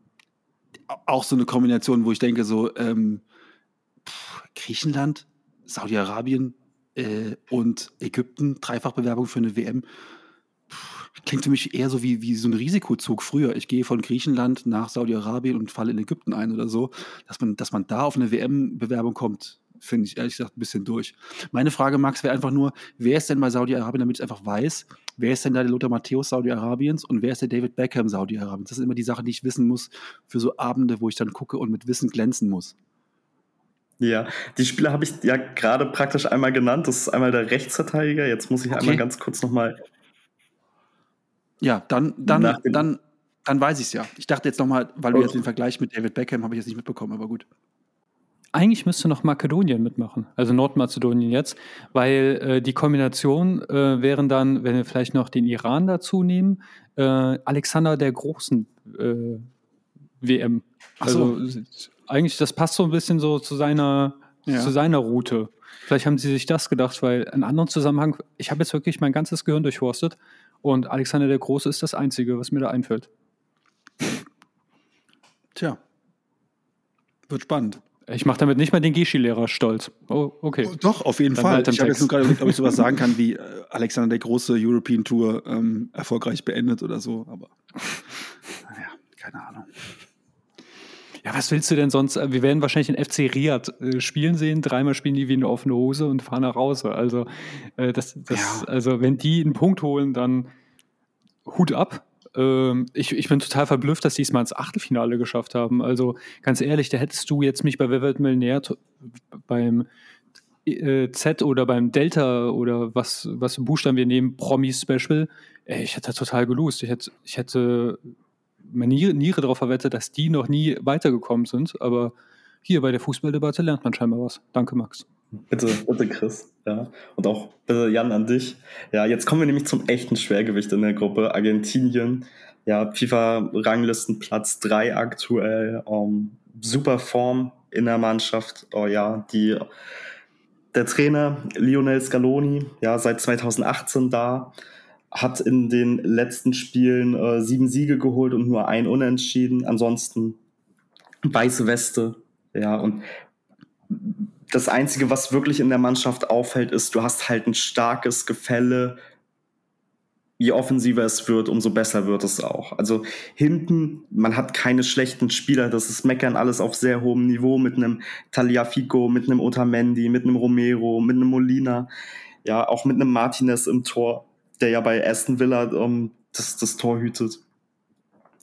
auch so eine Kombination, wo ich denke, so ähm, pff, Griechenland, Saudi-Arabien, äh, und Ägypten, Dreifachbewerbung für eine WM. Klingt für mich eher so wie, wie so ein Risikozug früher. Ich gehe von Griechenland nach Saudi-Arabien und falle in Ägypten ein oder so. Dass man, dass man da auf eine WM-Bewerbung kommt, finde ich ehrlich gesagt ein bisschen durch. Meine Frage, Max, wäre einfach nur, wer ist denn bei Saudi-Arabien, damit ich einfach weiß, wer ist denn da der Lothar Matthäus Saudi-Arabiens und wer ist der David Beckham Saudi-Arabiens? Das sind immer die Sachen, die ich wissen muss für so Abende, wo ich dann gucke und mit Wissen glänzen muss. Ja, die Spieler habe ich ja gerade praktisch einmal genannt. Das ist einmal der Rechtsverteidiger. Jetzt muss ich okay. einmal ganz kurz nochmal. Ja, dann, dann, dann, dann weiß ich es ja. Ich dachte jetzt nochmal, weil du jetzt den Vergleich mit David Beckham habe ich jetzt nicht mitbekommen, aber gut. Eigentlich müsste noch Makedonien mitmachen, also Nordmazedonien jetzt, weil äh, die Kombination äh, wären dann, wenn wir vielleicht noch den Iran dazu nehmen, äh, Alexander der Großen äh, WM. Also so eigentlich, das passt so ein bisschen so zu seiner, ja. zu seiner Route. Vielleicht haben sie sich das gedacht, weil in anderen Zusammenhang, ich habe jetzt wirklich mein ganzes Gehirn durchforstet und Alexander der Große ist das Einzige, was mir da einfällt. Tja. Wird spannend. Ich mache damit nicht mal den Geschi-Lehrer stolz. Oh, okay. Oh, doch, auf jeden Dann Fall. Halt ich habe jetzt nur gerade überlegt, ob ich sowas sagen kann wie äh, Alexander der Große European Tour ähm, erfolgreich beendet oder so, aber naja, keine Ahnung. Ja, was willst du denn sonst? Wir werden wahrscheinlich den FC Riyadh äh, spielen sehen. Dreimal spielen die wie eine offene Hose und fahren nach Hause. Also, äh, das, das, ja. also wenn die einen Punkt holen, dann Hut ab. Ähm, ich, ich bin total verblüfft, dass die es mal ins Achtelfinale geschafft haben. Also ganz ehrlich, da hättest du jetzt mich bei wird Millionär beim äh, Z oder beim Delta oder was, was Buchstaben wir nehmen, Promi-Special, ich hätte total gelost. Ich hätte, ich hätte meine Niere darauf verwettet, dass die noch nie weitergekommen sind. Aber hier bei der Fußballdebatte lernt man scheinbar was. Danke, Max. Bitte, bitte, Chris. Ja. Und auch bitte, Jan, an dich. Ja, jetzt kommen wir nämlich zum echten Schwergewicht in der Gruppe. Argentinien. Ja, FIFA-Ranglistenplatz 3 aktuell. Um, super Form in der Mannschaft. Oh ja, die, der Trainer Lionel Scaloni, ja, seit 2018 da hat in den letzten Spielen äh, sieben Siege geholt und nur ein Unentschieden. Ansonsten weiße Weste, ja, und das Einzige, was wirklich in der Mannschaft auffällt, ist, du hast halt ein starkes Gefälle. Je offensiver es wird, umso besser wird es auch. Also hinten, man hat keine schlechten Spieler. Das ist Meckern alles auf sehr hohem Niveau mit einem Taliafico, mit einem Otamendi, mit einem Romero, mit einem Molina, ja, auch mit einem Martinez im Tor, der ja bei Aston Villa um, das, das Tor hütet.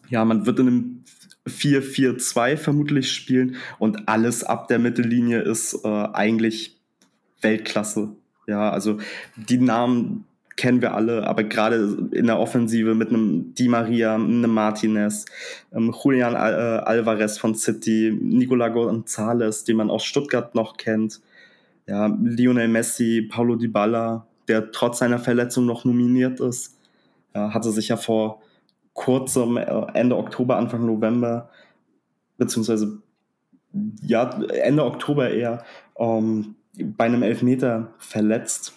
Ja, man wird in einem 4-4-2 vermutlich spielen und alles ab der Mittellinie ist äh, eigentlich Weltklasse. Ja, also die Namen kennen wir alle, aber gerade in der Offensive mit einem Di Maria, einem Martinez, ähm, Julian Al äh, Alvarez von City, Nicola Gonzalez, den man aus Stuttgart noch kennt, ja, Lionel Messi, Paulo Dybala, der trotz seiner Verletzung noch nominiert ist, ja, hatte sich ja vor kurzem äh, Ende Oktober, Anfang November, beziehungsweise ja, Ende Oktober eher, ähm, bei einem Elfmeter verletzt.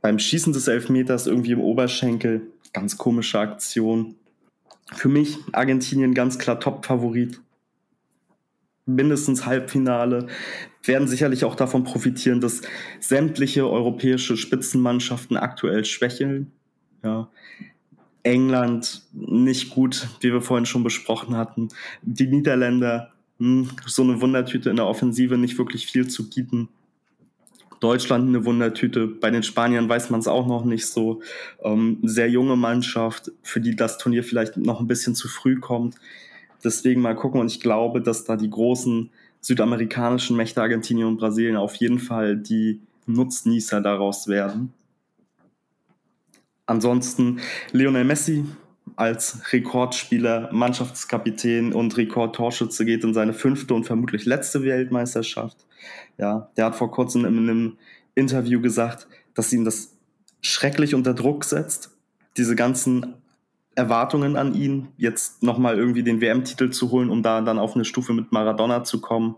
Beim Schießen des Elfmeters irgendwie im Oberschenkel. Ganz komische Aktion. Für mich Argentinien ganz klar Top-Favorit. Mindestens Halbfinale. Werden sicherlich auch davon profitieren, dass sämtliche europäische Spitzenmannschaften aktuell schwächeln. Ja. England nicht gut, wie wir vorhin schon besprochen hatten. Die Niederländer, mh, hm, so eine Wundertüte in der Offensive, nicht wirklich viel zu bieten. Deutschland eine Wundertüte. Bei den Spaniern weiß man es auch noch nicht so. Ähm, sehr junge Mannschaft, für die das Turnier vielleicht noch ein bisschen zu früh kommt. Deswegen mal gucken. Und ich glaube, dass da die großen südamerikanischen Mächte Argentinien und Brasilien auf jeden Fall die Nutznießer daraus werden. Ansonsten Lionel Messi als Rekordspieler, Mannschaftskapitän und Rekordtorschütze geht in seine fünfte und vermutlich letzte Weltmeisterschaft. Ja, der hat vor kurzem in einem Interview gesagt, dass ihn das schrecklich unter Druck setzt, diese ganzen Erwartungen an ihn, jetzt nochmal irgendwie den WM-Titel zu holen, um da dann auf eine Stufe mit Maradona zu kommen.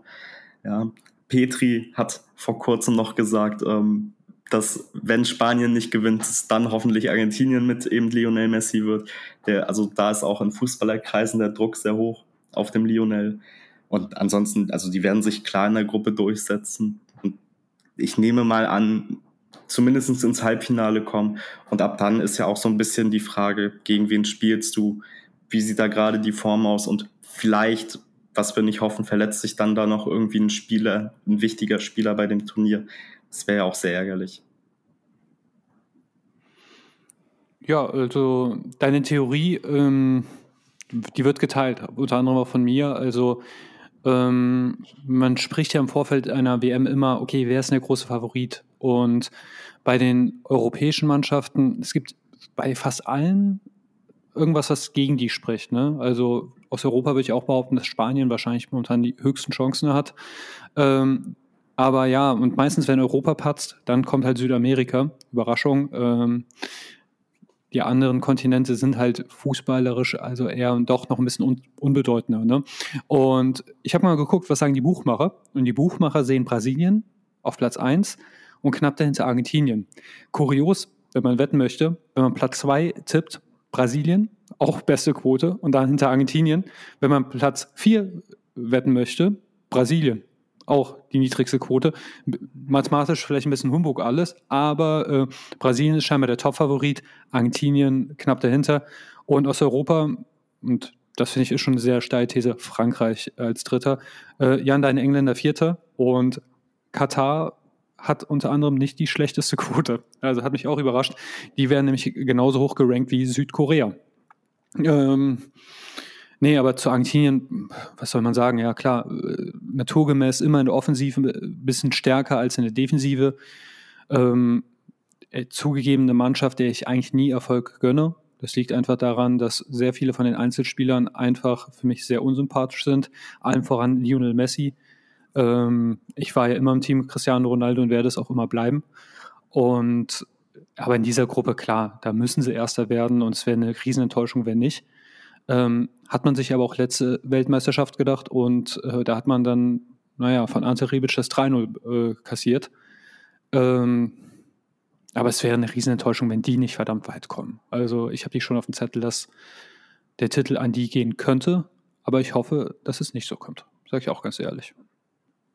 Ja, Petri hat vor kurzem noch gesagt, ähm, dass wenn Spanien nicht gewinnt, es dann hoffentlich Argentinien mit eben Lionel Messi wird. Der, also da ist auch in Fußballerkreisen der Druck sehr hoch auf dem Lionel. Und ansonsten, also die werden sich klar in der Gruppe durchsetzen. Und ich nehme mal an, zumindest ins Halbfinale kommen. Und ab dann ist ja auch so ein bisschen die Frage, gegen wen spielst du? Wie sieht da gerade die Form aus? Und vielleicht, was wir nicht hoffen, verletzt sich dann da noch irgendwie ein Spieler, ein wichtiger Spieler bei dem Turnier. Das wäre ja auch sehr ärgerlich. Ja, also deine Theorie, ähm, die wird geteilt, unter anderem auch von mir. Also ähm, man spricht ja im Vorfeld einer WM immer, okay, wer ist der große Favorit? Und bei den europäischen Mannschaften, es gibt bei fast allen irgendwas, was gegen die spricht. Ne? Also aus Europa würde ich auch behaupten, dass Spanien wahrscheinlich momentan die höchsten Chancen hat. Ähm, aber ja, und meistens, wenn Europa patzt, dann kommt halt Südamerika. Überraschung. Ähm, die anderen Kontinente sind halt fußballerisch, also eher doch noch ein bisschen un unbedeutender. Ne? Und ich habe mal geguckt, was sagen die Buchmacher? Und die Buchmacher sehen Brasilien auf Platz 1 und knapp dahinter Argentinien. Kurios, wenn man wetten möchte, wenn man Platz 2 tippt, Brasilien, auch beste Quote, und dahinter Argentinien. Wenn man Platz 4 wetten möchte, Brasilien, auch die niedrigste Quote. Mathematisch vielleicht ein bisschen Humbug alles, aber äh, Brasilien ist scheinbar der Top-Favorit, Argentinien knapp dahinter und aus Europa, und das finde ich ist schon eine sehr steile These, Frankreich als Dritter, äh, Jan, dein Engländer Vierter und Katar hat unter anderem nicht die schlechteste Quote. Also hat mich auch überrascht. Die werden nämlich genauso hoch gerankt wie Südkorea. Ähm, Nee, aber zu Argentinien, was soll man sagen? Ja, klar, äh, naturgemäß immer in der Offensive ein bisschen stärker als in der Defensive. Ähm, äh, zugegebene Mannschaft, der ich eigentlich nie Erfolg gönne. Das liegt einfach daran, dass sehr viele von den Einzelspielern einfach für mich sehr unsympathisch sind. Allen voran Lionel Messi. Ähm, ich war ja immer im Team Cristiano Ronaldo und werde es auch immer bleiben. Und aber in dieser Gruppe, klar, da müssen sie Erster werden und es wäre eine Riesenenttäuschung, wenn nicht. Ähm, hat man sich aber auch letzte Weltmeisterschaft gedacht und äh, da hat man dann, naja, von Ante Rebic das 3-0 äh, kassiert. Ähm, aber es wäre eine Riesenenttäuschung, wenn die nicht verdammt weit kommen. Also ich habe die schon auf dem Zettel, dass der Titel an die gehen könnte, aber ich hoffe, dass es nicht so kommt. Sage ich auch ganz ehrlich.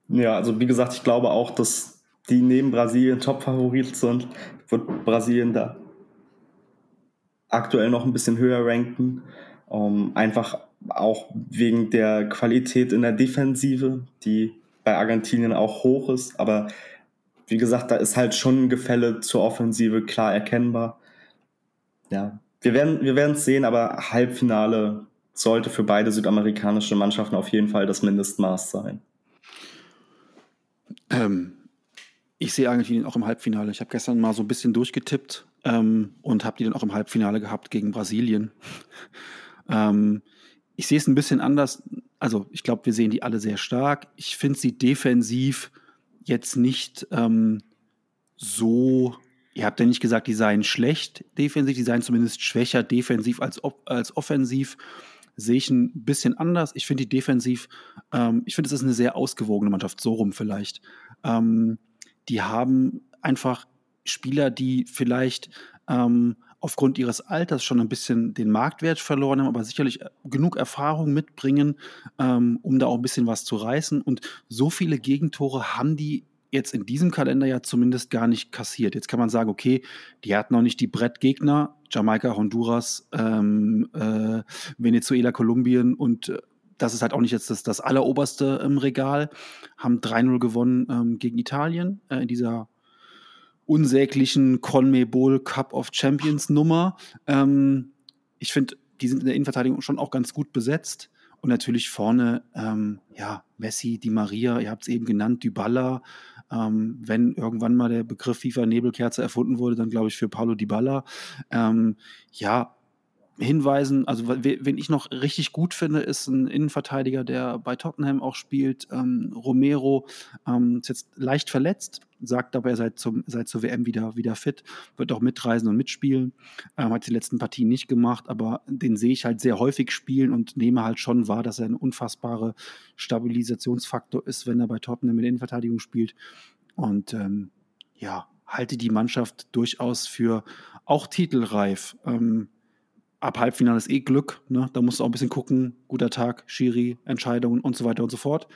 Ja, also wie gesagt, ich glaube auch, dass die neben Brasilien Top-Favorit sind. Wird Brasilien da aktuell noch ein bisschen höher ranken. Um, ähm, einfach auch wegen der Qualität in der Defensive, die bei Argentinien auch hoch ist. Aber wie gesagt, da ist halt schon ein Gefälle zur Offensive klar erkennbar. Ja, wir werden wir werden es sehen, aber Halbfinale sollte für beide südamerikanische Mannschaften auf jeden Fall das Mindestmaß sein. Ähm, ich sehe Argentinien auch im Halbfinale. Ich habe gestern mal so ein bisschen durchgetippt ähm, und habe die dann auch im Halbfinale gehabt gegen Brasilien. Ähm, ich sehe es ein bisschen anders. Also ich glaube, wir sehen die alle sehr stark. Ich finde sie defensiv jetzt nicht ähm, so. Ihr habt ja nicht gesagt, die seien schlecht defensiv, die seien zumindest schwächer defensiv als, als offensiv. Sehe ich ein bisschen anders. Ich finde die defensiv, ähm, ich finde, es ist eine sehr ausgewogene Mannschaft, so rum vielleicht. Ähm, die haben einfach Spieler, die vielleicht ähm, aufgrund ihres Alters schon ein bisschen den Marktwert verloren haben, aber sicherlich äh, genug Erfahrung mitbringen, ähm, um da auch ein bisschen was zu reißen. Und so viele Gegentore haben die jetzt in diesem Kalender ja zumindest gar nicht kassiert. Jetzt kann man sagen, okay, die hatten noch nicht die Brettgegner, Jamaika, Honduras, ähm, äh, Venezuela, Kolumbien und äh, das ist halt auch nicht jetzt das, das alleroberste im Regal, haben 3-0 gewonnen ähm, gegen Italien äh, in dieser unsäglichen CONMEBOL Cup of Champions Nummer. Ähm, ich finde, die sind in der Innenverteidigung schon auch ganz gut besetzt. Und natürlich vorne, ähm, ja, Messi, Di Maria, ihr habt es eben genannt, Dybala. Ähm, wenn irgendwann mal der Begriff FIFA-Nebelkerze erfunden wurde, dann glaube ich für Paulo Dybala. Ähm, ja, hinweisen. Also, wen ich noch richtig gut finde, ist ein Innenverteidiger, der bei Tottenham auch spielt. Ähm, Romero ähm, ist jetzt leicht verletzt, sagt aber, er sei, zum, sei zur WM wieder, wieder fit, wird auch mitreisen und mitspielen. Ähm, hat die letzten Partien nicht gemacht, aber den sehe ich halt sehr häufig spielen und nehme halt schon wahr, dass er ein unfassbarer Stabilisationsfaktor ist, wenn er bei Tottenham in der Innenverteidigung spielt. Und ähm, ja, halte die Mannschaft durchaus für auch titelreif. Ähm, ab Halbfinale ist eh Glück. Ne? Da musst du auch ein bisschen gucken. Guter Tag, Schiri, Entscheidungen und so weiter und so fort.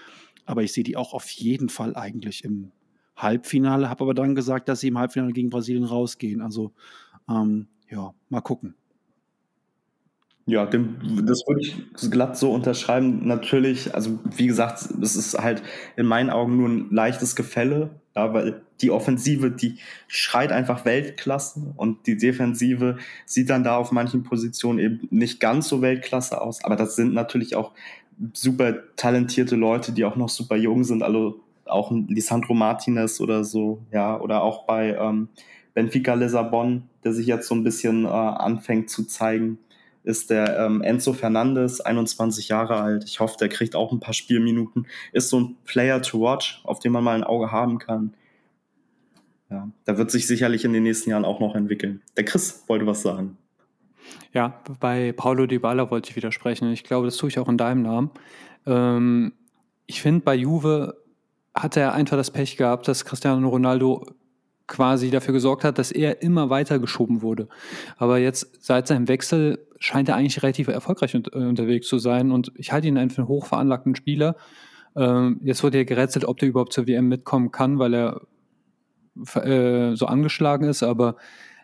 Aber ich sehe die auch auf jeden Fall eigentlich im Halbfinale. Habe aber dann gesagt, dass sie im Halbfinale gegen Brasilien rausgehen. Also ähm, ja, mal gucken. Ja, dem, das würde ich glatt so unterschreiben. Natürlich, also wie gesagt, es ist halt in meinen Augen nur ein leichtes Gefälle, ja, weil die Offensive, die schreit einfach Weltklasse und die Defensive sieht dann da auf manchen Positionen eben nicht ganz so Weltklasse aus. Aber das sind natürlich auch super talentierte Leute, die auch noch super jung sind. Also auch Lisandro Martinez oder so, ja, oder auch bei ähm, Benfica Lissabon, der sich jetzt so ein bisschen äh, anfängt zu zeigen ist der ähm, Enzo Fernandes, 21 Jahre alt. Ich hoffe, der kriegt auch ein paar Spielminuten. Ist so ein Player to watch, auf den man mal ein Auge haben kann. Ja, da wird sich sicherlich in den nächsten Jahren auch noch entwickeln. Der Chris wollte was sagen. Ja, bei Paulo Dybala wollte ich widersprechen. Ich glaube, das tue ich auch in deinem Namen. Ähm, ich finde, bei Juve hat er einfach das Pech gehabt, dass Cristiano Ronaldo quasi dafür gesorgt hat, dass er immer weiter geschoben wurde. Aber jetzt seit seinem Wechsel scheint er eigentlich relativ erfolgreich un äh, unterwegs zu sein und ich halte ihn für einen hochveranlagten Spieler. Ähm, jetzt wurde ja gerätselt, ob der überhaupt zur WM mitkommen kann, weil er äh, so angeschlagen ist, aber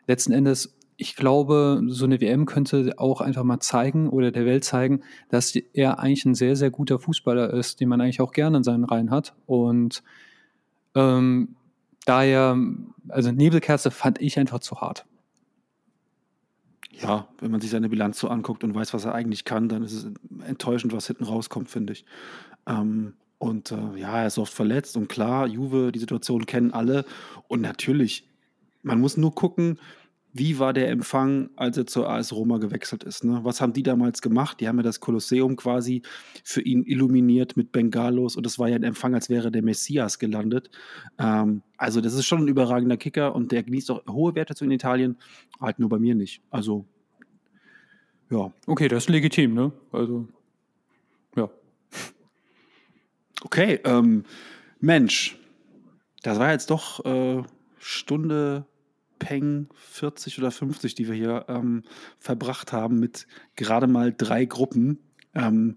letzten Endes ich glaube, so eine WM könnte auch einfach mal zeigen oder der Welt zeigen, dass er eigentlich ein sehr, sehr guter Fußballer ist, den man eigentlich auch gerne in seinen Reihen hat. Und ähm, daher, also Nebelkerze fand ich einfach zu hart. Ja, wenn man sich seine Bilanz so anguckt und weiß, was er eigentlich kann, dann ist es enttäuschend, was hinten rauskommt, finde ich. Ähm, und äh, ja, er ist oft verletzt und klar, Juve, die Situation kennen alle. Und natürlich, man muss nur gucken, wie war der Empfang, als er zur AS Roma gewechselt ist? Ne? Was haben die damals gemacht? Die haben ja das Kolosseum quasi für ihn illuminiert mit Bengalos und das war ja ein Empfang, als wäre der Messias gelandet. Ähm, also, das ist schon ein überragender Kicker und der genießt auch hohe Werte zu in Italien, halt nur bei mir nicht. Also, ja. Okay, das ist legitim, ne? Also, ja. Okay, ähm, Mensch, das war jetzt doch äh, Stunde Peng 40 oder 50, die wir hier ähm, verbracht haben, mit gerade mal drei Gruppen. Ähm,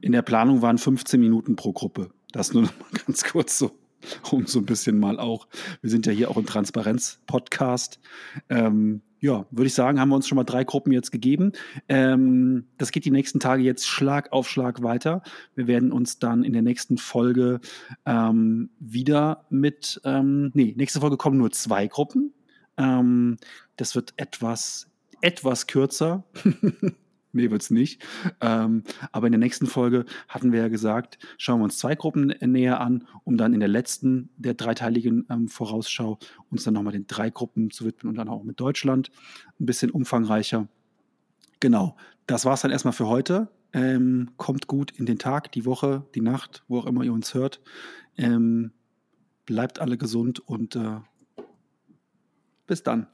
in der Planung waren 15 Minuten pro Gruppe. Das nur noch mal ganz kurz so, um so ein bisschen mal auch, wir sind ja hier auch ein Transparenz-Podcast. Ähm, ja, würde ich sagen, haben wir uns schon mal drei Gruppen jetzt gegeben. Ähm, das geht die nächsten Tage jetzt Schlag auf Schlag weiter. Wir werden uns dann in der nächsten Folge ähm, wieder mit, ähm, nee, nächste Folge kommen nur zwei Gruppen. Ähm, das wird etwas, etwas kürzer. Nee, es nicht. Ähm, aber in der nächsten Folge hatten wir ja gesagt, schauen wir uns zwei Gruppen näher an, um dann in der letzten der dreiteiligen ähm, Vorausschau uns dann nochmal den drei Gruppen zu widmen und dann auch mit Deutschland ein bisschen umfangreicher. Genau, das war es dann erstmal für heute. Ähm, kommt gut in den Tag, die Woche, die Nacht, wo auch immer ihr uns hört. Ähm, bleibt alle gesund und äh, bis dann.